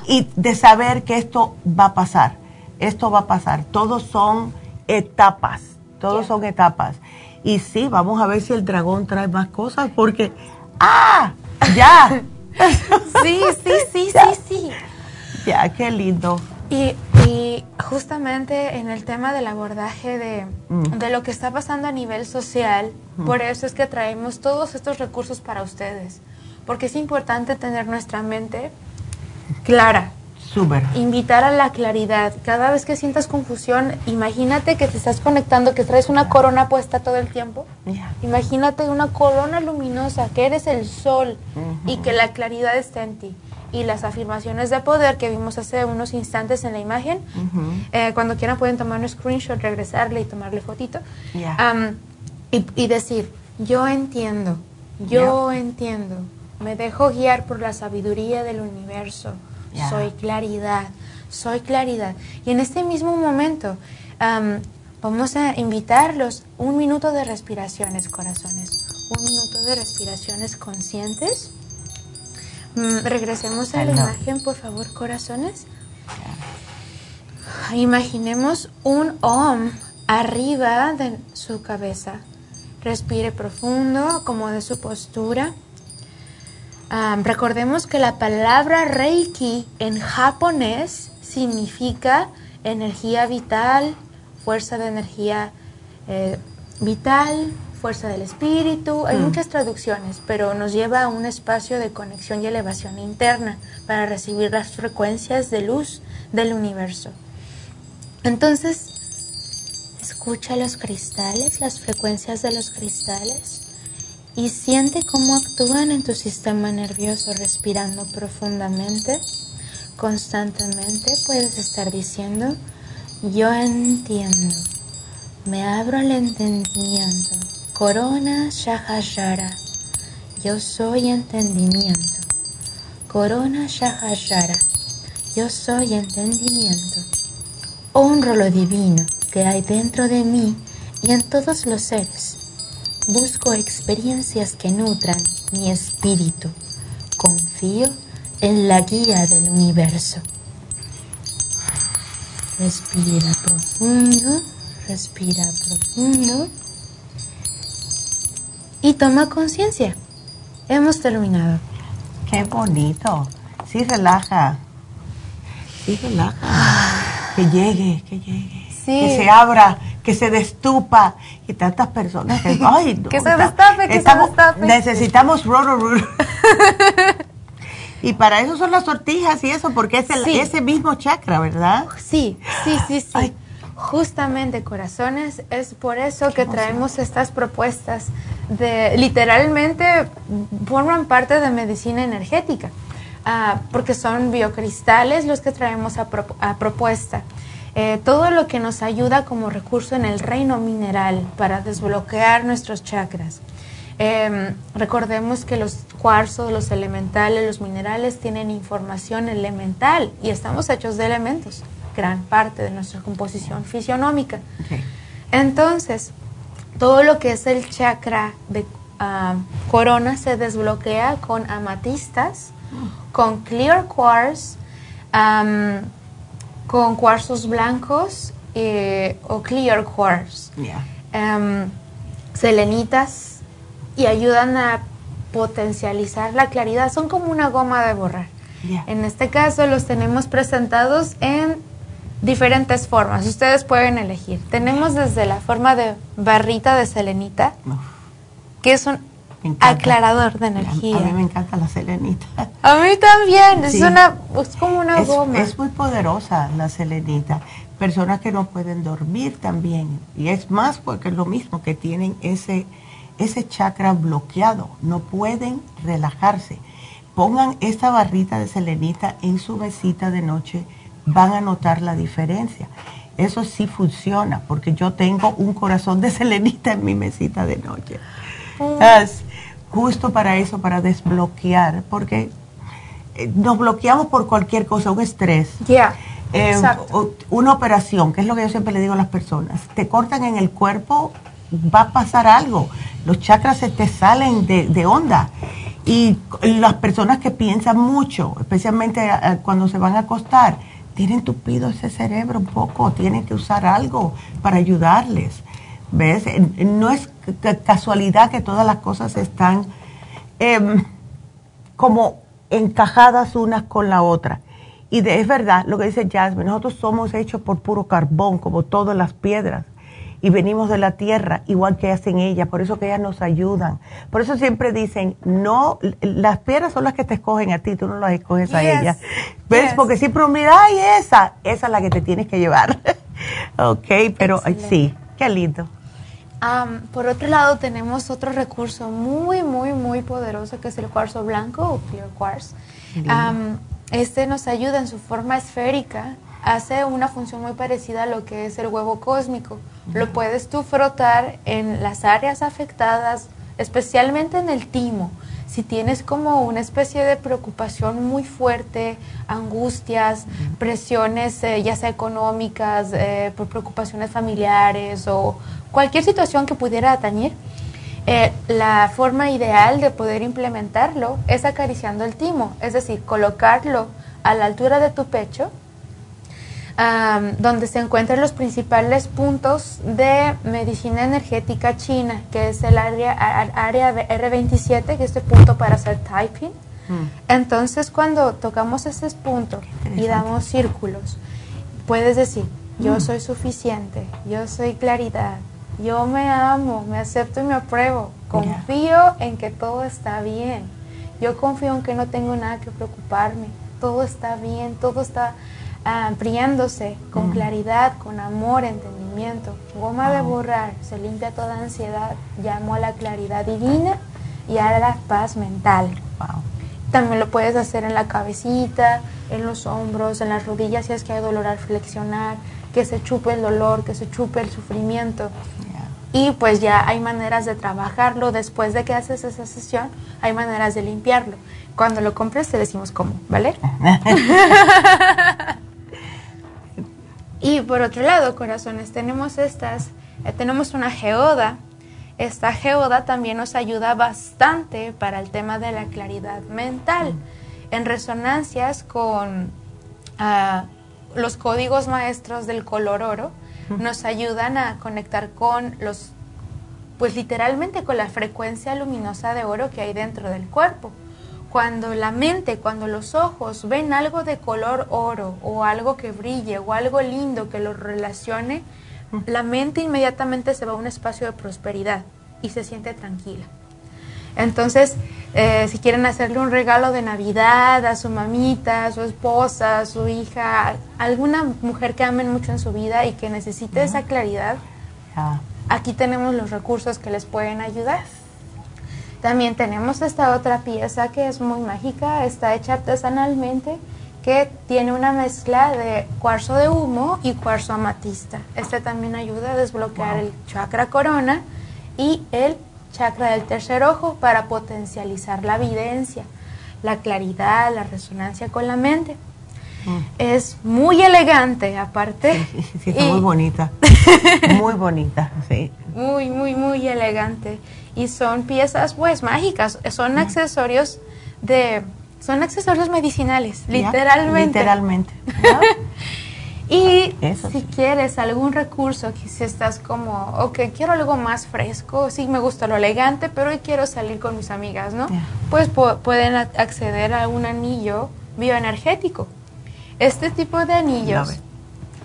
Y de saber que esto va a pasar. Esto va a pasar. Todos son etapas. Todos son etapas. Y sí, vamos a ver si el dragón trae más cosas porque ¡ah! ¡Ya! sí, sí, sí, sí, sí. Ya, qué lindo. Y, justamente en el tema del abordaje de, mm. de, lo que está pasando a nivel social, mm. por eso es que traemos todos estos recursos para ustedes porque es importante tener nuestra mente clara. Súper. Invitar a la claridad. Cada vez que sientas confusión, imagínate que te estás conectando, que traes una corona puesta todo el tiempo. Imagínate una corona luminosa, que eres el sol y que la claridad está en ti. Y las afirmaciones de poder que vimos hace unos instantes en la imagen, eh, cuando quieran pueden tomar un screenshot, regresarle y tomarle fotito. y, decir, yo entiendo, yo entiendo me dejo guiar por la sabiduría del universo. Soy claridad, soy claridad. Y en este mismo momento vamos a invitarlos un minuto de respiraciones, corazones. Un minuto de respiraciones conscientes. Mm, regresemos a la imagen, por favor, corazones. Imaginemos un OM arriba de su cabeza. Respire profundo, como de su postura recordemos que la palabra Reiki en japonés significa energía vital, fuerza de energía eh, vital, fuerza del espíritu. Hay mm. muchas traducciones, pero nos lleva a un espacio de conexión y elevación interna para recibir las frecuencias de luz del universo. Entonces, escucha los cristales, las frecuencias de los cristales y siente cómo actúan en tu sistema nervioso respirando profundamente. Constantemente puedes estar diciendo, yo entiendo, me abro al entendimiento. Corona Shahajara, yo soy entendimiento. Corona Shahajara, yo soy entendimiento. Honro lo divino que hay dentro de mí y en todos los seres Busco experiencias que nutran mi espíritu. Confío en la guía del universo. Respira profundo, respira profundo. Y toma conciencia. Hemos terminado. Qué bonito. Sí, relaja. Sí, relaja. Que llegue, que llegue. Que se abra que se destupa y tantas personas que, ay, que se destape, que se destape. Necesitamos roro, Y para eso son las sortijas y eso, porque es el, ese mismo chakra, ¿verdad? Sí, sí, sí, sí. Justamente, corazones, es por eso que traemos estas propuestas de, literalmente, forman parte de medicina energética, ah, porque son biocristales los que traemos a, a propuesta. Eh, todo lo que nos ayuda como recurso en el reino mineral para desbloquear nuestros chakras. Em, recordemos que los cuarzos, los elementales, los minerales tienen información elemental y estamos hechos de elementos, gran parte de nuestra composición fisionómica. Entonces, todo lo que es el chakra de ah, corona se desbloquea con amatistas, con clear quartz, con cuarzos blancos eh, o clear quartz. Em, selenitas y ayudan a potencializar la claridad. Son como una goma de borrar. En este caso los tenemos presentados en diferentes formas. Ustedes pueden elegir. Tenemos desde la forma de barrita de selenita, que es un aclarador de energía. A mí me encanta la selenita. A mí también, es, una, es como una goma. Es muy poderosa la selenita. Personas que no pueden dormir también. Y es más porque es lo mismo, que tienen ese, ese chakra bloqueado. No pueden relajarse. pongan esta barrita de selenita en su mesita de noche, van a notar la diferencia. Eso sí funciona, porque yo tengo un corazón de selenita en mi mesita de noche. Mm. Justo para eso, para desbloquear, porque eh, nos bloqueamos por cualquier cosa, un estrés. Ya. Eh, una operación, que es lo que yo siempre le digo a las personas. Te cortan en el cuerpo, va a pasar algo. Los chakras se te salen de, de onda. Y las personas que piensan mucho, especialmente eh, cuando se van a acostar, tienen tupido ese cerebro un poco, tienen que usar algo para ayudarles. ¿Ves? No es casualidad que todas las cosas están em, como encajadas unas con la otra. Y de, es verdad lo que dice Jasmine, nosotros somos hechos por puro carbón, como todas las piedras y venimos de la tierra igual que hacen ellas, por eso que ellas nos ayudan. Por eso siempre dicen, no, las piedras son las que te escogen a ti, tú no las escoges a ellas. ¿Ves? Porque siempre mira, ay, esa, esa es la que te tienes que llevar. ok, pero sí, qué lindo. Por otro lado, tenemos otro recurso muy, muy, muy poderoso que es el cuarzo blanco o clear quartz. este nos ayuda en su forma esférica hace una función muy parecida a lo que es el huevo cósmico. Lo puedes tú frotar en las áreas afectadas, especialmente en el timo. Si tienes como una especie de preocupación muy fuerte, angustias, presiones eh, ya sea económicas, eh, por preocupaciones familiares o cualquier situación que pudiera atañir, eh, la forma ideal de poder implementarlo es acariciando el timo, es decir, colocarlo a la altura de tu pecho donde se encuentran los principales puntos de medicina energética china, que es el área, área R27, que es el punto para hacer typing. Mm. Entonces, cuando tocamos ese punto y damos círculos, puedes decir, yo mm. soy suficiente, yo soy claridad, yo me amo, me acepto y me apruebo, confío en que todo está bien, yo confío en que no tengo nada que preocuparme, todo está bien, todo está ampliándose con claridad, con amor, entendimiento. Goma de borrar, se limpia toda ansiedad, llamo a la claridad divina y a la paz mental. También lo puedes hacer en la cabecita, en los hombros, en las rodillas si es que hay dolor al flexionar, que se chupe el dolor, que se chupe el sufrimiento. Y pues ya hay maneras de trabajarlo. Después de que haces esa sesión, hay maneras de limpiarlo. Cuando lo compres te decimos cómo, ¿vale? Y por otro lado, corazones, tenemos estas, eh, tenemos una geoda. Esta geoda también nos ayuda bastante para el tema de la claridad mental, en resonancias con ah, los códigos maestros del color oro, nos ayudan a conectar con los, pues literalmente con la frecuencia luminosa de oro que hay dentro del cuerpo cuando la mente, cuando los ojos ven algo de color oro o algo que brille o algo lindo que lo relacione, la mente inmediatamente se va a un espacio de prosperidad y se siente tranquila. Entonces, eh, si quieren hacerle un regalo de Navidad a su mamita, a su esposa, a su hija, alguna mujer que amen mucho en su vida y que necesite esa claridad, aquí tenemos los recursos que les pueden ayudar. También tenemos esta otra pieza que es muy mágica, está hecha artesanalmente, que tiene una mezcla de cuarzo de humo y cuarzo amatista. Este también ayuda a desbloquear el chakra corona y el chakra del tercer ojo para potencializar la evidencia, la claridad, la resonancia con la mente. Mm. Es muy elegante, aparte. Sí, está muy bonita. muy bonita, sí. Muy, muy, muy elegante y son piezas pues mágicas, son accesorios de son accesorios medicinales, literalmente. Literalmente. y si quieres algún recurso, que si estás como, ok, quiero algo más fresco, sí me gusta lo elegante, pero hoy quiero salir con mis amigas, ¿no? Pues pueden acceder a un anillo bioenergético. Este tipo de anillos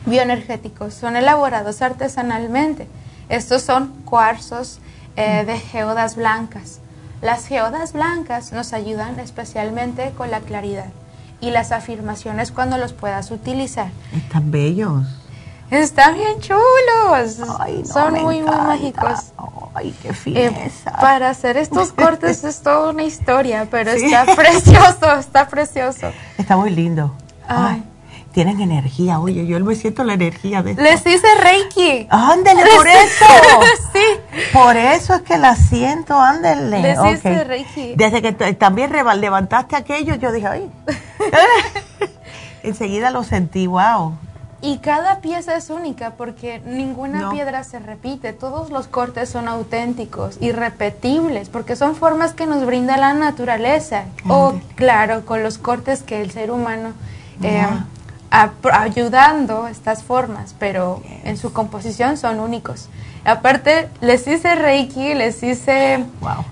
bioenergéticos son elaborados artesanalmente. Estos son cuarzos eh, de geodas blancas. Las geodas blancas nos ayudan especialmente con la claridad y las afirmaciones cuando los puedas utilizar. Están bellos. Están bien chulos. Son muy, muy mágicos. Ay, qué fineza. para hacer estos cortes es toda una historia, pero está precioso, está precioso. Está muy lindo. Ay tienen energía. Oye, yo me siento la energía de Les hice Reiki. Ándele, por eso. sí. Por eso es que la siento, ándele. Les hice Reiki. Desde que también levantaste aquello, yo dije, ay. Enseguida lo sentí, wow. Y cada pieza es única porque ninguna piedra se repite. Todos los cortes son auténticos, irrepetibles, porque son formas que nos brinda la naturaleza. O, claro, con los cortes que el ser humano eh, ayudando estas formas, pero en su composición son únicos. Aparte, les hice Reiki, les hice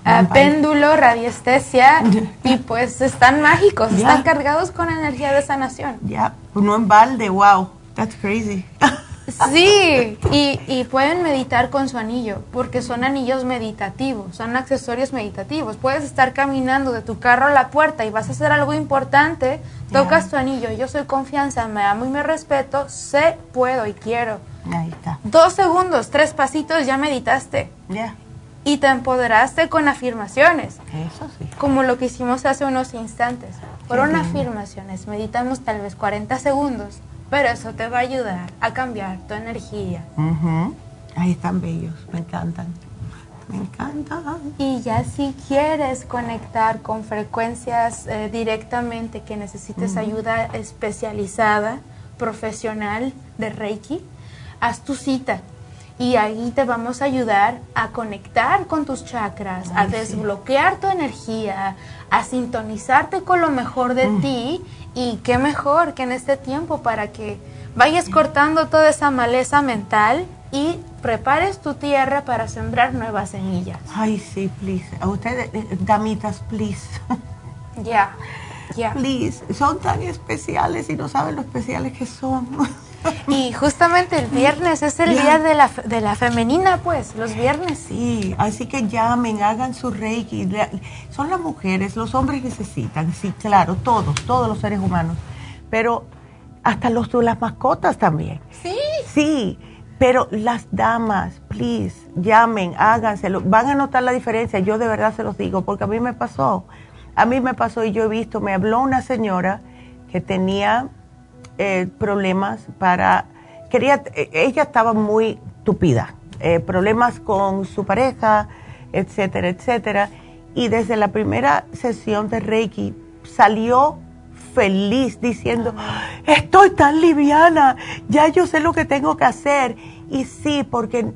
ah, péndulo, radiestesia y pues están mágicos, están cargados con energía de sanación. Ya, no en balde, wow, that's crazy. Sí, y, y, pueden meditar con su anillo, porque son anillos meditativos, son accesorios meditativos. Puedes estar caminando de tu carro a la puerta y vas a hacer algo importante, tocas tu anillo, yo soy confianza, me amo y me respeto, sé, puedo y quiero. Ahí está. Dos segundos, tres pasitos, ya meditaste. Ya. Y te empoderaste con afirmaciones. Eso sí. Como lo que hicimos hace unos instantes. Fueron afirmaciones, meditamos tal vez 40 segundos pero eso te va a ayudar a cambiar tu energía. Ahí están bellos, me encantan. Me encantan. Y ya si quieres conectar con frecuencias eh, directamente que necesites ayuda especializada, profesional de Reiki, haz tu cita y ahí te vamos a ayudar a conectar con tus chakras, a desbloquear tu energía, a sintonizarte con lo mejor de mm. ti y qué mejor que en este tiempo para que vayas cortando toda esa maleza mental y prepares tu tierra para sembrar nuevas semillas. Ay, sí, please. A ustedes, eh, damitas, please. Ya, ya. Please, son tan especiales y no saben lo especiales que son. Y justamente el viernes es el día de la, de la femenina, pues, los viernes. Sí, así que llamen, hagan su reiki. Son las mujeres, los hombres necesitan, sí, claro, todos, todos los seres humanos. Pero hasta los las mascotas también. Sí. Sí, pero las damas, please, llamen, háganselo. Van a notar la diferencia, yo de verdad se los digo, porque a mí me pasó. A mí me pasó y yo he visto, me habló una señora que tenía eh, problemas para, quería, eh, ella estaba muy tupida, eh, problemas con su pareja, etcétera, etcétera. Y desde la primera sesión de Reiki salió feliz diciendo, estoy tan liviana, ya yo sé lo que tengo que hacer. Y sí, porque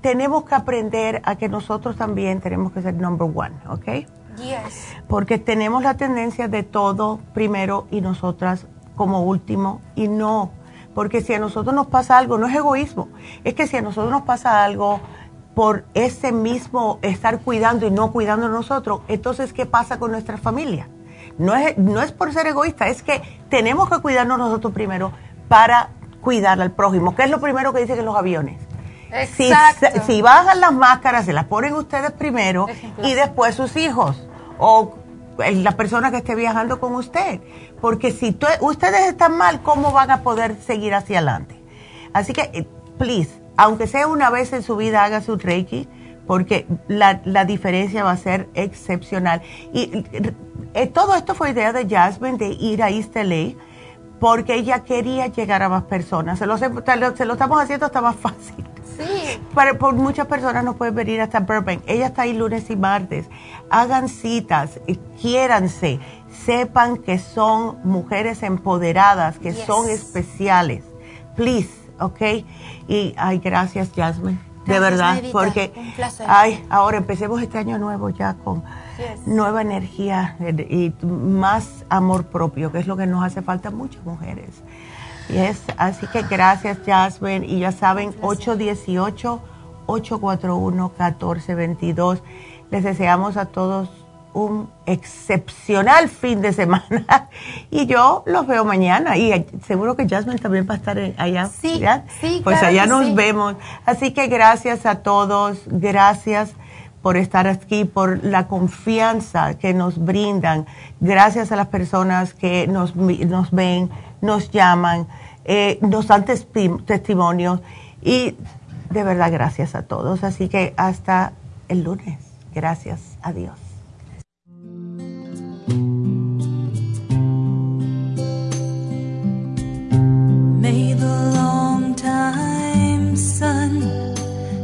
tenemos que aprender a que nosotros también tenemos que ser number one, ¿ok? Yes. Porque tenemos la tendencia de todo primero y nosotras como último y no, porque si a nosotros nos pasa algo, no es egoísmo, es que si a nosotros nos pasa algo por ese mismo estar cuidando y no cuidando a nosotros, entonces ¿qué pasa con nuestra familia? No es, no es por ser egoísta, es que tenemos que cuidarnos nosotros primero para cuidar al prójimo, que es lo primero que dicen en los aviones. Si, si, bajan las máscaras, se las ponen ustedes primero y después sus hijos o la persona que esté viajando con usted porque si ustedes están mal, ¿cómo van a poder seguir hacia adelante? Así que, eh, please, aunque sea una vez en su vida, haga su Reiki, porque la, diferencia va a ser excepcional. Y eh, todo esto fue idea de Jasmine de ir a East LA, porque ella quería llegar a más personas. Se lo, se lo estamos haciendo hasta más fácil. Sí. Para, por muchas personas no pueden venir hasta Burbank. Ella está ahí lunes y martes. Hagan citas, quiéranse sepan que son mujeres empoderadas, que son especiales. Please, ¿ok? Y, ay, gracias, Jasmine. de verdad, porque, ay, ahora empecemos este año nuevo ya con nueva energía y más amor propio, que es lo que nos hace falta a muchas mujeres. Yes, así que gracias, Jasmine. Y ya saben, 818-841-1422. Les deseamos a todos un excepcional fin de semana y yo los veo mañana y seguro que Jasmine también va a estar allá. Sí, sí Pues allá nos vemos. Así que gracias a todos, gracias por estar aquí, por la confianza que nos brindan, gracias a las personas que nos, nos ven, nos llaman, eh, nos dan testimonios y de verdad gracias a todos. Así que hasta el lunes. Gracias a Dios. May